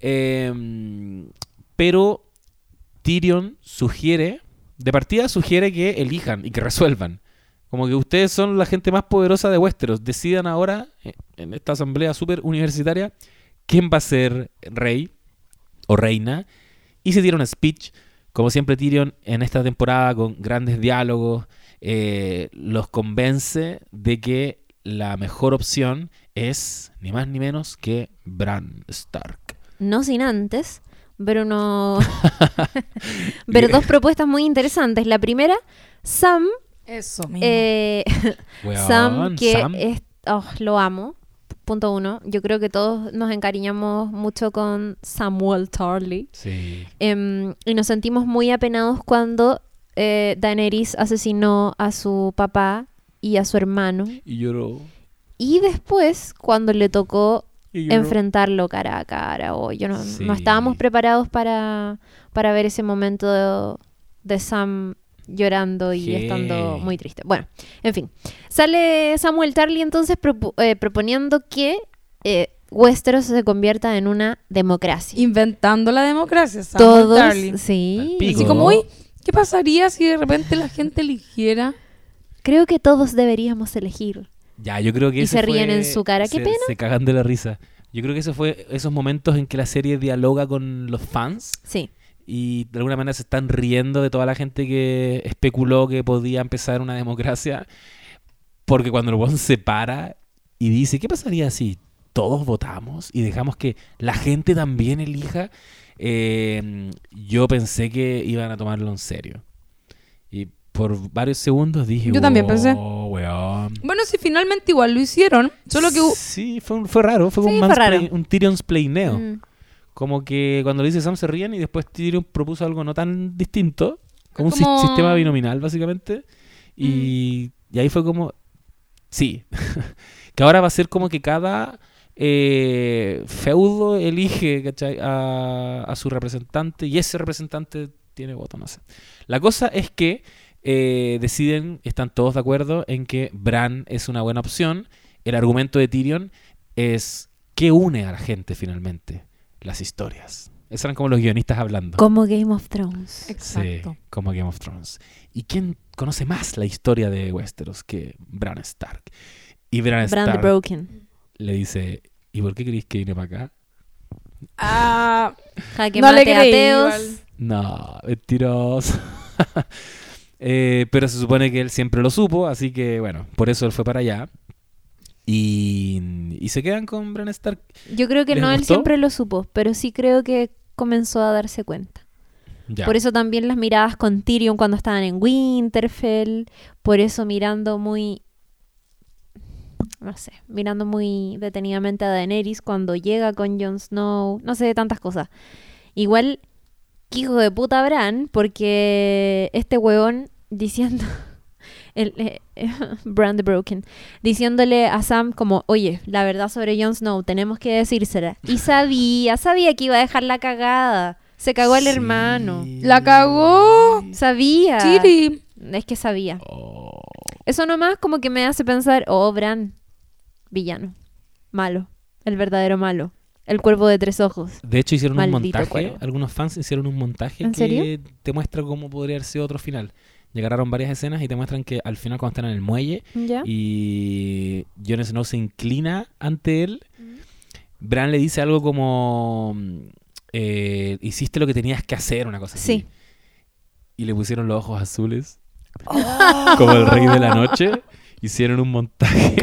Em, pero Tyrion sugiere, de partida sugiere que elijan y que resuelvan. Como que ustedes son la gente más poderosa de Westeros. Decidan ahora, eh, en esta asamblea súper universitaria, quién va a ser rey o reina. Y se un speech, como siempre Tyrion en esta temporada, con grandes diálogos, eh, los convence de que la mejor opción es ni más ni menos que Bran Stark. No sin antes, ver uno... [LAUGHS] [LAUGHS] ver dos propuestas muy interesantes. La primera, Sam, Eso mismo. [LAUGHS] eh, Weón, Sam, que Sam. es, oh, lo amo. Punto uno. Yo creo que todos nos encariñamos mucho con Samuel Tarly. Sí. Em, y nos sentimos muy apenados cuando eh, Daenerys asesinó a su papá y a su hermano. Y lloró. Y después, cuando le tocó enfrentarlo cara a cara, o yo no, Sí. no estábamos preparados para, para ver ese momento de, de Sam llorando y Qué. estando muy triste. Bueno, en fin. Sale Samuel Tarly entonces propu- eh, proponiendo que eh, Westeros se convierta en una democracia. Inventando la democracia. Samuel Todos, Tarly. sí. Así como, uy, ¿qué pasaría si de repente la gente eligiera? Creo que todos deberíamos elegir. Ya, yo creo que Y se ríen fue- en su cara. ¡Qué se- pena! Se cagan de la risa. Yo creo que eso fue esos momentos en que la serie dialoga con los fans Sí. Y de alguna manera se están riendo de toda la gente que especuló que podía empezar una democracia. Porque cuando el buen se para y dice, ¿qué pasaría si todos votamos y dejamos que la gente también elija? Eh, yo pensé que iban a tomarlo en serio. Y por varios segundos dije, Yo también pensé. "Oh, weón". Bueno, si finalmente igual lo hicieron, solo que Sí, fue, un- fue raro, fue Sí, un, fue raro. un Tyrion's playneo. Mm. Como que cuando le dice Sam se ríen y después Tyrion propuso algo no tan distinto, como un sistema binominal básicamente. Y, y ahí fue como, sí, [LAUGHS] que ahora va a ser como que cada eh, feudo elige ¿cachai? A, a su representante y ese representante tiene voto, no sé. La cosa es que eh, deciden, están todos de acuerdo en que Bran es una buena opción. El argumento de Tyrion es ¿qué une a la gente finalmente? Las historias. Esos eran como los guionistas hablando. Como Game of Thrones. Exacto. Sí, como Game of Thrones. ¿Y quién conoce más la historia de Westeros que Bran Stark? Y Bran, Stark Broken. le dice, ¿y por qué queréis que vine para acá? Ah, [LAUGHS] Jaque no le creí. ateos. igual. No, mentiroso. [LAUGHS] Eh, pero se supone que él siempre lo supo, así que bueno, por eso él fue para allá. Y, y se quedan con Bran Stark. Yo creo que ¿Les no, él siempre lo supo, pero sí creo que comenzó a darse cuenta. Ya. Por eso también las miradas con Tyrion cuando estaban en Winterfell, por eso mirando muy no sé, mirando muy detenidamente a Daenerys cuando llega con Jon Snow, no sé, tantas cosas. Igual hijo de puta Bran, porque este huevón diciendo [LAUGHS] el eh, [LAUGHS] Bran the Broken, diciéndole a Sam como, "Oye, la verdad sobre Jon Snow tenemos que decírsela." Y sabía, sabía que iba a dejar la cagada. Se cagó el Sí. hermano. La cagó. Sabía. Chiri. Es que sabía. Oh. Eso nomás como que me hace pensar, oh, Bran, villano, malo, el verdadero malo, el cuervo de tres ojos. De hecho, hicieron un montaje. Algunos fans hicieron un montaje ¿En que serio? te muestra cómo podría haber sido otro final. Llegaron varias escenas y te muestran que al final, cuando están en el muelle ¿Ya? y Jon Snow se inclina ante él, Bran le dice algo como: eh, Hiciste lo que tenías que hacer, una cosa así. Sí. Y le pusieron los ojos azules, como el rey de la noche. Hicieron un montaje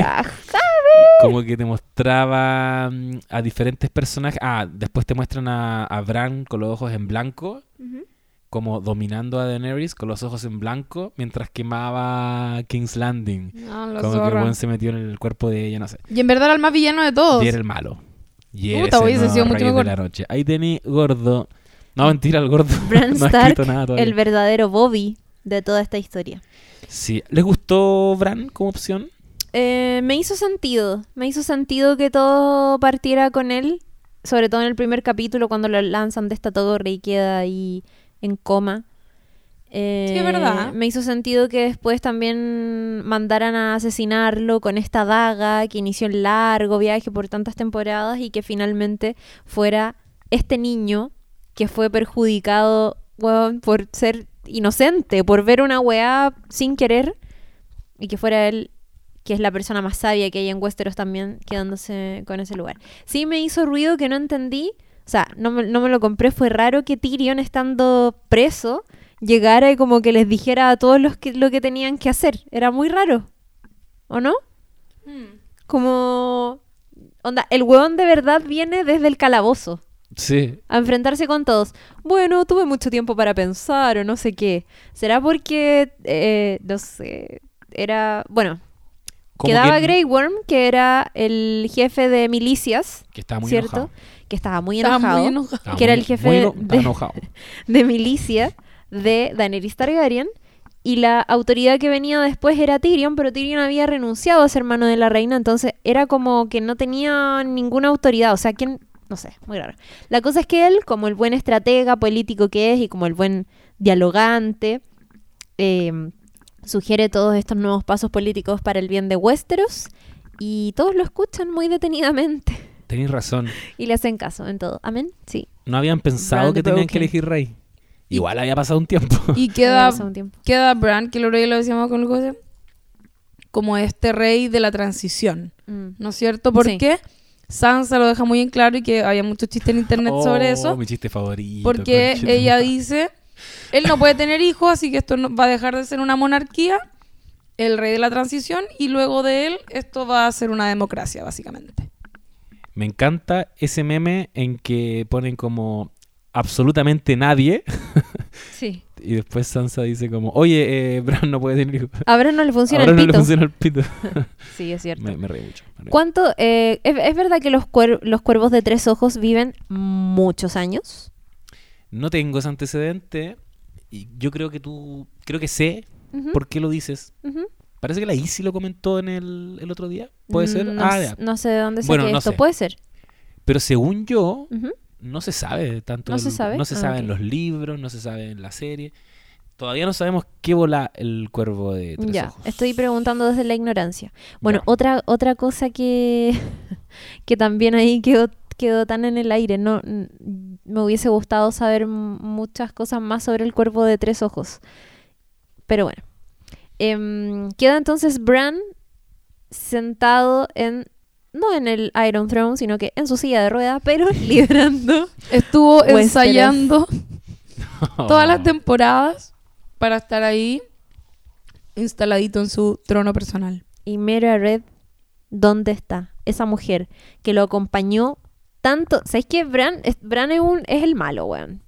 como que te mostraba mm, a diferentes personajes. Ah, después te muestran a, a Bran con los ojos en blanco, Ujú. Como dominando a Daenerys con los ojos en blanco, mientras quemaba King's Landing. No, como que el se metió en el cuerpo de ella, no sé. Y en verdad era el más villano de todos. Y era el malo. Y Puta, ese hubiese sido mucho Reyes mejor. de la noche. Ahí tení gordo. No, mentira, el gordo. [LAUGHS] Bran no ha Stark, nada todavía. el verdadero Bobby de toda esta historia. Sí. ¿Les gustó Bran como opción? Eh, me hizo sentido, me hizo sentido que todo partiera con él, sobre todo en el primer capítulo cuando lo lanzan de esta torre y queda ahí en coma. Eh, Sí, es verdad. Me hizo sentido que después también mandaran a asesinarlo con esta daga que inició el largo viaje por tantas temporadas y que finalmente fuera este niño que fue perjudicado por ser inocente, por ver una weá sin querer y que fuera él que es la persona más sabia que hay en Westeros también, quedándose con ese lugar. Sí me hizo ruido que no entendí, o sea, no me, no me lo compré, fue raro que Tyrion estando preso llegara y como que les dijera a todos los que, lo que tenían que hacer. Era muy raro, ¿o no? Como... Onda, el hueón de verdad viene desde el calabozo Sí. a enfrentarse con todos. Bueno, tuve mucho tiempo para pensar o no sé qué. ¿Será porque, eh, no sé, era... Bueno, Como quedaba que- Grey Worm, que era el jefe de milicias, Que estaba muy ¿cierto? enojado. Que estaba muy Estaba enojado. muy enojado. Estaba Que era el jefe [LAUGHS] de- milicia de Daenerys Targaryen. Y la autoridad que venía después era Tyrion, pero Tyrion había renunciado a ser hermano de la reina, entonces era como que no tenía ninguna autoridad. O sea, ¿quién? No sé, muy raro. La cosa es que él, como el buen estratega político que es y como el buen dialogante, eh, sugiere todos estos nuevos pasos políticos para el bien de Westeros y todos lo escuchan muy detenidamente [LAUGHS] Tenéis razón. y le hacen caso en todo. Amén. Sí. No habían pensado que tenían que elegir rey. Igual había pasado un tiempo. [LAUGHS] Y [LAUGHS] queda, un tiempo. queda Bran, que lo lo decíamos con el cosa, como este rey de la transición. Mm. ¿No es cierto? ¿Por Sí. qué? Sansa lo deja muy en claro y que había muchos chistes en internet sobre Oh, eso. mi chiste favorito. Porque ella dice, él no puede tener hijos, así que esto no- va a dejar de ser una monarquía, el rey de la transición, y luego de él esto va a ser una democracia, básicamente. Me encanta ese meme en que ponen como absolutamente nadie Sí. [LAUGHS] y después Sansa dice como, oye, eh, Bran no puede tener hijos. A Bran no le funciona el no pito. le funciona el pito. [LAUGHS] Sí, es cierto. me, me reí mucho. me reí. ¿Cuánto? eh, es, es verdad que los, cuer- los cuervos de tres ojos viven muchos años? No tengo ese antecedente y yo creo que tú, creo que sé Ujú, por qué lo dices. ujú. Parece que la Isi lo comentó en el, el otro día. ¿Puede ser? Mm, No, ah, ya. no sé de dónde saqué Bueno, no esto. sé. Puede ser. Pero según yo, no se sabe tanto. ¿No del- se sabe? No se Ah, sabe en los libros, no se sabe en la serie. Todavía no sabemos qué bola el cuervo de tres Ya, ojos. estoy preguntando desde la ignorancia. Bueno, Ya. otra otra cosa que, [LAUGHS] que también ahí quedó, quedó tan en el aire. No, me hubiese gustado saber muchas cosas más sobre el cuervo de tres ojos. Pero bueno. Em, queda entonces Bran sentado en... No en el Iron Throne, sino que en su silla de ruedas, pero [LAUGHS] liderando. Estuvo Westeros. ensayando [LAUGHS] todas las temporadas para estar ahí instaladito en su trono personal. Y Mera Red, ¿dónde está? Esa mujer que lo acompañó tanto. ¿Sabes qué? Bran es, Bran es, un, es el malo, weón.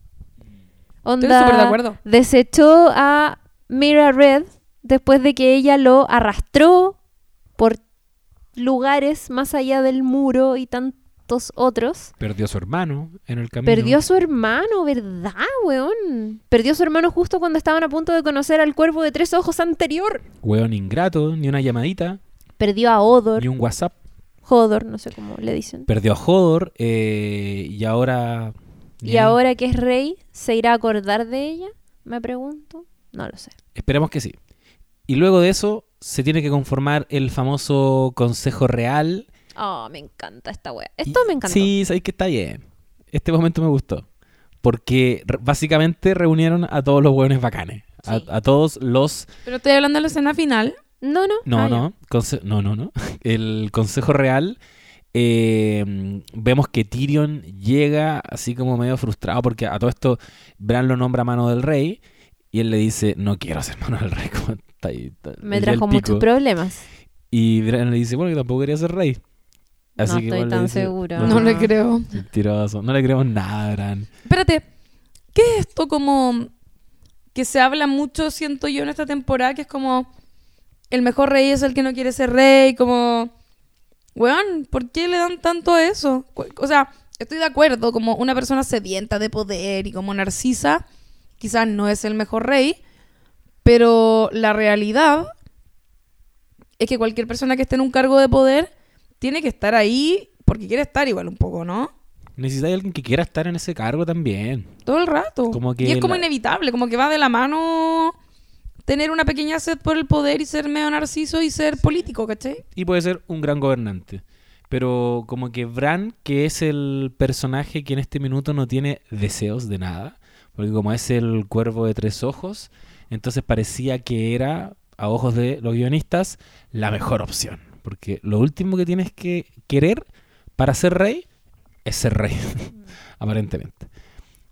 Estoy Onda, súper de acuerdo. Desechó a Mira Red después de que ella lo arrastró por lugares más allá del muro y tantos otros. Perdió a su hermano en el camino. Perdió a su hermano, ¿verdad, weón? Perdió a su hermano justo cuando estaban a punto de conocer al cuervo de tres ojos anterior. Weón ingrato, ni una llamadita, Perdió a Odor. ni un WhatsApp. Hodor, no sé cómo le dicen. Perdió a Hodor eh, y ahora... Y ahora que es rey, ¿se irá a acordar de ella? Me pregunto. No lo sé. Esperemos que sí. Y luego de eso se tiene que conformar el famoso Consejo Real. Oh, me encanta esta wea. Y- Esto me encantó. Sí, sabéis que está bien. Este momento me gustó. Porque básicamente reunieron a todos los hueones bacanes. A, Sí. a todos los... Pero estoy hablando de la escena final. No, no. No, Ah, no, conse- no, no, no. [LAUGHS] El Consejo Real... eh, vemos que Tyrion llega así como medio frustrado porque a todo esto Bran lo nombra mano del rey y él le dice, no quiero ser mano del rey. [LAUGHS] como está ahí, está- Me trajo muchos pico". problemas. Y Bran le dice, bueno, yo tampoco quería ser rey. No estoy tan dice, segura. No, le creo. Mentiroso. No le creemos nada, Bran. Espérate, ¿qué es esto como que se habla mucho, siento yo, en esta temporada, que es como el mejor rey es el que no quiere ser rey, como, weón, ¿por qué le dan tanto a eso? O sea, estoy de acuerdo, como una persona sedienta de poder y como narcisa, quizás no es el mejor rey, pero la realidad es que cualquier persona que esté en un cargo de poder tiene que estar ahí porque quiere estar igual un poco, ¿no? Necesitáis alguien que quiera estar en ese cargo también. Todo el rato. Como que y es como la- inevitable, como que va de la mano tener una pequeña sed por el poder y ser medio narciso y ser político, ¿cachai? Y puede ser un gran gobernante. Pero como que Bran, que es el personaje que en este minuto no tiene deseos de nada, porque como es el cuervo de tres ojos, entonces parecía que era, a ojos de los guionistas, la mejor opción. Porque lo último que tienes que querer para ser rey es ser rey, [LAUGHS] aparentemente.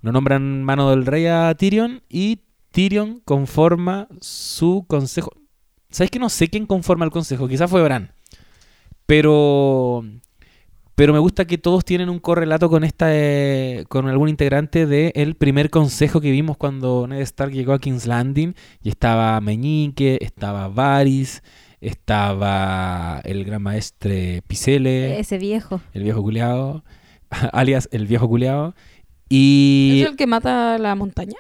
Lo nombran mano del rey a Tyrion y Tyrion conforma su consejo. ¿Sabes que no sé quién conforma el consejo? Quizás fue Bran. Pero pero me gusta que todos tienen un correlato con esta eh, con algún integrante del primer consejo que vimos cuando Ned Stark llegó a King's Landing y estaba Meñique, estaba Varys, estaba el gran maestre Pisele, Ese viejo. el viejo culeado, [LAUGHS] alias el viejo culeado y ¿Es el que mata la montaña?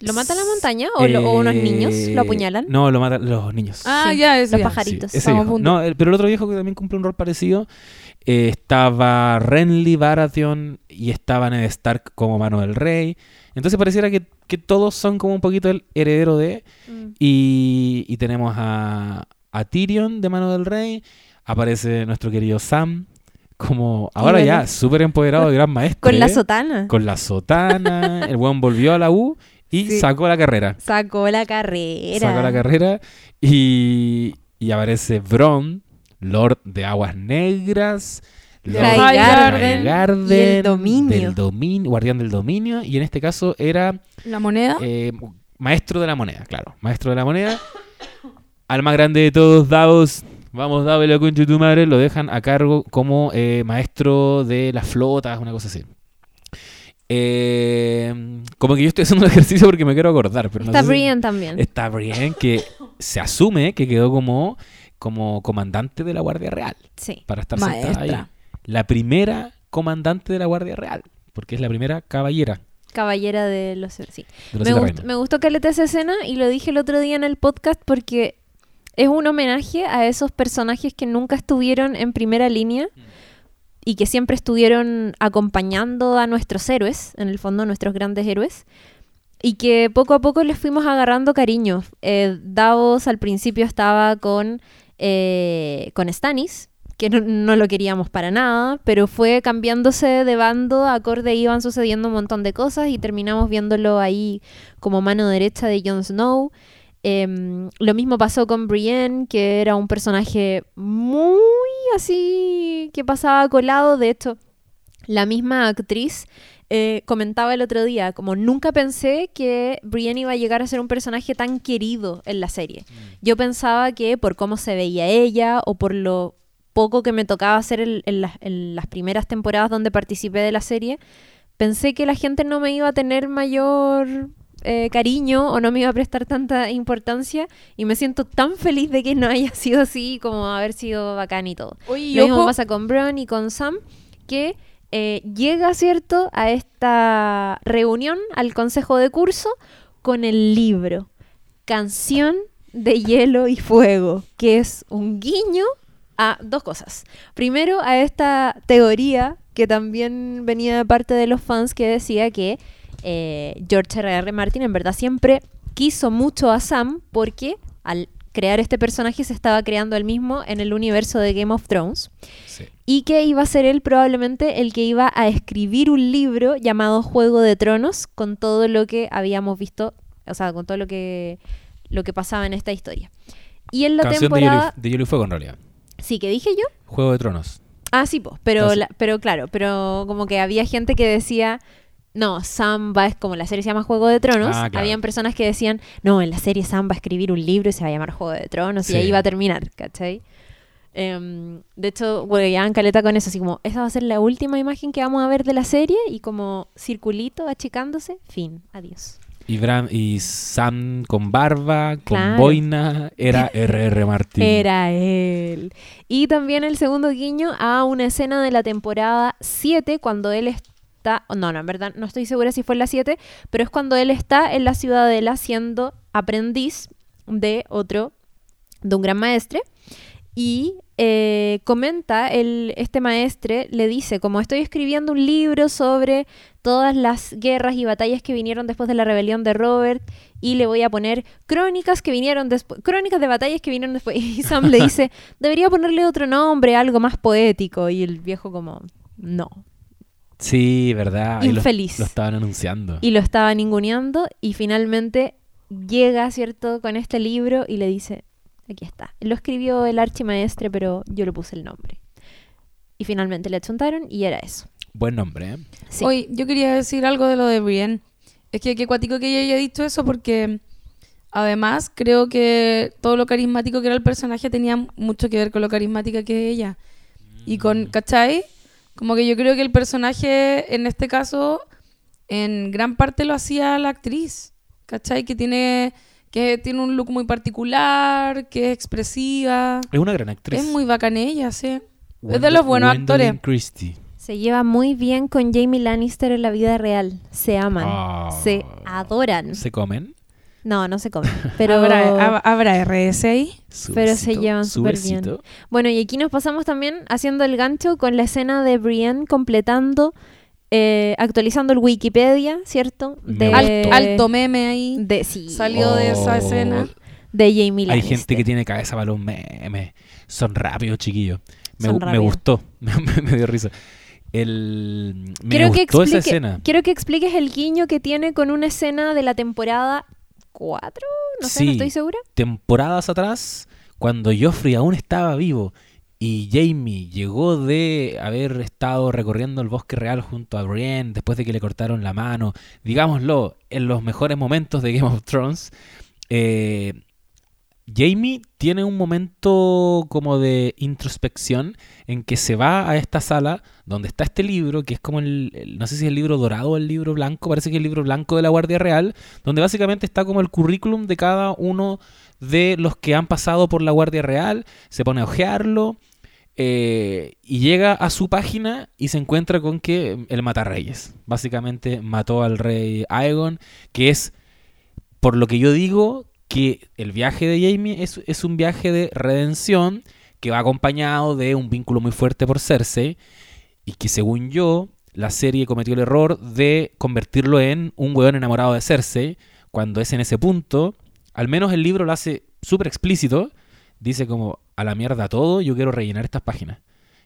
¿Lo mata la montaña o, lo- o unos niños eh, lo apuñalan? No, lo matan los niños. Ah, Sí, ya, es los ya. pajaritos. Sí, ese viejo. No, el- pero el otro viejo que también cumple un rol parecido eh, estaba Renly Baratheon y estaba Ned Stark como mano del rey. Entonces pareciera que, que todos son como un poquito el heredero de. Mm. Y, y tenemos a, a Tyrion de mano del rey. Aparece nuestro querido Sam como ahora ya súper empoderado de gran maestro. Con la ¿eh? sotana. Con la sotana. el buen volvió a la U y Sí. sacó la carrera. Sacó la carrera. Sacó la carrera y, y aparece Bron, Lord de Aguas Negras, Lord Highgarden de Highgarden, y el dominio. del dominio, guardián del dominio, y en este caso era La moneda. eh, maestro de la moneda, claro, maestro de la moneda. [COUGHS] Al más grande de todos, Davos, vamos, Davos, la concha de tu madre, lo dejan a cargo como eh, maestro de las flotas, una cosa así. Eh, como que yo estoy haciendo un [LAUGHS] ejercicio porque me quiero acordar, pero no Está sé si- Brian también. Está bien que se asume que quedó como, como comandante de la Guardia Real Sí. para estar sentada ahí. La primera comandante de la Guardia Real, porque es la primera caballera Caballera de los... Sí. de los Me, siete gust- reinos. me gustó que le esa escena y lo dije el otro día en el podcast porque es un homenaje a esos personajes que nunca estuvieron en primera línea y que siempre estuvieron acompañando a nuestros héroes, en el fondo nuestros grandes héroes, y que poco a poco les fuimos agarrando cariño. Eh, Davos al principio estaba con, eh, con Stannis, que no, lo queríamos para nada, pero fue cambiándose de bando, acorde iban sucediendo un montón de cosas y terminamos viéndolo ahí como mano derecha de Jon Snow. Em, lo mismo pasó con Brienne, que era un personaje muy así que pasaba colado. De hecho, la misma actriz eh, comentaba el otro día, como nunca pensé que Brienne iba a llegar a ser un personaje tan querido en la serie. Yo pensaba que por cómo se veía ella o por lo poco que me tocaba hacer en, en las- en las primeras temporadas donde participé de la serie, pensé que la gente no me iba a tener mayor eh, cariño o no me iba a prestar tanta importancia y me siento tan feliz de que no haya sido así como haber sido bacán y todo. Oye, Lo mismo ojo- pasa con Bron y con Sam, que eh, llega, ¿cierto?, a esta reunión, al consejo de curso, con el libro Canción de Hielo y Fuego, que es un guiño a dos cosas. Primero, a esta teoría que también venía de parte de los fans que decía que eh, George R.R. Martin en verdad siempre quiso mucho a Sam porque al crear este personaje se estaba creando él mismo en el universo de Game of Thrones Sí. y que iba a ser él probablemente el que iba a escribir un libro llamado Juego de Tronos con todo lo que habíamos visto, o sea, con todo lo que lo que pasaba en esta historia. Y en la Canción de hielo, temporada, y, de Hielo y Fuego, en realidad. sí que dije yo. Juego de Tronos. Ah, sí, pues, pero Entonces- la- pero claro, pero como que había gente que decía no, Sam va, es como la serie se llama Juego de Tronos. Ah, claro. Habían personas que decían, no, en la serie Sam va a escribir un libro y se va a llamar Juego de Tronos Sí. y ahí va a terminar, ¿cachai? Em, de hecho, hueveaban caleta con eso, así como, esa va a ser la última imagen que vamos a ver de la serie y como circulito achicándose, fin, adiós. Y, Bran, y Sam con barba, con Claro. boina, era [LAUGHS] R.R. Martin. Era él. Y también el segundo guiño a una escena de la temporada 7 cuando él No, no, en verdad no estoy segura si fue en la 7, pero es cuando él está en la ciudadela siendo aprendiz de otro, de un gran maestre. Y eh, comenta, el, este maestre le dice, como estoy escribiendo un libro sobre todas las guerras y batallas que vinieron después de la rebelión de Robert y le voy a poner crónicas que vinieron después, crónicas de batallas que vinieron después. [LAUGHS] Y Sam le dice, debería ponerle otro nombre, algo más poético. Y el viejo como, no. Sí, verdad. Ahí lo- Infeliz. Lo, estaban anunciando. Y lo estaba ninguneando y finalmente llega, ¿cierto?, con este libro y le dice, aquí está. Lo escribió el archimaestre, pero yo le puse el nombre. Y finalmente le achuntaron y era eso. Buen nombre, ¿eh? Sí. Oye, yo quería decir algo de lo de Brienne. Es que qué cuático que ella haya dicho eso porque además creo que todo lo carismático que era el personaje tenía mucho que ver con lo carismática que es ella. Y con, ¿cachai? Como que yo creo que el personaje en este caso en gran parte lo hacía la actriz. ¿Cachai? Que tiene, que tiene un look muy particular, que es expresiva. Es una gran actriz. Es muy bacana ella, sí. es de los buenos actores. Christie. Se lleva muy bien con Jamie Lannister en la vida real. Se aman. Ah. Se adoran. ¿Se comen? No, no se comen. [LAUGHS] Pero, ¿Habrá, hab- ¿Habrá RS ahí? Su Pero se llevan súper bien. Bueno, y aquí nos pasamos también haciendo el gancho con la escena de Brienne completando, eh, actualizando el Wikipedia, ¿cierto? De. Alto, alto meme ahí. de, sí, Salió de esa Oh, escena. de Jamie Hay Lannister. gente que tiene cabeza para los memes. Son rápidos, chiquillos. Me, me gustó. [LAUGHS] me, dio risa. El, me Quiero que, gustó esa explique- escena. quiero que expliques el guiño que tiene con una escena de la temporada 4, no sé, no estoy segura. temporadas atrás, cuando Joffrey aún estaba vivo y Jamie llegó de haber estado recorriendo el bosque real junto a Brienne después de que le cortaron la mano, digámoslo, en los mejores momentos de Game of Thrones, eh, Jamie tiene un momento como de introspección en que se va a esta sala donde está este libro, que es como el, el- no sé si es el libro dorado o el libro blanco, parece que es el libro blanco de la Guardia Real, donde básicamente está como el currículum de cada uno de los que han pasado por la Guardia Real, se pone a ojearlo eh, y llega a su página y se encuentra con que él mata reyes. Básicamente mató al rey Aegon, que es, por lo que yo digo, que el viaje de Jamie es, es un viaje de redención que va acompañado de un vínculo muy fuerte por Cersei y que según yo la serie cometió el error de convertirlo en un weón enamorado de Cersei, cuando es en ese punto, al menos el libro lo hace súper explícito, dice como, a la mierda todo, yo quiero rellenar estas páginas.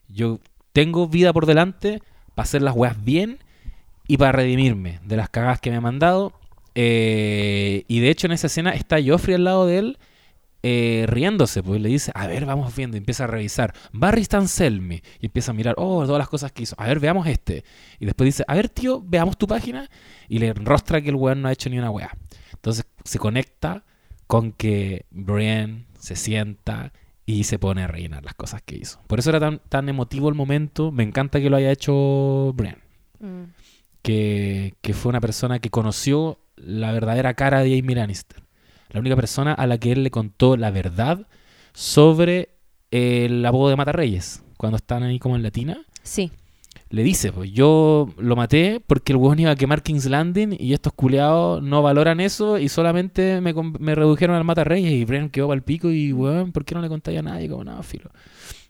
Yo tengo vida por delante para hacer las weas bien y para redimirme de las cagadas que me ha mandado. Eh, y de hecho en esa escena está Joffrey al lado de él eh, riéndose, pues le dice, a ver, vamos viendo, y empieza a revisar, Barry Selmy, y empieza a mirar, oh, todas las cosas que hizo, a ver, veamos este, y después dice, a ver, tío, veamos tu página, y le rostra que el weón no ha hecho ni una weá. Entonces se conecta con que Brian se sienta y se pone a rellenar las cosas que hizo. Por eso era tan, tan emotivo el momento, me encanta que lo haya hecho Brian, Mm. que, que fue una persona que conoció la verdadera cara de Jamie Lannister. La única persona a la que él le contó la verdad sobre el apodo de Matarreyes. Cuando están ahí como en Latina, Sí. le dice, pues yo lo maté porque el huevón iba a quemar King's Landing y estos culeados no valoran eso y solamente me, me redujeron al Matarreyes y Bren quedó para el pico y, weón, ¿por qué no le contáis a nadie? Como, nada, filo.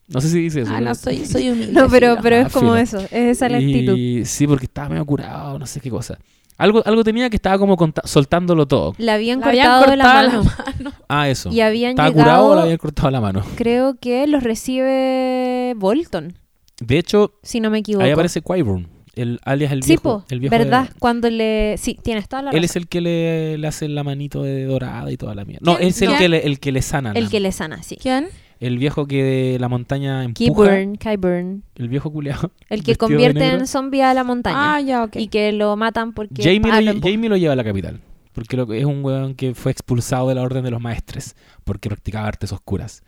No sé si dice eso. Ah, pero- no, soy, soy [LAUGHS] humilde. No, pero, pero Ah, es como filo. eso, es esa la actitud. Y sí, porque estaba medio curado, no sé qué cosa. Algo, algo tenía que estaba como conta- soltándolo todo. Le habían Le habían cortado la cortado mano. [LAUGHS] Ah, eso. Y habían ¿Estaba llegado, curado o le habían cortado la mano? creo que los recibe Bolton, De hecho, si no me equivoco. ahí aparece Qyburn, el, alias el Sí, viejo. po, el viejo ¿verdad? de- Cuando le... Sí, tienes toda la él razón. es el que le, le hace la manito de dorada y toda la mierda. No, ¿Quién? es el que le, el que le sana. El la- que le sana, sí. ¿Quién? El viejo que de la montaña empuja. Qyburn, Qyburn. El viejo culeado. [LAUGHS] El que convierte en zombie a la montaña. Ah, ya, ok. Y que lo matan porque... Jamie, ah, lo. Jamie lo lleva a la capital. Porque lo, que- es un weón que fue expulsado de la orden de los maestres. Porque practicaba artes oscuras.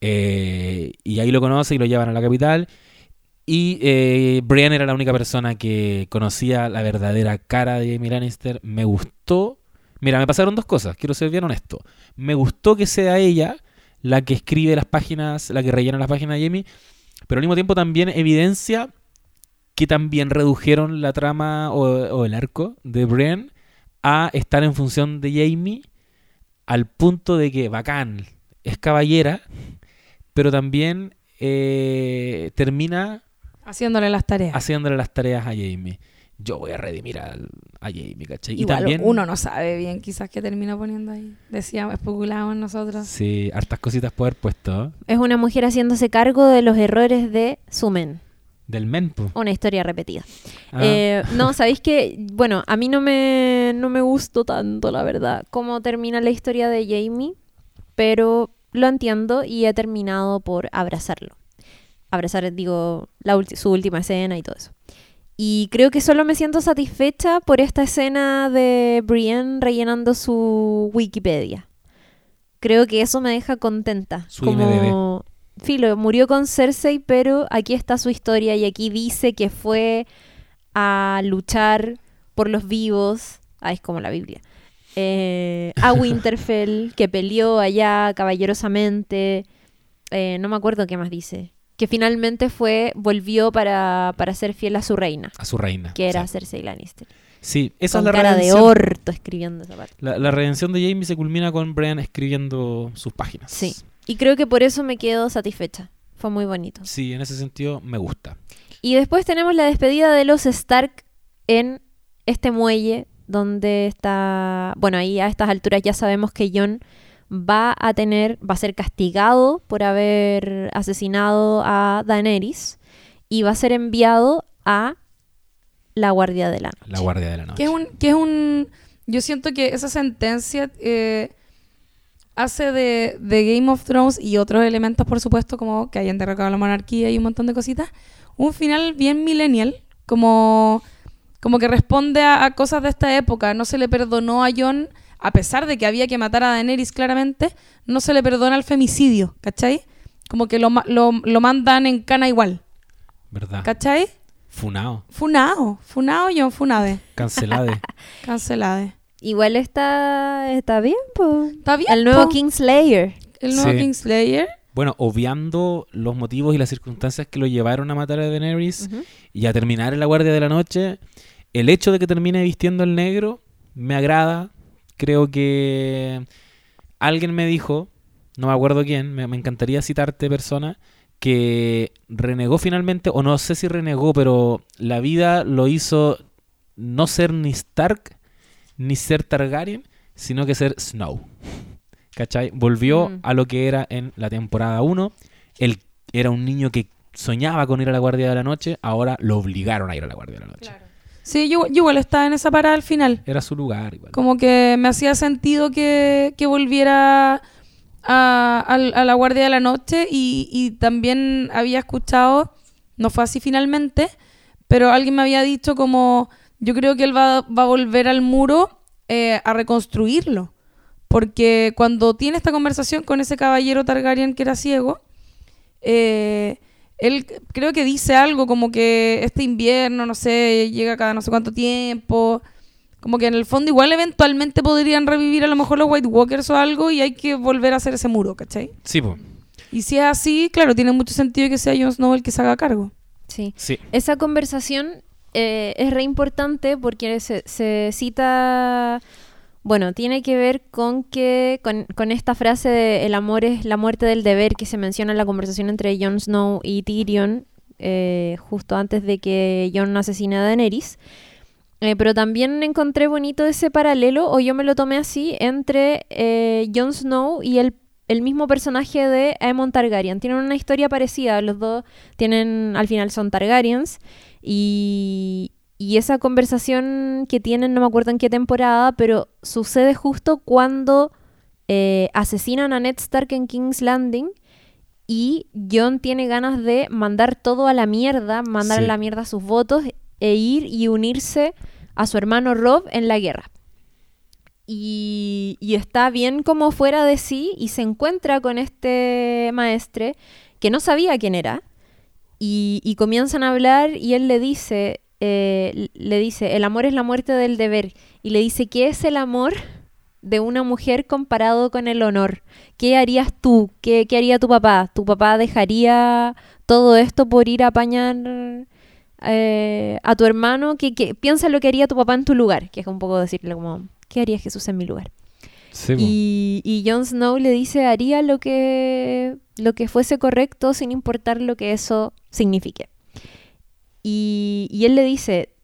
Eh, y ahí lo conoce y lo llevan a la capital. Y eh, Brian era la única persona que conocía la verdadera cara de Jamie Lannister. Me gustó. Mira, me pasaron dos cosas. Quiero ser bien honesto. Me gustó que sea ella la que escribe las páginas, la que rellena las páginas de Jamie. Pero al mismo tiempo también evidencia que también redujeron la trama o, o el arco de Brian a estar en función de Jamie al punto de que bacán es caballera, pero también eh, termina Haciéndole las tareas. haciéndole las tareas a Jamie. Yo voy a redimir al- a Jamie, ¿cachai? Y Igual también, uno no sabe bien quizás qué termina poniendo ahí. Decíamos, especulábamos nosotros. Sí, hartas cositas puede haber puesto. Es una mujer haciéndose cargo de los errores de su men. Del Menpo. Una historia repetida. Ah, Eh, no, sabéis que, bueno, a mí no me, no me gustó tanto, la verdad, cómo termina la historia de Jamie, pero lo entiendo y he terminado por abrazarlo. Abrazar, digo, la su última escena y todo eso. Y creo que solo me siento satisfecha por esta escena de Brienne rellenando su Wikipedia. Creo que eso me deja contenta. Su como, filo, murió con Cersei, pero aquí está su historia y aquí dice que fue a luchar por los vivos. Ah, es como la Biblia. Eh, a [LAUGHS] Winterfell, que peleó allá caballerosamente. Eh, no me acuerdo qué más dice. Que finalmente fue, volvió para, para ser fiel a su reina, a su reina. que era Sí, Cersei Lannister. Sí, esa con es la cara de orto escribiendo esa parte. La, la redención de Jamie se culmina con Brian escribiendo sus páginas. Sí. Y creo que por eso me quedo satisfecha. Fue muy bonito. Sí, en ese sentido me gusta. Y después tenemos la despedida de los Stark en este muelle donde está, bueno, ahí a estas alturas ya sabemos que Jon va a tener, va a ser castigado por haber asesinado a Daenerys y va a ser enviado a la Guardia de la Noche. La Guardia de la Noche. Que es un, que es un, yo siento que esa sentencia eh, hace de, de Game of Thrones y otros elementos, por supuesto, como que hayan derrocado la monarquía y un montón de cositas, un final bien millennial, como, como que responde a, a cosas de esta época. No se le perdonó a Jon, a pesar de que había que matar a Daenerys claramente, no se le perdona el femicidio, ¿cachai? Como que lo, ma- lo, lo mandan en cana igual, ¿Verdad? ¿cachai? Funao. Funao, funao Jon Funade, [LAUGHS] Cancelade. [LAUGHS] cancelade. Igual está, está bien, pues. Está bien. El nuevo po. Kingslayer. El nuevo Sí. Kingslayer. bueno, obviando los motivos y las circunstancias que lo llevaron a matar a Daenerys y a terminar en la Guardia de la Noche, el hecho de que termine vistiendo el negro me agrada. Creo que alguien me dijo, no me acuerdo quién, me, me encantaría citarte persona, que renegó finalmente, o no sé si renegó, pero la vida lo hizo no ser ni Stark ni ser Targaryen, sino que ser Snow. [LAUGHS] ¿Cachai? Volvió Mm. a lo que era en la temporada 1. Él era un niño que soñaba con ir a la Guardia de la Noche, ahora lo obligaron a ir a la Guardia de la Noche. Sí, yo, yo igual estaba en esa parada al final. Era su lugar igual. Como que me hacía sentido que, que volviera a, al- a la Guardia de la Noche y, y también había escuchado, no fue así finalmente, pero alguien me había dicho como, yo creo que él va, va a volver al muro eh, a reconstruirlo. Porque cuando tiene esta conversación con ese caballero Targaryen que era ciego, eh, él creo que dice algo como que este invierno, no sé, llega cada no sé cuánto tiempo. Como que en el fondo igual eventualmente podrían revivir a lo mejor los White Walkers o algo y hay que volver a hacer ese muro, ¿cachai? Sí, po. Y si es así, claro, tiene mucho sentido que sea Jon Snow el que se haga cargo. Sí. Sí. Esa conversación eh, es re importante porque se, se cita, bueno, tiene que ver con que con, esta frase de el amor es la muerte del deber que se menciona en la conversación entre Jon Snow y Tyrion eh, justo antes de que Jon asesine a Daenerys. Eh, pero también encontré bonito ese paralelo, o yo me lo tomé así, entre eh, Jon Snow y el, el mismo personaje de Aemon Targaryen. Tienen una historia parecida, los dos tienen, al final son Targaryens, y, y esa conversación que tienen, no me acuerdo en qué temporada, pero sucede justo cuando eh, asesinan a Ned Stark en King's Landing. Y Jon tiene ganas de mandar todo a la mierda, mandar Sí. a la mierda sus votos e ir y unirse a su hermano Rob en la guerra. Y, y está bien como fuera de sí y se encuentra con este maestre que no sabía quién era y, y comienzan a hablar y él le dice, eh, le dice, el amor es la muerte del deber y le dice, ¿qué es el amor de una mujer comparado con el honor? ¿Qué harías tú? ¿Qué, qué haría tu papá? ¿Tu papá dejaría todo esto por ir a apañar eh, a tu hermano? ¿Qué, qué- piensa lo que haría tu papá en tu lugar, que es un poco decirle como, ¿qué haría Jesús en mi lugar? Sí. Y, y Jon Snow le dice, haría lo que, lo que fuese correcto sin importar lo que eso signifique. Y, y él le dice,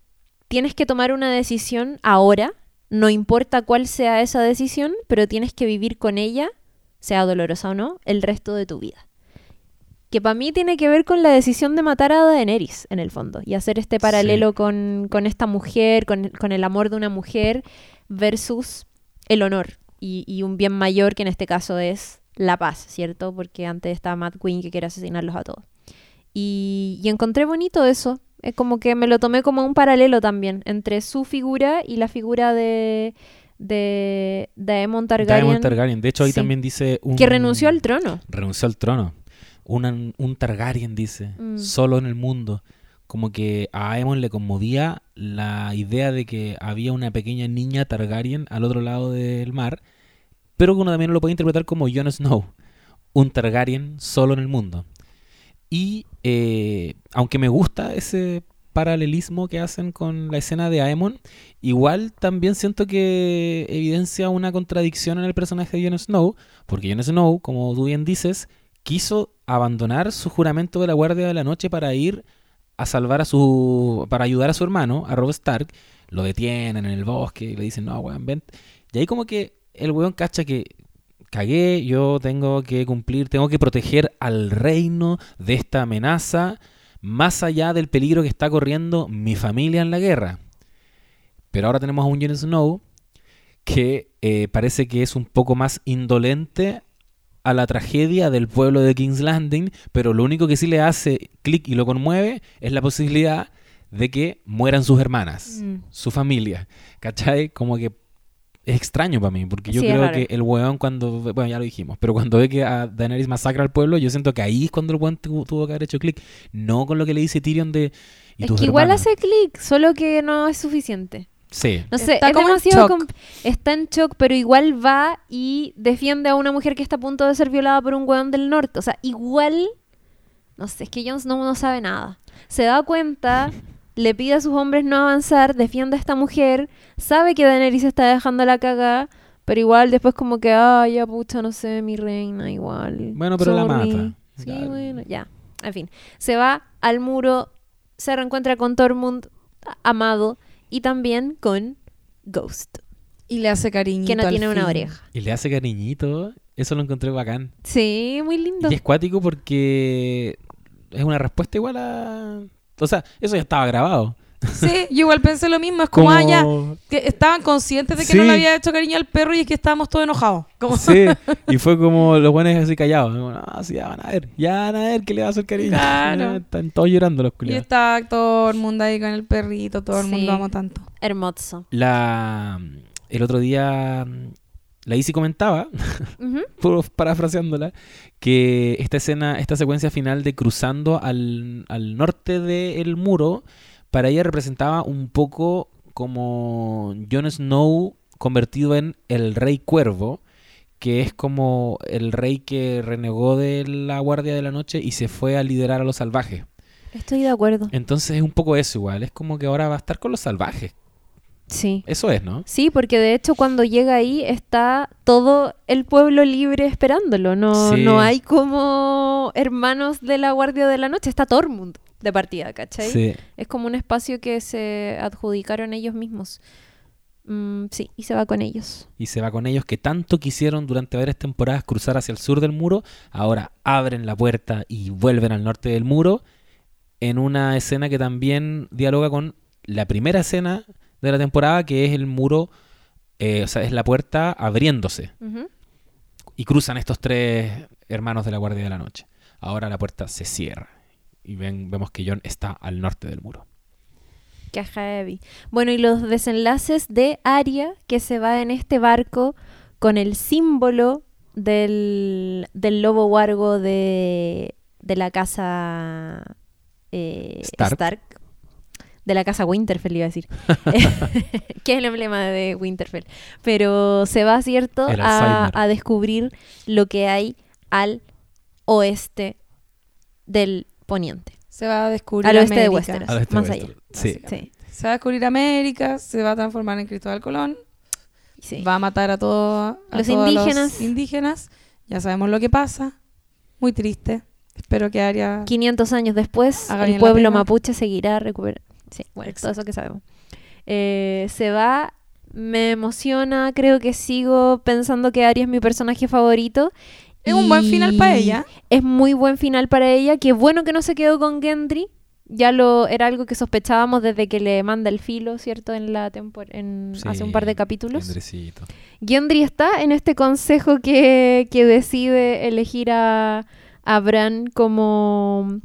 tienes que tomar una decisión ahora, no importa cuál sea esa decisión, pero tienes que vivir con ella, sea dolorosa o no, el resto de tu vida. Que para mí tiene que ver con la decisión de matar a Daenerys, en el fondo, y hacer este paralelo con, con esta mujer, con, con el amor de una mujer versus el honor y, y un bien mayor que en este caso es la paz, ¿cierto? Porque antes está Matt Queen que quiere asesinarlos a todos. Y, y encontré bonito eso. Es como que me lo tomé como un paralelo también entre su figura y la figura de, de Daemon Targaryen, Daemon Targaryen. De hecho, ahí Sí. también dice un... que renunció al trono. renunció al trono. Una- un Targaryen, dice, Mm. solo en el mundo. Como que a Aemon le conmovía la idea de que había una pequeña niña Targaryen al otro lado del mar, pero uno también lo puede interpretar como Jon Snow, un Targaryen solo en el mundo. Y eh, aunque me gusta ese paralelismo que hacen con la escena de Aemon, igual también siento que evidencia una contradicción en el personaje de Jon Snow, porque Jon Snow, como tú bien dices, quiso abandonar su juramento de la Guardia de la Noche para ir a salvar a su. para ayudar a su hermano, a Rob Stark. Lo detienen en el bosque y le dicen, no, weón, ven. Y ahí como que el weón cacha que cagué, yo tengo que cumplir, tengo que proteger al reino de esta amenaza, más allá del peligro que está corriendo mi familia en la guerra. Pero ahora tenemos a un Jon Snow que eh, parece que es un poco más indolente a la tragedia del pueblo de King's Landing, pero lo único que sí le hace clic y lo conmueve es la posibilidad de que mueran sus hermanas, Mm. su familia. ¿Cachai? Como que es extraño para mí, porque yo Sí, creo que el weón cuando, bueno, ya lo dijimos, pero cuando ve que a Daenerys masacra al pueblo, yo siento que ahí es cuando el weón tu- tuvo que haber hecho clic, no con lo que le dice Tyrion de... ¿y Es que igual hermanas?". hace clic, solo que no es suficiente. Sí, No sé, Está es como en shock. está en shock, pero igual va y defiende a una mujer que está a punto de ser violada por un weón del norte. O sea, igual, no sé, es que Jon Snow no sabe nada. Se da cuenta, [LAUGHS] le pide a sus hombres no avanzar, defiende a esta mujer, sabe que Daenerys está dejando la cagada, pero igual después como que, ay, ya pucha, no sé, mi reina, igual. Bueno, pero la sorry". mata. Sí, bueno, ya. En fin, se va al muro, se reencuentra con Tormund, amado, y también con Ghost, Y le hace cariñito. que no al tiene una oreja. Y le hace cariñito. Eso lo encontré bacán. Sí, muy lindo. Y es cuático porque es una respuesta igual a... O sea, eso ya estaba grabado. Sí, yo igual pensé lo mismo. Es como, ah, ya, que estaban conscientes de que no le había hecho cariño al perro y es que estábamos todos enojados. Como, Sí, [LAUGHS] y fue como los buenos así callados. Como, no, sí, ya van a ver, ya van a ver que le va a hacer cariño. Claro. [LAUGHS] Están todos llorando los y culiados. está todo el mundo ahí con el perrito, todo el Sí. mundo lo amo tanto. Hermoso. La, el otro día, la Isi comentaba, [LAUGHS] parafraseándola, que esta escena, esta secuencia final de cruzando al, al norte del muro, para ella representaba un poco como Jon Snow convertido en el rey cuervo, que es como el rey que renegó de la Guardia de la Noche y se fue a liderar a los salvajes. Estoy de acuerdo. Entonces es un poco eso igual, es como que ahora va a estar con los salvajes. Sí. Eso es, ¿no? Sí, porque de hecho cuando llega ahí está todo el pueblo libre esperándolo. No, Sí. no hay como hermanos de la Guardia de la Noche. Está Tormund de partida, ¿cachai? Sí. Es como un espacio que se adjudicaron ellos mismos. Mm, sí, y se va con ellos. y se va con ellos que tanto quisieron durante varias temporadas cruzar hacia el sur del muro, ahora abren la puerta y vuelven al norte del muro en una escena que también dialoga con la primera escena de la temporada que es el muro, eh, o sea, es la puerta abriéndose y cruzan estos tres hermanos de la Guardia de la Noche. Ahora la puerta se cierra y ven, vemos que John está al norte del muro. Qué heavy. Bueno, y los desenlaces de Aria que se va en este barco con el símbolo del, del lobo wargo de, de la casa eh, Stark. Stark. De la casa Winterfell, iba a decir. [LAUGHS] [LAUGHS] que es el emblema de Winterfell. Pero se va, ¿cierto?, a, descubrir lo que hay al oeste del poniente. Se va a descubrir Al oeste de América. Westeros. Al este más allá. Sí. Sí, Se va a descubrir América, se va a transformar en Cristóbal Colón, sí. va a matar a, todo, a Los todos indígenas. los indígenas. Ya sabemos lo que pasa. Muy triste. Espero que Aria... 500 años después, el pueblo mapuche seguirá recuperando. Sí, bueno, todo eso que sabemos. Eh, se va, me emociona, creo que sigo pensando que Aria es mi personaje favorito. Es un buen final para ella. Es muy buen final para ella. Qué bueno que no se quedó con Gendry. Ya lo era algo que sospechábamos desde que le manda el filo, ¿cierto? En la en hace un par de capítulos. Andresito. Gendry está en este consejo que, que decide elegir a, a Bran como,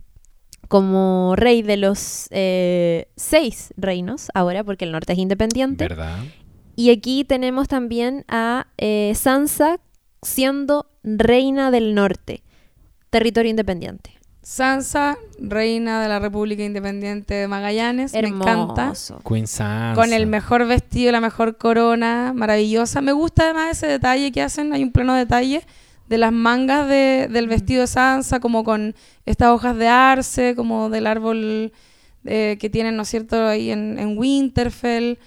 como rey de los eh, seis reinos ahora, porque el norte es independiente. ¿Verdad? Y aquí tenemos también a eh, Sansa siendo reina del norte, territorio independiente. Sansa, reina de la República Independiente de Magallanes. Me encanta. Queen Sansa. Con el mejor vestido, la mejor corona, maravillosa. Me gusta además ese detalle que hacen, hay un pleno detalle de las mangas de- del vestido de Sansa, como con estas hojas de arce, como del árbol eh, que tienen, ¿no es cierto?, ahí en, en Winterfell.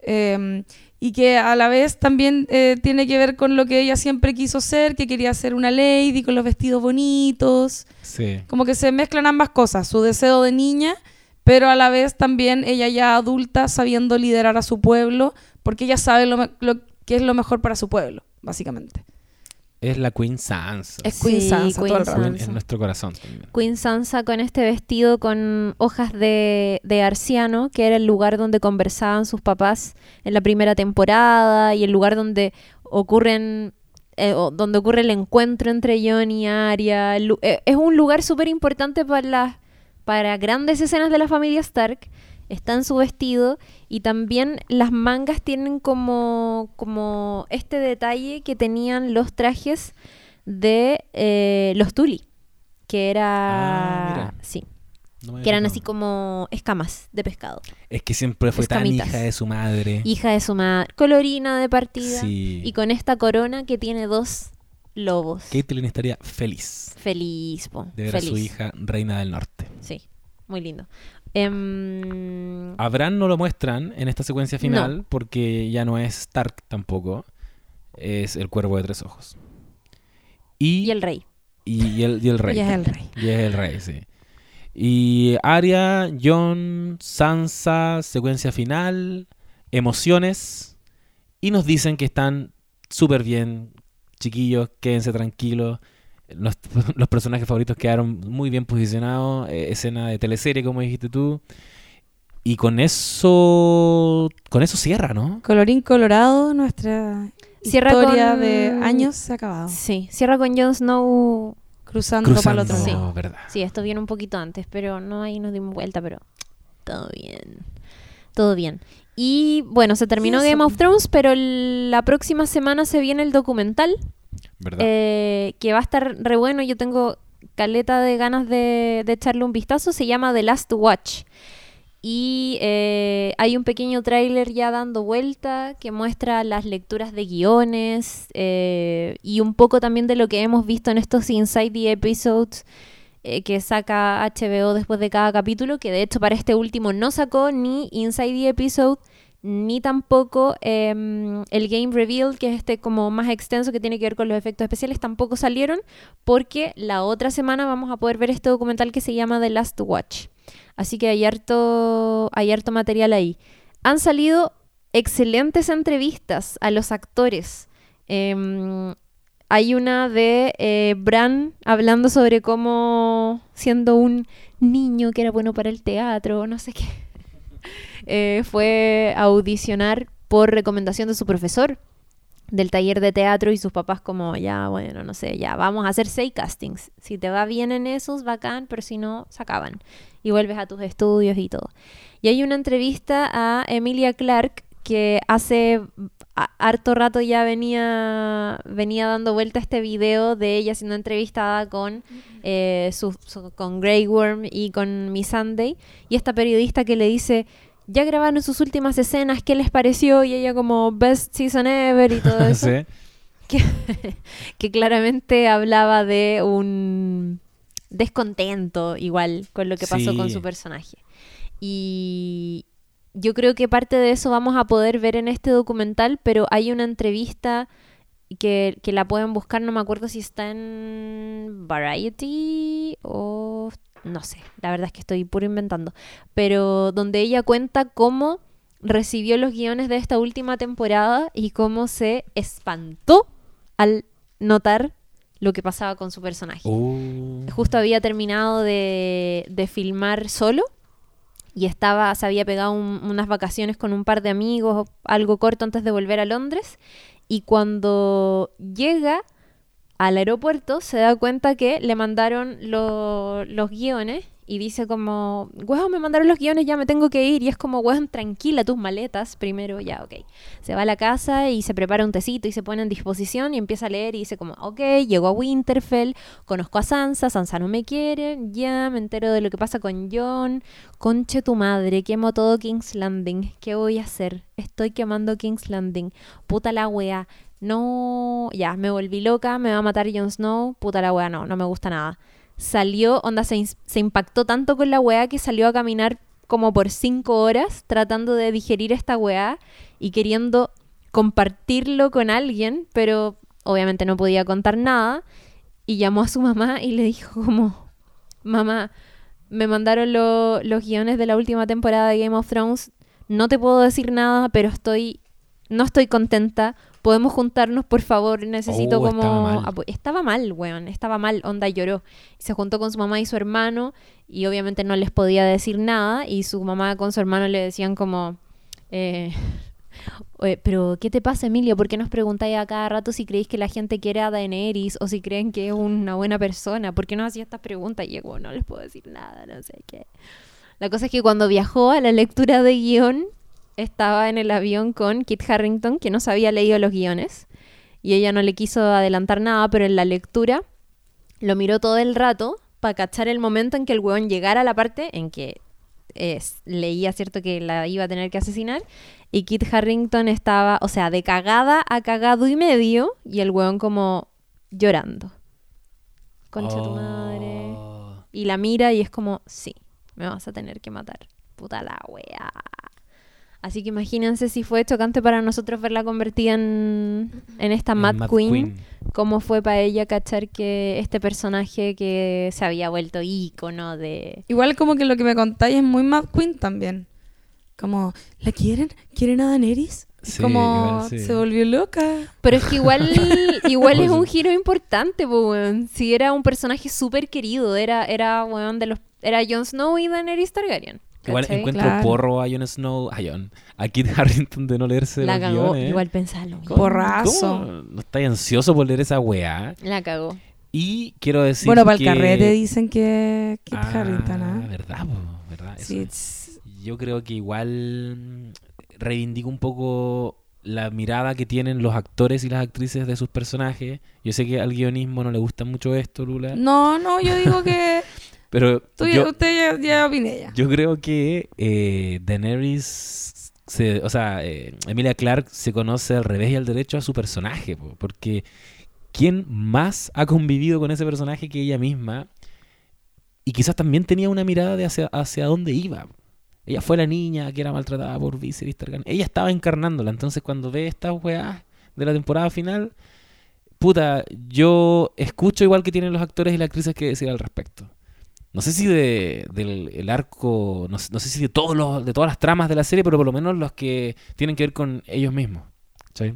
Eh, y que a la vez también eh, tiene que ver con lo que ella siempre quiso ser, que quería ser una lady, con los vestidos bonitos. Sí. Como que se mezclan ambas cosas, su deseo de niña, pero a la vez también ella ya adulta sabiendo liderar a su pueblo, porque ella sabe lo, lo que es lo mejor para su pueblo, básicamente. Es la Queen Sansa. Es Queen Sí, Sansa todo el Queen rato. Sansa. en nuestro corazón también. Queen Sansa con este vestido con hojas de, de arciano, que era el lugar donde conversaban sus papás en la primera temporada y el lugar donde ocurren eh, o donde ocurre el encuentro entre Jon y Arya. El eh, es un lugar súper importante para las para grandes escenas de la familia Stark. Está en su vestido y también las mangas tienen como, como este detalle que tenían los trajes de eh, los Tully, que Ah, era mira. sí, No que eran así como escamas de pescado. Es que siempre fue tan escamitas. hija de su madre. Hija de su madre, colorina de partida Sí. y con esta corona que tiene dos lobos. Caitlyn estaría feliz Feliz, po, de ver feliz. a su hija reina del norte. Sí, muy lindo. A Bran no lo muestran en esta secuencia final porque ya no es Stark tampoco. Es el cuervo de tres ojos. Y, y el rey. Y, y el, y el rey. [LAUGHS] Ella es el rey. Y es el rey, sí. Y Arya, Jon, Sansa, secuencia final, emociones. Y nos dicen que están súper bien, chiquillos, quédense tranquilos. Los, [LAUGHS] los personajes favoritos quedaron muy bien posicionados. eh, escena de teleserie, como dijiste tú. Y con eso. Con eso cierra, ¿no? Colorín colorado, nuestra Cierra historia con- de años se ha acabado. Sí, cierra con Jon Snow. Cruzando, Cruzando, para el otro Sí. lado. verdad. Sí, esto viene un poquito antes, pero no ahí nos dimos vuelta, pero todo bien. Todo bien. Y bueno, se terminó eso. Game of Thrones, pero la próxima semana se viene el documental, Eh, que va a estar re bueno. Yo tengo caleta de ganas de, echarle un vistazo. Se llama The Last Watch. Y eh, hay un pequeño tráiler ya dando vuelta que muestra las lecturas de guiones eh, y un poco también de lo que hemos visto en estos Inside the Episodes que saca HBO después de cada capítulo, que de hecho para este último no sacó ni Inside the Episode ni tampoco em, el Game Reveal, que es este como más extenso que tiene que ver con los efectos especiales, tampoco salieron porque la otra semana vamos a poder ver este documental que se llama The Last Watch. Así que hay harto, hay harto material ahí. Han salido excelentes entrevistas a los actores. Em, hay una de eh, Bran hablando sobre cómo siendo un niño que era bueno para el teatro, no sé qué, eh, fue audicionar por recomendación de su profesor del taller de teatro y sus papás como, ya, bueno, no sé, ya, vamos a hacer seis castings. Si te va bien en esos, bacán, pero si no, se acaban. Y vuelves a tus estudios y todo. Y hay una entrevista a Emilia Clark que hace harto rato ya venía, venía dando vuelta este video de ella siendo entrevistada con, eh, su- su- con Grey Worm y con Miss Sunday. Y esta periodista que le dice, ya grabaron sus últimas escenas, ¿qué les pareció? Y ella como, best season ever y todo eso. [LAUGHS] Sí. que, que claramente hablaba de un descontento igual con lo que pasó con su personaje. Y yo creo que parte de eso vamos a poder ver en este documental, pero hay una entrevista que, que la pueden buscar, no me acuerdo si está en Variety o no sé, la verdad es que estoy puro inventando, pero donde ella cuenta cómo recibió los guiones de esta última temporada y cómo se espantó al notar lo que pasaba con su personaje. Uh. Justo había terminado de, de filmar solo y estaba, se había pegado un- unas vacaciones con un par de amigos, algo corto antes de volver a Londres. Y cuando llega al aeropuerto se da cuenta que le mandaron lo- los guiones y dice como, weón, me mandaron los guiones, ya me tengo que ir. Y es como, weón, tranquila tus maletas. Primero, ya, ok. Se va a la casa y se prepara un tecito y se pone en disposición y empieza a leer y dice como, ok, llego a Winterfell, conozco a Sansa, Sansa no me quiere, ya me entero de lo que pasa con John, conche tu madre, quemo todo King's Landing, ¿qué voy a hacer? Estoy quemando King's Landing, puta la wea, no, ya, me volví loca, me va a matar Jon Snow, puta la wea, no, no me gusta nada. Salió, onda, se, se impactó tanto con la wea que salió a caminar como por cinco horas tratando de digerir esta wea y queriendo compartirlo con alguien, pero obviamente no podía contar nada. Y llamó a su mamá y le dijo como, mamá, me mandaron lo- los guiones de la última temporada de Game of Thrones, no te puedo decir nada, pero estoy, no estoy contenta. Podemos juntarnos, por favor. Necesito Oh, como. estaba mal. Estaba mal, weón. Estaba mal. Onda lloró. Se juntó con su mamá y su hermano. Y obviamente no les podía decir nada. Y su mamá con su hermano le decían como. eh, "Oye, pero, ¿qué te pasa, Emilio? ¿Por qué nos preguntáis a cada rato si creéis que la gente quiere a Daenerys o si creen que es una buena persona? ¿Por qué nos hacía estas preguntas? Y yo, como, no les puedo decir nada, no sé qué. La cosa es que cuando viajó a la lectura de guion, estaba en el avión con Kit Harrington, que no se había leído los guiones, y ella no le quiso adelantar nada, pero en la lectura lo miró todo el rato para cachar el momento en que el weón llegara a la parte en que es- leía, ¿cierto?, que la iba a tener que asesinar, y Kit Harrington estaba, o sea, de cagada a cagado y medio, y el weón como llorando. Concha tu madre. Oh. Y la mira y es como, sí, me vas a tener que matar. Puta la wea. Así que imagínense si fue chocante para nosotros verla convertida en, en esta En Mad, Mad Queen, Queen. cómo fue para ella cachar que este personaje que se había vuelto ícono de... Igual como que lo que me contáis es muy Mad Queen también. Como, ¿la quieren? ¿Quieren a Daenerys? Es Sí, como, igual sí. se volvió loca. Pero es que igual, [LAUGHS] igual es Pues un giro importante, po, weón. Si era un personaje súper querido, era, era, weón, de los... Era Jon Snow y Daenerys Targaryen. Igual ¿cachai? encuentro Claro. porro a Jon Snow, a Jon, a Kit Harrington de no leerse La los cagó, guiones. igual pensaba lo mismo. ¿Cómo- Porrazo. cómo ¿No estáis ansioso por leer esa weá? La cagó. Y quiero decir bueno, para el carrete dicen que Kit Ah, Harrington, ¿ah? verdad, po, verdad. Sí, tss. Yo creo que igual reivindico un poco la mirada que tienen los actores y las actrices de sus personajes. Yo sé que al guionismo no le gusta mucho esto, Lula, No, no, yo digo que [LAUGHS] pero tú yo, usted ya, ya opiné ya. yo creo que eh, Daenerys, se- o sea, eh, Emilia Clark se conoce al revés y al derecho a su personaje, po, porque ¿quién más ha convivido con ese personaje que ella misma? Y quizás también tenía una mirada de hacia, hacia dónde iba. Ella fue la niña que era maltratada por Viserys Targaryen. Ella estaba encarnándola, entonces cuando ve estas weas de la temporada final, puta, yo escucho igual que tienen los actores y las actrices que decir al respecto. No sé si de, del el arco, no, sé- no sé si de todos los, de todas las tramas de la serie, pero por lo menos los que tienen que ver con ellos mismos. ¿Sí?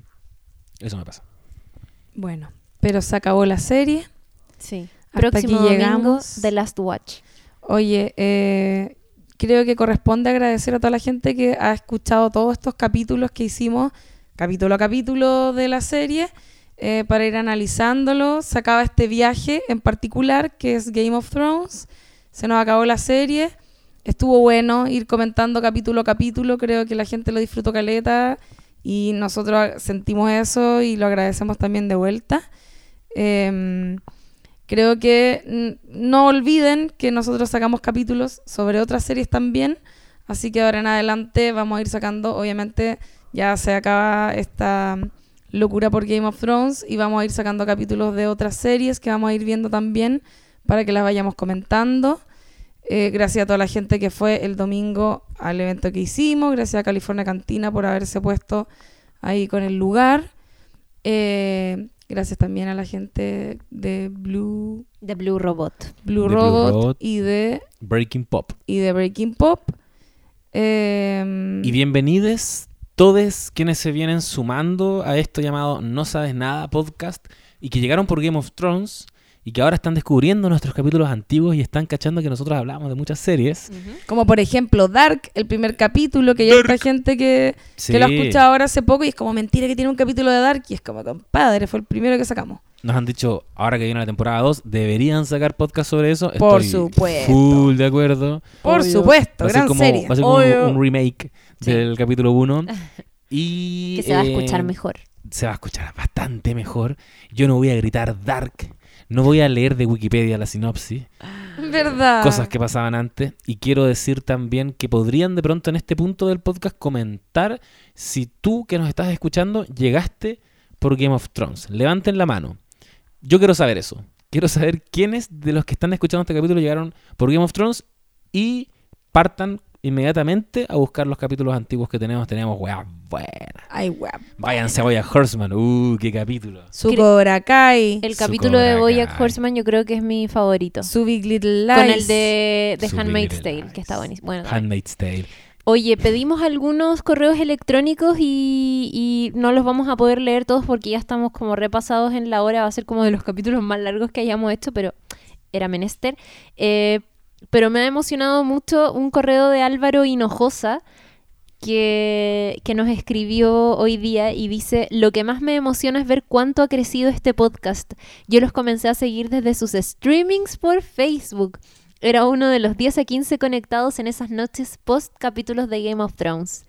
Eso me pasa. Bueno, pero se acabó la serie. Sí. Hasta Próximo aquí domingo, llegamos. The Last Watch. Oye, eh, creo que corresponde agradecer a toda la gente que ha escuchado todos estos capítulos que hicimos, capítulo a capítulo de la serie, eh, para ir analizándolo. Se acaba este viaje en particular, que es Game of Thrones. Se nos acabó la serie. Estuvo bueno ir comentando capítulo a capítulo. Creo que la gente lo disfrutó caleta y nosotros sentimos eso y lo agradecemos también de vuelta. Em, creo que no olviden que nosotros sacamos capítulos sobre otras series también, así que ahora en adelante vamos a ir sacando, obviamente ya se acaba esta locura por Game of Thrones y vamos a ir sacando capítulos de otras series que vamos a ir viendo también para que las vayamos comentando. Eh, gracias a toda la gente que fue el domingo al evento que hicimos, gracias a California Cantina por haberse puesto ahí con el lugar. Eh, gracias también a la gente de Blue, The Blue Robot. Blue, De Blue Robot, Robot. y de Breaking Pop. y de Breaking Pop. Eh, Y bienvenidos todos quienes se vienen sumando a esto llamado No Sabes Nada podcast y que llegaron por Game of Thrones y que ahora están descubriendo nuestros capítulos antiguos y están cachando que nosotros hablamos de muchas series. como por ejemplo Dark, el primer capítulo, que ya hay gente que, Sí, que lo ha escuchado ahora hace poco y es como mentira que tiene un capítulo de Dark y es como compadre, fue el primero que sacamos. nos han dicho, ahora que viene la temporada 2, deberían sacar podcast sobre eso. Por Estoy supuesto. Full de acuerdo. Por Obvio. supuesto, Va a ser gran como, serie. va a ser como Obvio. un remake Sí. del capítulo 1. [LAUGHS] Y, Que se va a eh, escuchar mejor. se va a escuchar bastante mejor. Yo no voy a gritar Dark, no voy a leer de Wikipedia la sinopsis, ¿Verdad? cosas que pasaban antes. Y quiero decir también que podrían de pronto en este punto del podcast comentar si tú que nos estás escuchando llegaste por Game of Thrones. Levanten la mano. Yo quiero saber eso. Quiero saber quiénes de los que están escuchando este capítulo llegaron por Game of Thrones y partan inmediatamente a buscar los capítulos antiguos que tenemos. Teníamos weas buenas. Ay, guap. Váyanse a Boya Horseman. Uh, qué capítulo. Su Cobra Kai, El capítulo de Kai. Horseman yo creo que es mi favorito. su Big Little Lies. Con el de, de Handmaid's Tale, Lies. que está buenísimo. Bueno. Handmaid's Tale. Oye, pedimos algunos correos electrónicos y, y no los vamos a poder leer todos porque ya estamos como repasados en la hora. Va a ser como de los capítulos más largos que hayamos hecho, pero era menester. Eh, pero me ha emocionado mucho un correo de Álvaro Hinojosa que, que nos escribió hoy día y dice, lo que más me emociona es ver cuánto ha crecido este podcast. Yo los comencé a seguir desde sus streamings por Facebook. Era uno de los 10 a 15 conectados en esas noches post capítulos de Game of Thrones.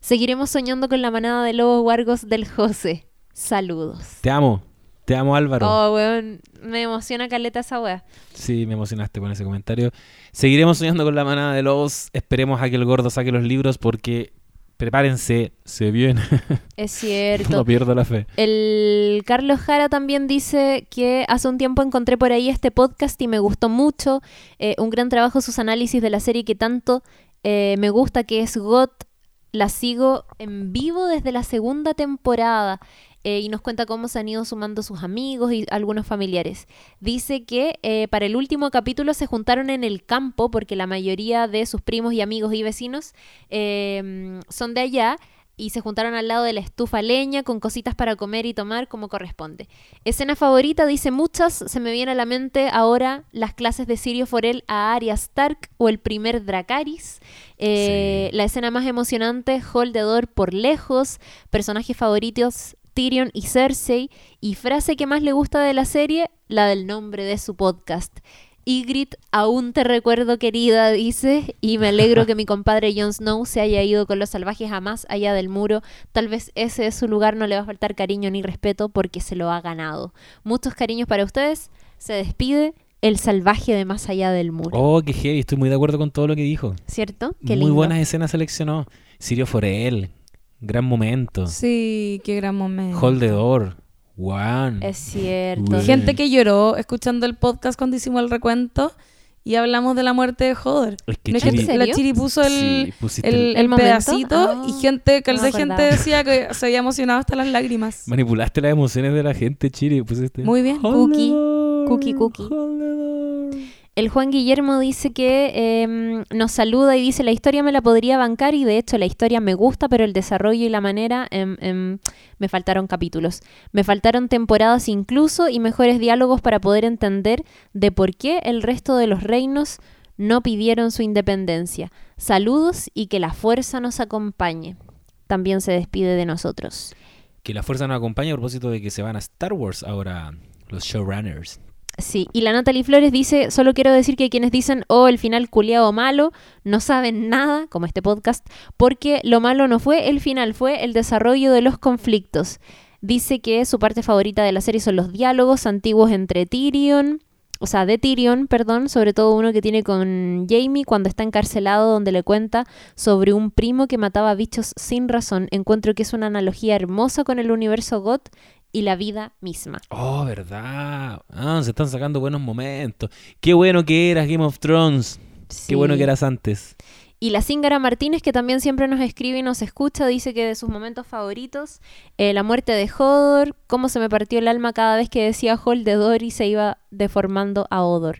Seguiremos soñando con la manada de lobos wargos del José. Saludos. Te amo. Te amo, Álvaro. Oh, weón, me emociona caleta esa wea. Sí, me emocionaste con ese comentario. Seguiremos soñando con la manada de lobos. Esperemos a que el gordo saque los libros porque prepárense, se viene. [LAUGHS] Es cierto. no pierdo la fe. El Carlos Jara también dice que hace un tiempo encontré por ahí este podcast y me gustó mucho. Eh, un gran trabajo sus análisis de la serie que tanto eh, me gusta, que es GOT. La sigo en vivo desde la segunda temporada. Eh, y nos cuenta cómo se han ido sumando sus amigos y algunos familiares. Dice que eh, para el último capítulo se juntaron en el campo porque la mayoría de sus primos y amigos y vecinos eh, son de allá y se juntaron al lado de la estufa leña con cositas para comer y tomar como corresponde. Escena favorita, dice muchas, se me viene a la mente ahora las clases de Sirio Forel a Arya Stark o el primer Dracaris. Eh, Sí. La escena más emocionante, Holdedor por lejos, personajes favoritos Tyrion y Cersei, y frase que más le gusta de la serie, la del nombre de su podcast. Ygritte, aún te recuerdo querida, dice, y me alegro que mi compadre Jon Snow se haya ido con los salvajes a más allá del muro. Tal vez ese es su lugar, no le va a faltar cariño ni respeto porque se lo ha ganado. Muchos cariños para ustedes. Se despide el salvaje de más allá del muro. Oh, qué heavy, estoy muy de acuerdo con todo lo que dijo. ¿Cierto? Qué muy lindo. buenas escenas seleccionó. Sirio Forel, gran momento. Sí, qué gran momento. Holdedor, Juan. Es cierto. Uy. Gente que lloró escuchando el podcast cuando hicimos el recuento y hablamos de la muerte de Joder. Es que No que Chiri- ¿En serio? la Chiri puso el, Sí, el, pedacito Ah, y gente, calza no gente decía que se había emocionado hasta las lágrimas. Manipulaste las emociones de la gente, Chiri. Pusiste. Muy bien. Cookie, cookie, cookie. El Juan Guillermo dice que em, nos saluda y dice la historia me la podría bancar y de hecho la historia me gusta, pero el desarrollo y la manera em, em, me faltaron capítulos. Me faltaron temporadas incluso y mejores diálogos para poder entender de por qué el resto de los reinos no pidieron su independencia. Saludos y que la fuerza nos acompañe. También se despide de nosotros. Que la fuerza nos acompañe a propósito de que se van a Star Wars ahora los showrunners. Sí, y la Natalie Flores dice, solo quiero decir que quienes dicen, oh, el final culiado malo, no saben nada, como este podcast, porque lo malo no fue el final, fue el desarrollo de los conflictos. Dice que su parte favorita de la serie son los diálogos antiguos entre Tyrion, o sea, de Tyrion, perdón, sobre todo uno que tiene con Jamie cuando está encarcelado, donde le cuenta sobre un primo que mataba bichos sin razón. Encuentro que es una analogía hermosa con el universo GOT y la vida misma. Oh, verdad. Ah, se están sacando buenos momentos. Qué bueno que eras Game of Thrones. Qué bueno que eras antes. Y la Zingara Martínez, que también siempre nos escribe y nos escucha, dice que de sus momentos favoritos, eh, la muerte de Hodor, cómo se me partió el alma cada vez que decía Hold de Dor y se iba deformando a Odor.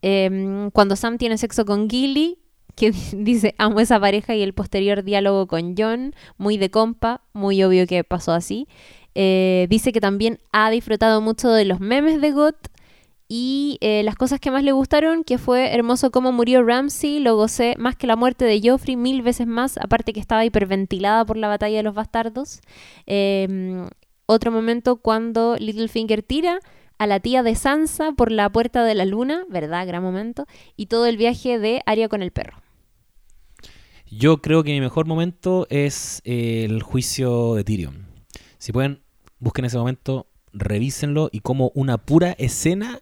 Em, cuando Sam tiene sexo con Gilly, que [LAUGHS] dice amo esa pareja y el posterior diálogo con John, muy de compa, muy obvio que pasó así. Eh, dice que también ha disfrutado mucho de los memes de GOT y eh, las cosas que más le gustaron, que fue hermoso cómo murió Ramsey, lo gocé más que la muerte de Joffrey mil veces más, aparte que estaba hiperventilada por la batalla de los bastardos. Eh, otro momento cuando Littlefinger tira a la tía de Sansa por la puerta de la luna, ¿verdad? Gran momento. Y todo el viaje de Arya con el perro. Yo creo que mi mejor momento es el juicio de Tyrion. Si pueden, busquen ese momento, revísenlo y como una pura escena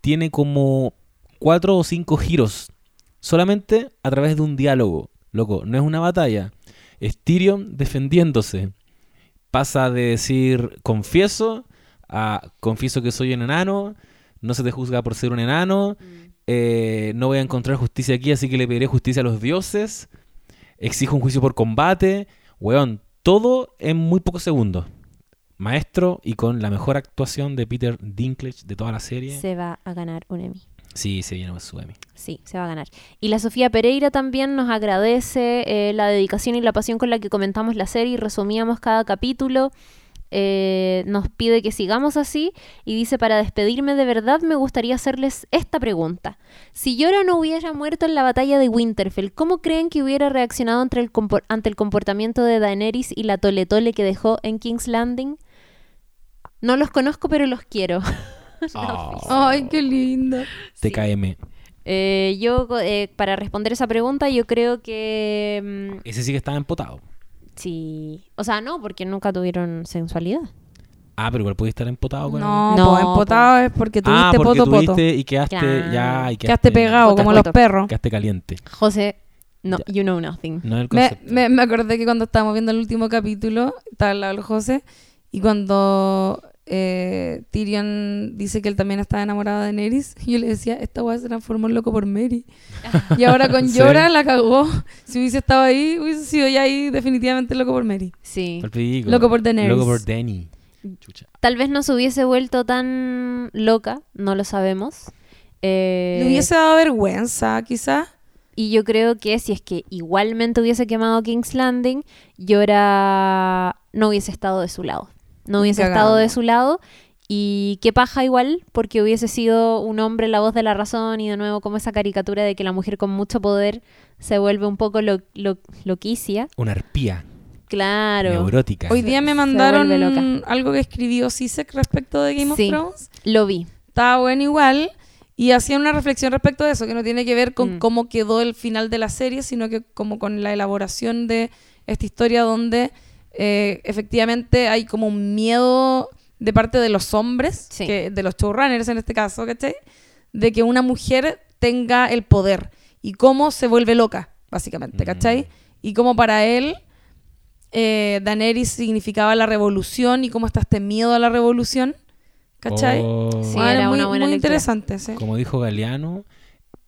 tiene como cuatro o cinco giros. Solamente a través de un diálogo. Loco, no es una batalla. Es Tyrion defendiéndose. Pasa de decir confieso a confieso que soy un enano. No se te juzga por ser un enano. eh, no voy a encontrar justicia aquí, así que le pediré justicia a los dioses. Exijo un juicio por combate. Weón, todo en muy pocos segundos. Maestro y con la mejor actuación de Peter Dinklage de toda la serie. Se va a ganar un Emmy. Sí, se viene su Emmy. Sí, se va a ganar. Y la Sofía Pereira también nos agradece eh, la dedicación y la pasión con la que comentamos la serie y resumíamos cada capítulo. Eh, nos pide que sigamos así y dice, para despedirme de verdad me gustaría hacerles esta pregunta. Si Yora no hubiera muerto en la batalla de Winterfell, ¿cómo creen que hubiera reaccionado ante el, compor- ante el comportamiento de Daenerys y la tole tole que dejó en King's Landing? No los conozco, pero los quiero. [LAUGHS] Ay, qué lindo. TKM. Eh, yo, eh, para responder esa pregunta, yo creo que mm, Ese sí que estaba empotado. Sí. O sea, no, porque nunca tuvieron sensualidad. Ah, pero igual podía estar empotado con No, No, pues empotado es porque tuviste Ah, porque poto poto. tuviste y quedaste Claro. ya y Quedaste pegado Poto, como los poto. perros. Quedaste caliente. José, no, Ya. you know nothing. No es el Me, me, me acordé que cuando estábamos viendo el último capítulo, estaba al lado del José, y cuando eh, Tyrion dice que él también estaba enamorado de Daenerys, yo le decía, esta weá se transformó en loco por Mary. Y ahora con [LAUGHS] Sí. Llora la cagó. Si hubiese estado ahí, hubiese sido ya ahí definitivamente loco por Mary. Sí. Loco por Daenerys. Loco por Danny. Chucha. Tal vez no se hubiese vuelto tan loca, no lo sabemos. Eh, Le hubiese dado vergüenza, quizás. Y yo creo que si es que igualmente hubiese quemado King's Landing, Llora no hubiese estado de su lado. No hubiese Cagando. estado de su lado. Y qué paja igual, porque hubiese sido un hombre la voz de la razón y de nuevo como esa caricatura de que la mujer con mucho poder se vuelve un poco lo, lo- loquicia. Una arpía Claro. neurótica. Hoy día me mandaron loca. algo que escribió Sisek respecto de Game of. Thrones. Lo vi. Estaba bueno igual. Y hacía una reflexión respecto de eso, que no tiene que ver con Mm. cómo quedó el final de la serie, sino que como con la elaboración de esta historia donde eh, efectivamente hay como un miedo de parte de los hombres, Sí. que, de los showrunners en este caso, ¿cachai? De que una mujer tenga el poder y cómo se vuelve loca, básicamente, Mm. ¿cachai? Y cómo para él eh, Daenerys significaba la revolución y cómo está este miedo a la revolución, ¿cachai? Oh. Sí, Bueno, era muy, una buena muy lectura. interesante, sí. Como dijo Galeano,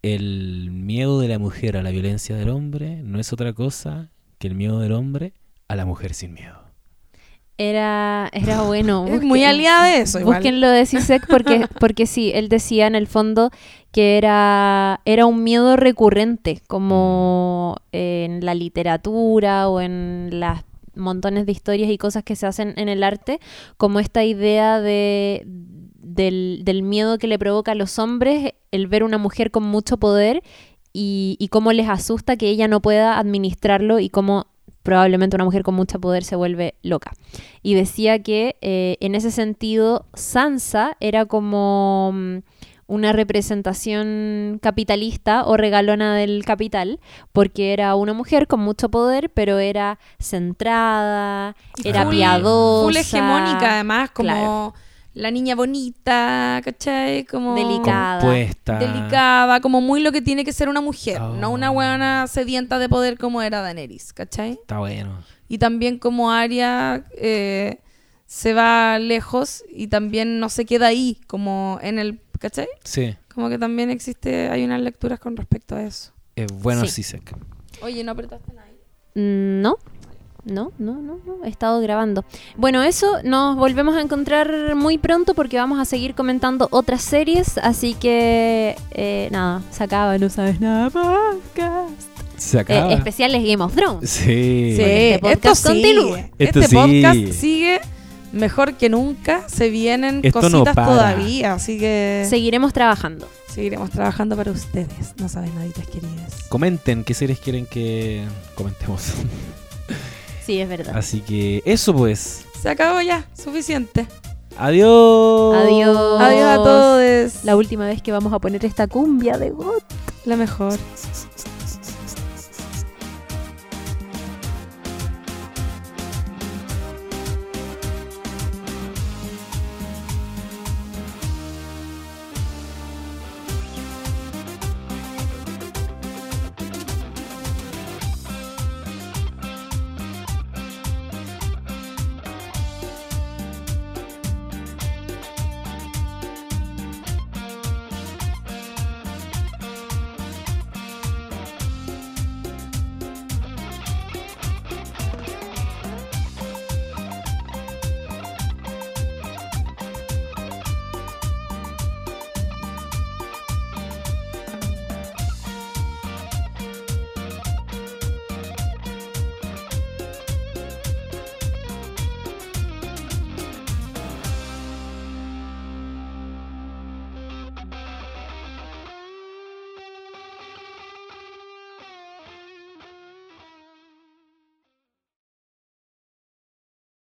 el miedo de la mujer a la violencia del hombre no es otra cosa que el miedo del hombre a la mujer sin miedo. Era, era bueno. [LAUGHS] Es muy aliada de eso, igual. Búsquenlo de Sisek porque, [LAUGHS] porque sí, él decía en el fondo que era, era un miedo recurrente, como en la literatura o en las montones de historias y cosas que se hacen en el arte, como esta idea de, del, del miedo que le provoca a los hombres el ver una mujer con mucho poder y, y cómo les asusta que ella no pueda administrarlo y cómo probablemente una mujer con mucho poder se vuelve loca. Y decía que eh, en ese sentido Sansa era como mm, una representación capitalista o regalona del capital, porque era una mujer con mucho poder, pero era centrada, Y era full- piadosa. Full hegemónica, además, como Claro. La niña bonita, ¿cachai? Como Delicada. Compuesta. delicada, como muy lo que tiene que ser una mujer, Oh. no una huevona sedienta de poder como era Daenerys, ¿cachai? Está bueno. Y también como Arya eh, se va lejos y también no se queda ahí, como en el, ¿cachai? Sí, Como que también existe, hay unas lecturas con respecto a eso. es bueno Sí. Sisek. Oye, no apretaste nada. Mm, No, no, no, no, no, he estado grabando. Bueno, eso nos volvemos a encontrar muy pronto porque vamos a seguir comentando otras series, así que eh, nada, se acaba, no sabes nada, podcast. Se Eh, acaba. especiales Game of Thrones. Sí. Sí, este podcast esto sigue. continúa. Esto este sí. podcast sigue mejor que nunca. Se vienen Esto cositas todavía, así que Seguiremos trabajando. seguiremos trabajando para ustedes. No saben naditas queridas. Comenten qué series quieren que comentemos. Sí, es verdad. Así que eso pues. Se acabó ya, suficiente. Adiós. Adiós. Adiós a todos. La última vez que vamos a poner esta cumbia de God. La mejor.